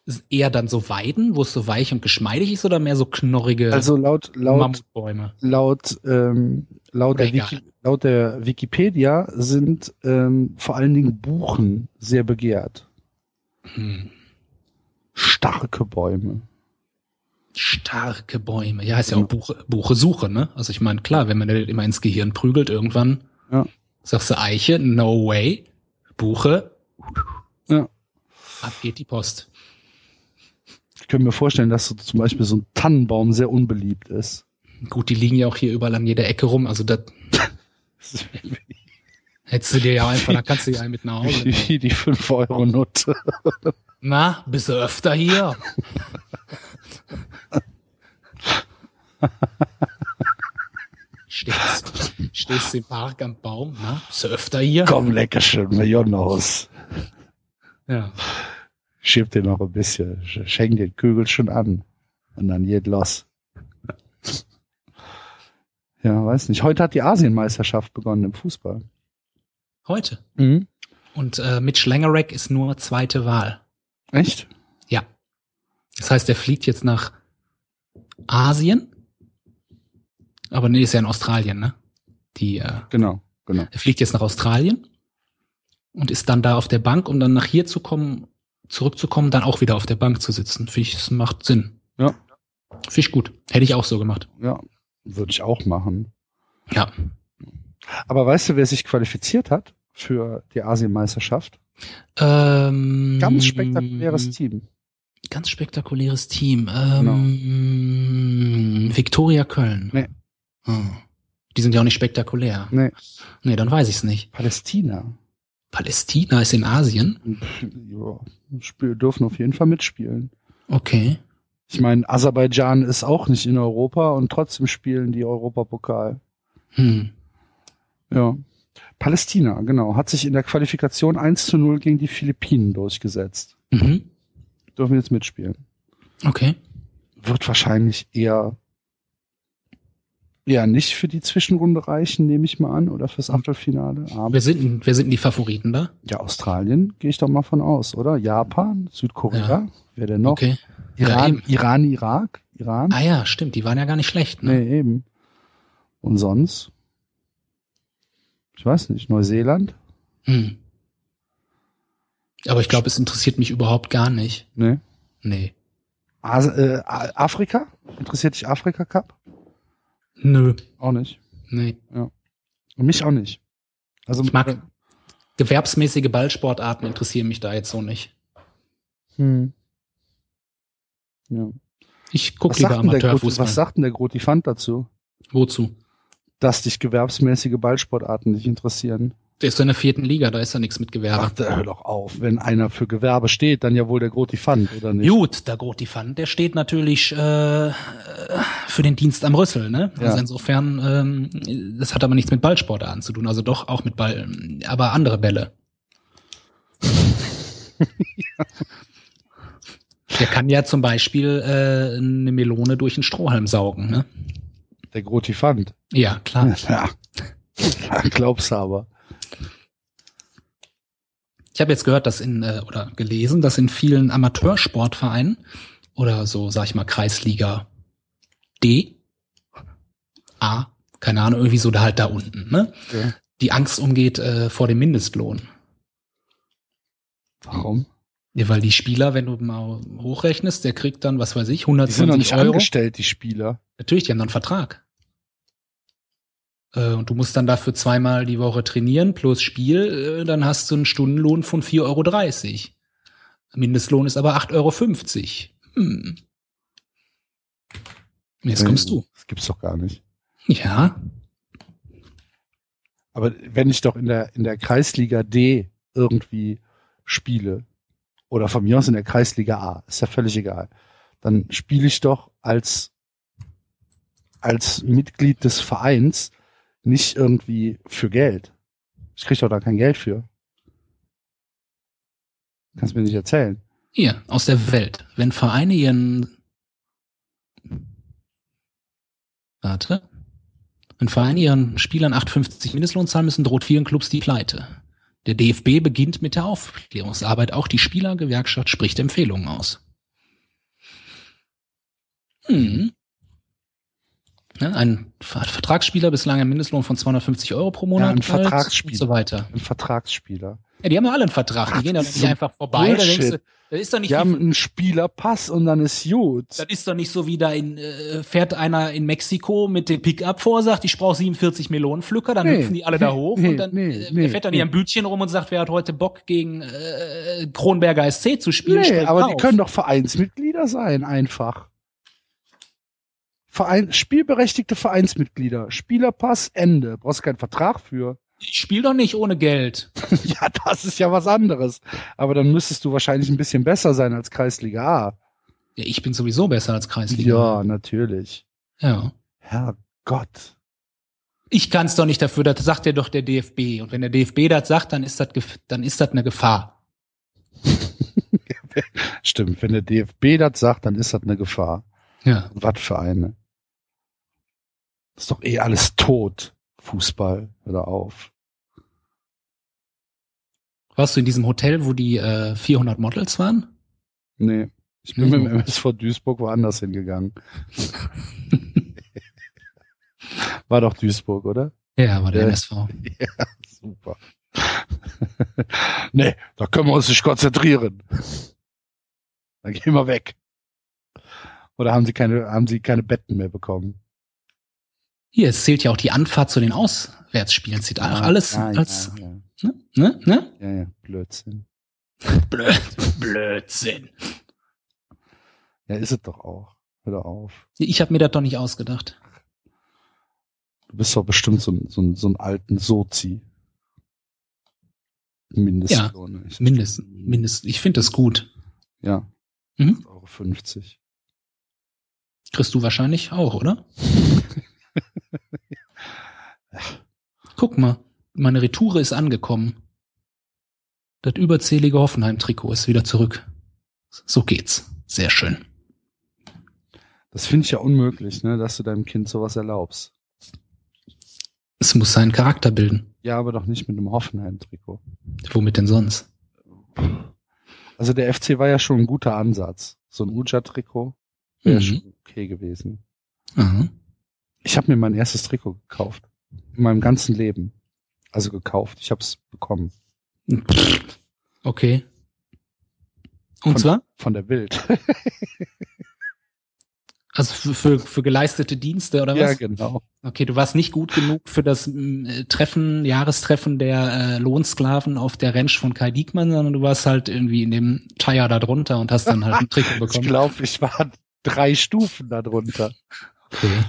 ist eher dann so Weiden, wo es so weich und geschmeidig ist, oder mehr so knorrige Also laut, laut, Mammutbäume? laut, ähm, laut, der. Wiki, laut der Wikipedia sind ähm, vor allen Dingen Buchen sehr begehrt. Hm. Starke Bäume. Starke Bäume. Ja, ist ja auch Buche, Buche Suche, ne? Also ich meine, klar, wenn man das immer ins Gehirn prügelt, irgendwann Ja. sagst du Eiche, no way. Buche, Ja. ab geht die Post. Ich könnte mir vorstellen, dass so zum Beispiel so ein Tannenbaum sehr unbeliebt ist. Gut, die liegen ja auch hier überall an jeder Ecke rum, also das hättest du dir ja einfach, da kannst du ja mit nach Hause. nehmen. wie die 5-Euro-Note. Na, bist du öfter hier? stehst, stehst im Park am Baum, na? Bist du öfter hier? Komm, lecker schön, Millionenhaus. Ja. Schieb dir noch ein bisschen, sch- schenk den Kügel schon an. Und dann geht los. Ja, weiß nicht. Heute hat die Asienmeisterschaft begonnen im Fußball. Heute. Mhm. Und äh, Mitch Langerek ist nur zweite Wahl. Echt? Ja. Das heißt, er fliegt jetzt nach Asien. Aber nee, ist ja in Australien, ne? Die, äh, Genau, genau. er fliegt jetzt nach Australien und ist dann da auf der Bank, um dann nach hier zu kommen, zurückzukommen, dann auch wieder auf der Bank zu sitzen. Finde ich, das macht Sinn. Ja. Finde ich gut. Hätte ich auch so gemacht. Ja, würde ich auch machen. Ja. Aber weißt du, wer sich qualifiziert hat für die Asienmeisterschaft? Ähm, Ganz spektakuläres Team. Ganz spektakuläres Team. Ähm, Viktoria Köln. Nee. Hm. Die sind ja auch nicht spektakulär. Nee, Nee, dann weiß ich's nicht. Palästina. Palästina ist in Asien. Ja, dürfen auf jeden Fall mitspielen. Okay. Ich meine, Aserbaidschan ist auch nicht in Europa und trotzdem spielen die Europapokal. Hm. Ja. Palästina, genau, hat sich in der Qualifikation 1 zu 0 gegen die Philippinen durchgesetzt. Mhm. Dürfen jetzt mitspielen. Okay. Wird wahrscheinlich eher, eher nicht für die Zwischenrunde reichen, nehme ich mal an, oder fürs Achtelfinale. Aber Wer sind, wer sind die Favoriten da? ja, Australien gehe ich doch mal von aus, oder? Japan, Südkorea, Ja. wer denn noch? Okay. Ja, Iran, eben. Iran, Irak, Iran? Ah ja, stimmt, die waren ja gar nicht schlecht. Ne? Nee, eben. Und sonst? Ich weiß nicht, Neuseeland? Hm. Aber ich glaube, es interessiert mich überhaupt gar nicht. Nee. Nee. As äh, Afrika? Interessiert dich Afrika Cup? Nö. Auch nicht. Nee. Und mich auch nicht. Also Ich mag gewerbsmäßige Ballsportarten interessieren mich da jetzt so nicht. Hm. Ja. Ich gucke Was lieber Amateurfußball. was sagt denn der Grotifant dazu? Wozu? Dass dich gewerbsmäßige Ballsportarten nicht interessieren. Der ist in der vierten Liga, da ist ja nichts mit Gewerbe. Ach, da hör doch auf. Wenn einer für Gewerbe steht, dann ja wohl der Grotifant, oder nicht? Gut, der Grotifant, der steht natürlich äh, für den Dienst am Rüssel, ne? Ja. Also insofern, ähm, das hat aber nichts mit Ballsportarten zu tun, also doch auch mit Ball, aber andere Bälle. Der kann ja zum Beispiel äh, eine Melone durch einen Strohhalm saugen, ne? Der Grotifant. Ja, klar. Ja. ja aber. Ich habe jetzt gehört, dass in äh, oder gelesen, dass in vielen Amateursportvereinen oder so, sag ich mal, Kreisliga D, A, keine Ahnung, irgendwie so da halt da unten, ne? Ja. Die Angst umgeht äh, vor dem Mindestlohn. Warum? Ja, weil die Spieler, wenn du mal hochrechnest, der kriegt dann, was weiß ich, Die sind noch 120 nicht Euro. angestellt, die Spieler. Natürlich, die haben noch einen Vertrag. Äh, und du musst dann dafür zweimal die Woche trainieren plus Spiel, äh, dann hast du einen Stundenlohn von 4,30 Euro. Mindestlohn ist aber 8,50 Euro. Hm. Jetzt kommst du. Das gibt's doch gar nicht. Ja, Aber wenn ich doch in der, in der Kreisliga D irgendwie spiele, oder von mir aus in der Kreisliga A, ist ja völlig egal, dann spiele ich doch als, als Mitglied des Vereins nicht irgendwie für Geld. Ich krieg doch da kein Geld für. Kannst mir nicht erzählen. hier, aus der Welt. Wenn Vereine ihren Warte. Wenn Vereine ihren Spielern 8,50 Mindestlohn zahlen müssen, droht vielen Clubs die Pleite. Der DFB beginnt mit der Aufklärungsarbeit. Auch die Spielergewerkschaft spricht Empfehlungen aus. Hm. Ja, ein Ver- Vertragsspieler bislang ein Mindestlohn von 250 Euro pro Monat. Ja, ein Vertragsspieler. Und so weiter. Ein Vertragsspieler. Ja, die haben ja alle einen Vertrag. Die Ach, gehen ja das ist nicht so einfach vorbei. Da denkst du, das ist doch nicht Die haben einen Spielerpass und dann ist gut. das ist doch nicht so wie da in, äh, fährt einer in Mexiko mit dem Pickup vor, sagt, ich brauche 47 Melonenpflücker, dann Nee, hüpfen die alle da nee, hoch nee, und dann nee, äh, fährt dann nee. hier ein Bütchen rum und sagt, wer hat heute Bock gegen äh, Kronberger SC zu spielen? Nee, aber die drauf. können doch Vereinsmitglieder sein, einfach. Verein, spielberechtigte Vereinsmitglieder. Spielerpass, Ende. Brauchst keinen Vertrag für. Ich spiel doch nicht ohne Geld. ja, das ist ja was anderes. Aber dann müsstest du wahrscheinlich ein bisschen besser sein als Kreisliga A. Ja, ich bin sowieso besser als Kreisliga. Ja, natürlich. ja. Herrgott. Ich kann es doch nicht dafür, das sagt ja doch der DFB. Und wenn der DFB das sagt, dann ist das, dann ist das eine Gefahr. Stimmt, wenn der DFB das sagt, dann ist das eine Gefahr. Ja. Was für eine. Das ist doch eh alles tot. Fußball, hör auf. Warst du in diesem Hotel, wo die äh, 400 Models waren? Nee. Ich bin Mhm. mit dem MSV Duisburg woanders hingegangen. War doch Duisburg, oder? Ja, war der Ja. MSV. Ja, super. nee, da können wir uns nicht konzentrieren. Dann gehen wir weg. Oder haben sie keine, haben sie keine Betten mehr bekommen? Hier, es zählt ja auch die Anfahrt zu den Auswärtsspielen. Zählt auch alles ja, als, ja, ja, ne? Ne? Ne? ja, ja, Blödsinn. Blöd, Blödsinn. Ja, ist es doch auch. Hör doch auf. Ich habe mir das doch nicht ausgedacht. Du bist doch bestimmt so, ein- so, ein- so ein alten Sozi. Mindestlohn. Ich- Mindestens. Mindestens. Ich finde das gut. Ja. Mhm. 8,50 Euro. 50. Kriegst du wahrscheinlich auch, oder? Guck mal, meine Retoure ist angekommen. Das überzählige Hoffenheim-Trikot ist wieder zurück. So geht's. Sehr schön. Das finde ich ja unmöglich, ne, dass du deinem Kind sowas erlaubst. Es muss seinen Charakter bilden. Ja, aber doch nicht mit einem Hoffenheim-Trikot. Womit denn sonst? Also der FC war ja schon ein guter Ansatz. So ein Uja-Trikot wäre Mhm. schon okay gewesen. Aha. Ich habe mir mein erstes Trikot gekauft. In meinem ganzen Leben. Also gekauft. Ich habe es bekommen. Okay. Und Von- zwar? Von der Bild. Also für, für, für geleistete Dienste oder was? ja, genau. Okay, du warst nicht gut genug für das äh, Treffen, Jahrestreffen der äh, Lohnsklaven auf der Ranch von Kai Diekmann, sondern du warst halt irgendwie in dem Tire da drunter und hast dann halt ein Trikot Ich bekommen. glaube, ich war drei Stufen darunter. Okay.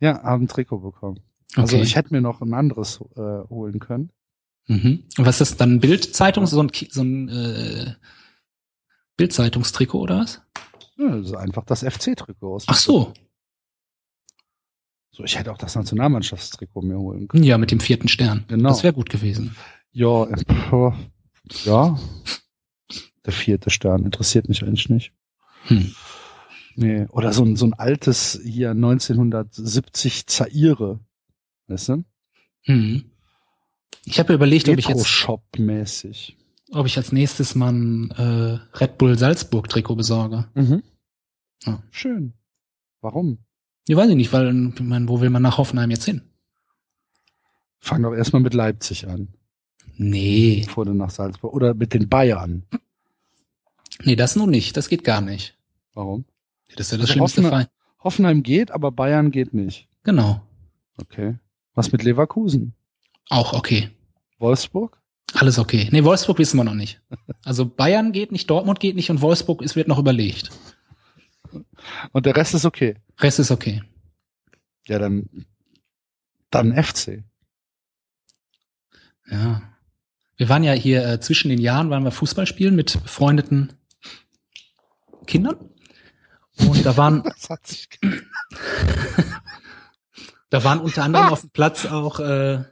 Ja, habe ein Trikot bekommen. Also Okay. ich hätte mir noch ein anderes äh, holen können. Mhm. Und was ist dann Bildzeitung, so ein, so ein äh, Bildzeitungstrikot oder was? Ja, das ist einfach das FC-Trikot aus. Ach so, So, ich hätte auch das Nationalmannschaftstrikot mir holen können. ja, mit dem vierten Stern. Genau. Das wäre gut gewesen. Ja, ja. Der vierte Stern interessiert mich eigentlich nicht. Hm. Nee, oder so ein, so ein altes hier 1970 Zaire. Weißt du? Hm. Ich habe überlegt, ob ich jetzt, Retro-Shop-mäßig. ob ich als nächstes mal ein äh, Red Bull Salzburg Trikot besorge. Mhm. Ja. Schön. Warum? Ja, weiß ich nicht, weil, ich meine, wo will man nach Hoffenheim jetzt hin? Fang doch erstmal mit Leipzig an, Nee, bevor du nach Salzburg. Oder mit den Bayern. nee, das nun nicht. Das geht gar nicht. Warum? Das ist ja das Also schlimmste Hoffenheim-. Hoffenheim geht, aber Bayern geht nicht. Genau. Okay. Was mit Leverkusen? Auch okay. Wolfsburg? Alles okay. Nee, Wolfsburg wissen wir noch nicht. Also Bayern geht nicht, Dortmund geht nicht und Wolfsburg ist, wird noch überlegt. Und der Rest ist okay. Rest ist okay. Ja, dann, dann FC. Ja. Wir waren ja hier äh, zwischen den Jahren, waren wir Fußball spielen mit befreundeten Kindern. Und da waren, Das hat sich da waren unter anderem auf dem Platz auch, äh,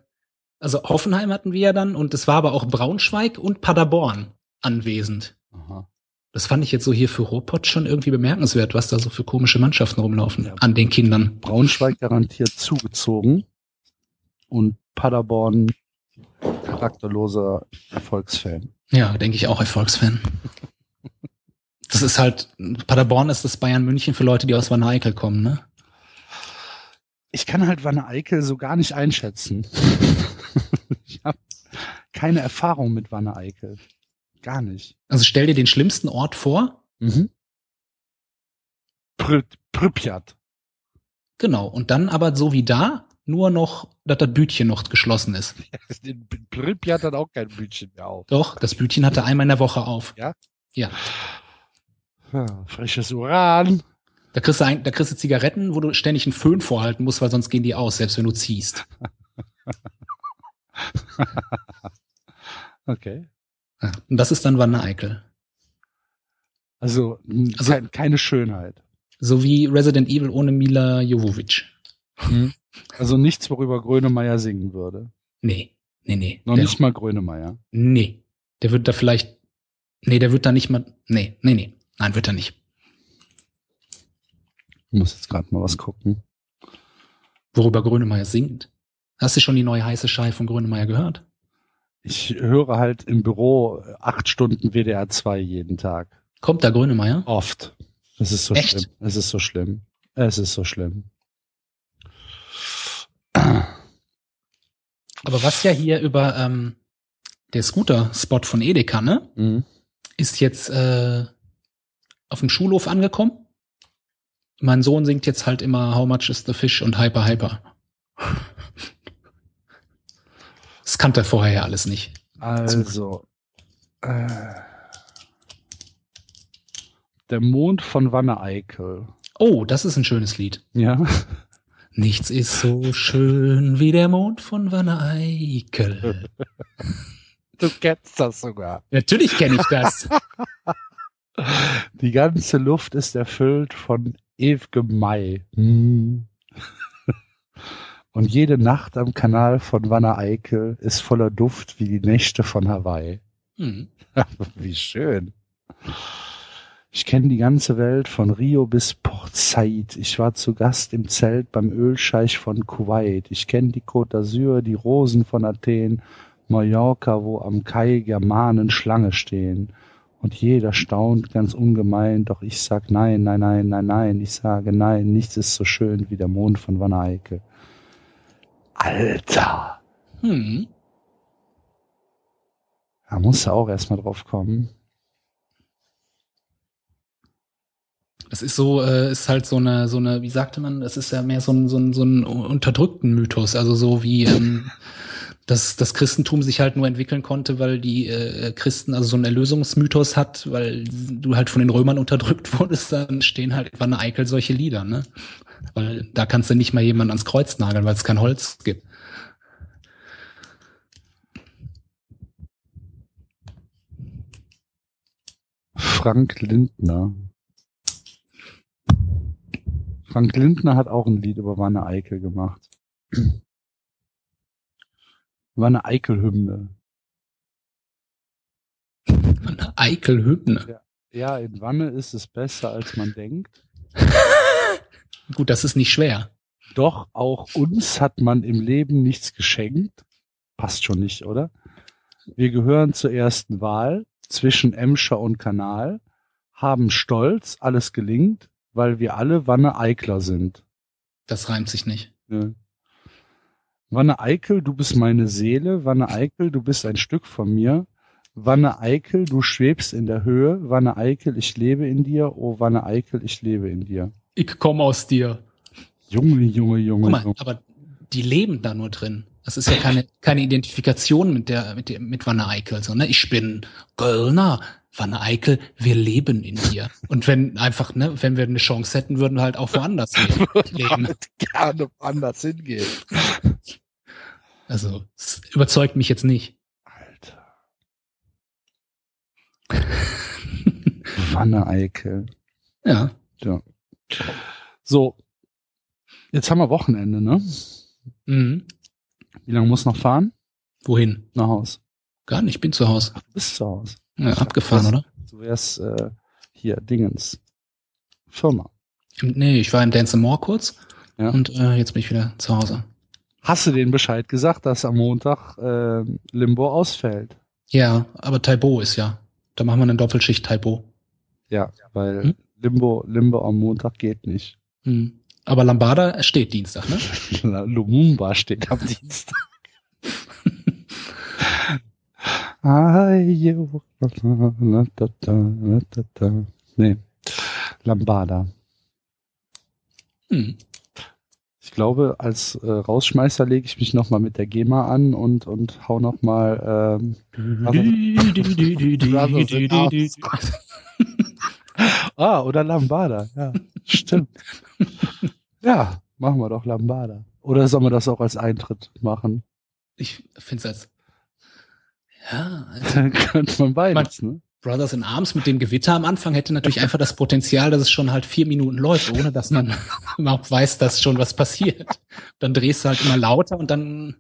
also Hoffenheim hatten wir ja dann und es war aber auch Braunschweig und Paderborn anwesend. Aha. Das fand ich jetzt so hier für Ruhrpott schon irgendwie bemerkenswert, was da so für komische Mannschaften rumlaufen Ja. an den Kindern. Braunschweig garantiert zugezogen und Paderborn charakterloser Erfolgsfan. Ja, denke ich auch Erfolgsfan. Das ist halt, Paderborn ist das Bayern München für Leute, die aus Wanne Eickel kommen, ne? Ich kann halt Wanne Eickel so gar nicht einschätzen. ich habe keine Erfahrung mit Wanne Eickel. Gar nicht. Also stell dir den schlimmsten Ort vor. Mhm. Prü Pripyat. Genau. Und dann aber so wie da, nur noch, dass das Bütchen noch geschlossen ist. In Pripyat hat auch kein Bütchen mehr auf. Doch, das Bütchen hatte einmal in der Woche auf. Ja? Ja. Ja, frisches Uran. Da kriegst, du ein, da kriegst du Zigaretten, wo du ständig einen Föhn vorhalten musst, weil sonst gehen die aus, selbst wenn du ziehst. Okay. Ja. Und das ist dann Wanne Eickel. Also, Also- kein, keine Schönheit. So wie Resident Evil ohne Mila Jovovic. Also nichts, worüber Grönemeyer singen würde. Nee, nee, nee. Noch der, nicht mal Grönemeyer. Nee. Der wird da vielleicht, nee, der wird da nicht mal, nee, nee, nee. Nein, wird er nicht. Ich muss jetzt gerade mal was gucken. Worüber Grönemeyer singt. Hast du schon die neue heiße Schei von Grönemeyer gehört? Ich höre halt im Büro acht Stunden WDR 2 jeden Tag. Kommt da Grönemeyer? Oft. Es ist so Echt? schlimm. Es ist so schlimm. Es ist so schlimm. Aber was ja hier über ähm, der Scooter-Spot von Edeka, ne? Mhm. Ist jetzt äh, auf dem Schulhof angekommen. Mein Sohn singt jetzt halt immer How much is the fish und Hyper Hyper. Das kannte er vorher ja alles nicht. Also, äh, der Mond von Wanne Eickel. Oh, das ist ein schönes Lied. Ja. Nichts ist so schön wie der Mond von Wanne Eickel. Du kennst das sogar. Natürlich kenne ich das. Die ganze Luft ist erfüllt von ewigem Mai. Hm. Und jede Nacht am Kanal von Wanne Eickel ist voller Duft wie die Nächte von Hawaii. Hm. Wie schön. Ich kenne die ganze Welt von Rio bis Port Said. Ich war zu Gast im Zelt beim Ölscheich von Kuwait. Ich kenne die Côte d'Azur, die Rosen von Athen, Mallorca, wo am Kai Germanen Schlange stehen. Und jeder staunt ganz ungemein, doch ich sag nein, nein, nein, nein, nein. Ich sage nein, nichts ist so schön wie der Mond von Van Eyck. Alter! Hm. Da musst du auch erstmal drauf kommen. Das ist so, äh, ist halt so eine, so eine, wie sagte man, das ist ja mehr so ein, so ein, so ein unterdrückten Mythos, also so wie ähm, dass das Christentum sich halt nur entwickeln konnte, weil die äh, Christen also so einen Erlösungsmythos hat, weil du halt von den Römern unterdrückt wurdest, dann stehen halt in Wanne Eickel solche Lieder, ne? Weil da kannst du nicht mal jemand ans Kreuz nageln, weil es kein Holz gibt. Frank Lindner. Frank Lindner hat auch ein Lied über Wanne Eickel gemacht. Wanne Eickel-Hymne. Wanne Eickel-Hymne. Ja, in Wanne ist es besser, als man denkt. Gut, das ist nicht schwer. Doch auch uns hat man im Leben nichts geschenkt. passt schon nicht, oder? Wir gehören zur ersten Wahl zwischen Emscher und Kanal, haben Stolz, alles gelingt, weil wir alle Wanne Eikler sind. Das reimt sich nicht. Ja. Wanne Eickel, du bist meine Seele. Wanne Eickel, du bist ein Stück von mir. Wanne Eickel, du schwebst in der Höhe. Wanne Eickel, ich lebe in dir. Oh, Wanne Eickel, ich lebe in dir. Ich komme aus dir. Junge, Junge, Junge, Guck mal, Junge. aber die leben da nur drin. Das ist ja keine, keine Identifikation mit der, mit der, mit Wanne Eickel, sondern ich bin Göllner. Wanne Eickel, wir leben in dir. Und wenn einfach, ne, wenn wir eine Chance hätten, würden wir halt auch woanders leben. Damit gerne woanders hingehen. Also, es überzeugt mich jetzt nicht. Alter. Wanne Eickel. Ja. Ja. So. Jetzt haben wir Wochenende, ne? Mhm. Wie lange muss noch fahren? Wohin? Nach Haus. Gar nicht, ich bin zu Hause. Du bist zu Hause. Ja, abgefahren, oder? Du wärst äh, hier Dingens. Firma. Nee, ich war im Dance More kurz Ja. und äh, jetzt bin ich wieder zu Hause. Hast du denen Bescheid gesagt, dass am Montag äh, Limbo ausfällt? Ja, aber Taibo ist ja. Da machen wir eine Doppelschicht Taibo. Ja, weil Hm? Limbo, Limbo am Montag geht nicht. Mhm. Aber Lambada steht Dienstag, ne? Lumumba steht am Dienstag. Ai, yo, la, da, da, la, da, da. Nee, Lambada. Mhm. Ich glaube, als äh, Rausschmeißer lege ich mich nochmal mit der GEMA an und, und hau nochmal ähm, Arms. Ah, oder Lambada, ja. Stimmt. ja, machen wir doch Lambada. Oder sollen wir das auch als Eintritt machen? Ich finde es als ja, also Dann könnte man beides, ne? Brothers in Arms mit dem Gewitter am Anfang hätte natürlich einfach das Potenzial, dass es schon halt vier Minuten läuft, ohne dass man überhaupt weiß, dass schon was passiert. Dann drehst du halt immer lauter und dann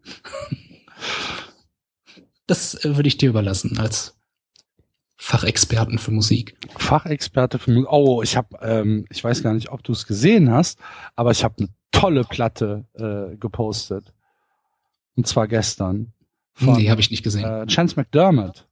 das äh, würde ich dir überlassen als Fachexperten für Musik. Fachexperte für Musik. Oh, ich habe, ähm, ich weiß gar nicht, ob du es gesehen hast, aber ich habe eine tolle Platte äh, gepostet. Und zwar gestern. Von nee, habe ich nicht gesehen. äh, Chance McDermott.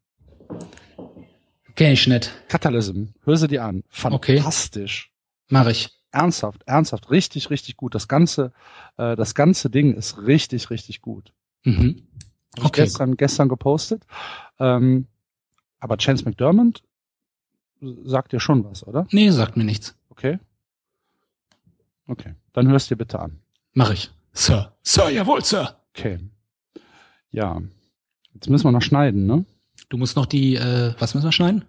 Kenn ich nicht. Catalysm. Hör sie dir an. Okay. Fantastisch. Mach ich. Ernsthaft, ernsthaft. Richtig, richtig gut. Das ganze, äh, das ganze Ding ist richtig, richtig gut. Mhm. Hab ich Okay. gestern, gestern gepostet. Ähm, aber Chance McDermott sagt dir schon was, oder? Nee, sagt mir nichts. Okay. Okay. Dann hörst dir bitte an. Mach ich. Sir. Sir, jawohl, Sir. Okay. Ja. Jetzt müssen wir noch schneiden, ne? Du musst noch die, äh, was müssen wir schneiden?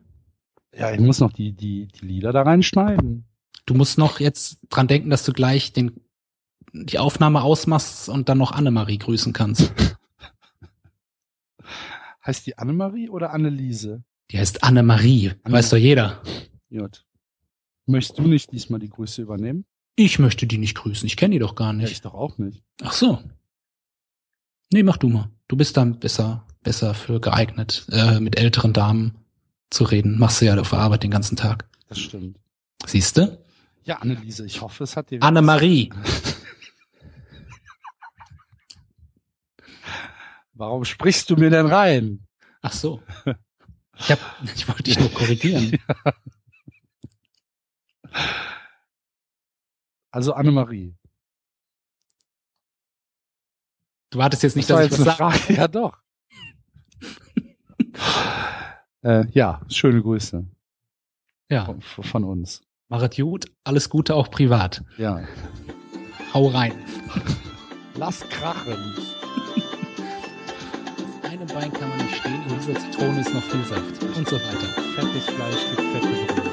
Ja, ich muss noch die, die, die Lieder da reinschneiden. Du musst noch jetzt dran denken, dass du gleich den, die Aufnahme ausmachst und dann noch Annemarie grüßen kannst. Heißt die Annemarie oder Anneliese? Die heißt Annemarie. Anne- Weiß doch jeder. Gut. Möchtest du nicht diesmal die Grüße übernehmen? Ich möchte die nicht grüßen. Ich kenne die doch gar Ja, nicht. ich doch auch nicht. Ach so. Nee, mach du mal. Du bist dann besser, besser für geeignet, äh, mit älteren Damen zu reden. Machst du ja auf der Arbeit den ganzen Tag. Das stimmt. Siehst du? Ja, Anneliese, ich hoffe, es hat dir. Annemarie. Warum sprichst du mir denn rein? Ach so. Ich, hab, ich wollte dich nur korrigieren. Also Annemarie. Du wartest jetzt nicht, Das dass ich was sage. Ja, doch. äh, ja, schöne Grüße Ja, von, von uns. machet gut. Alles Gute auch privat. Ja. Hau rein. Lass krachen. Auf einem Bein kann man nicht stehen, in dieser Zitrone ist noch viel Saft und so weiter. Fettes Fleisch gibt fette Brühe.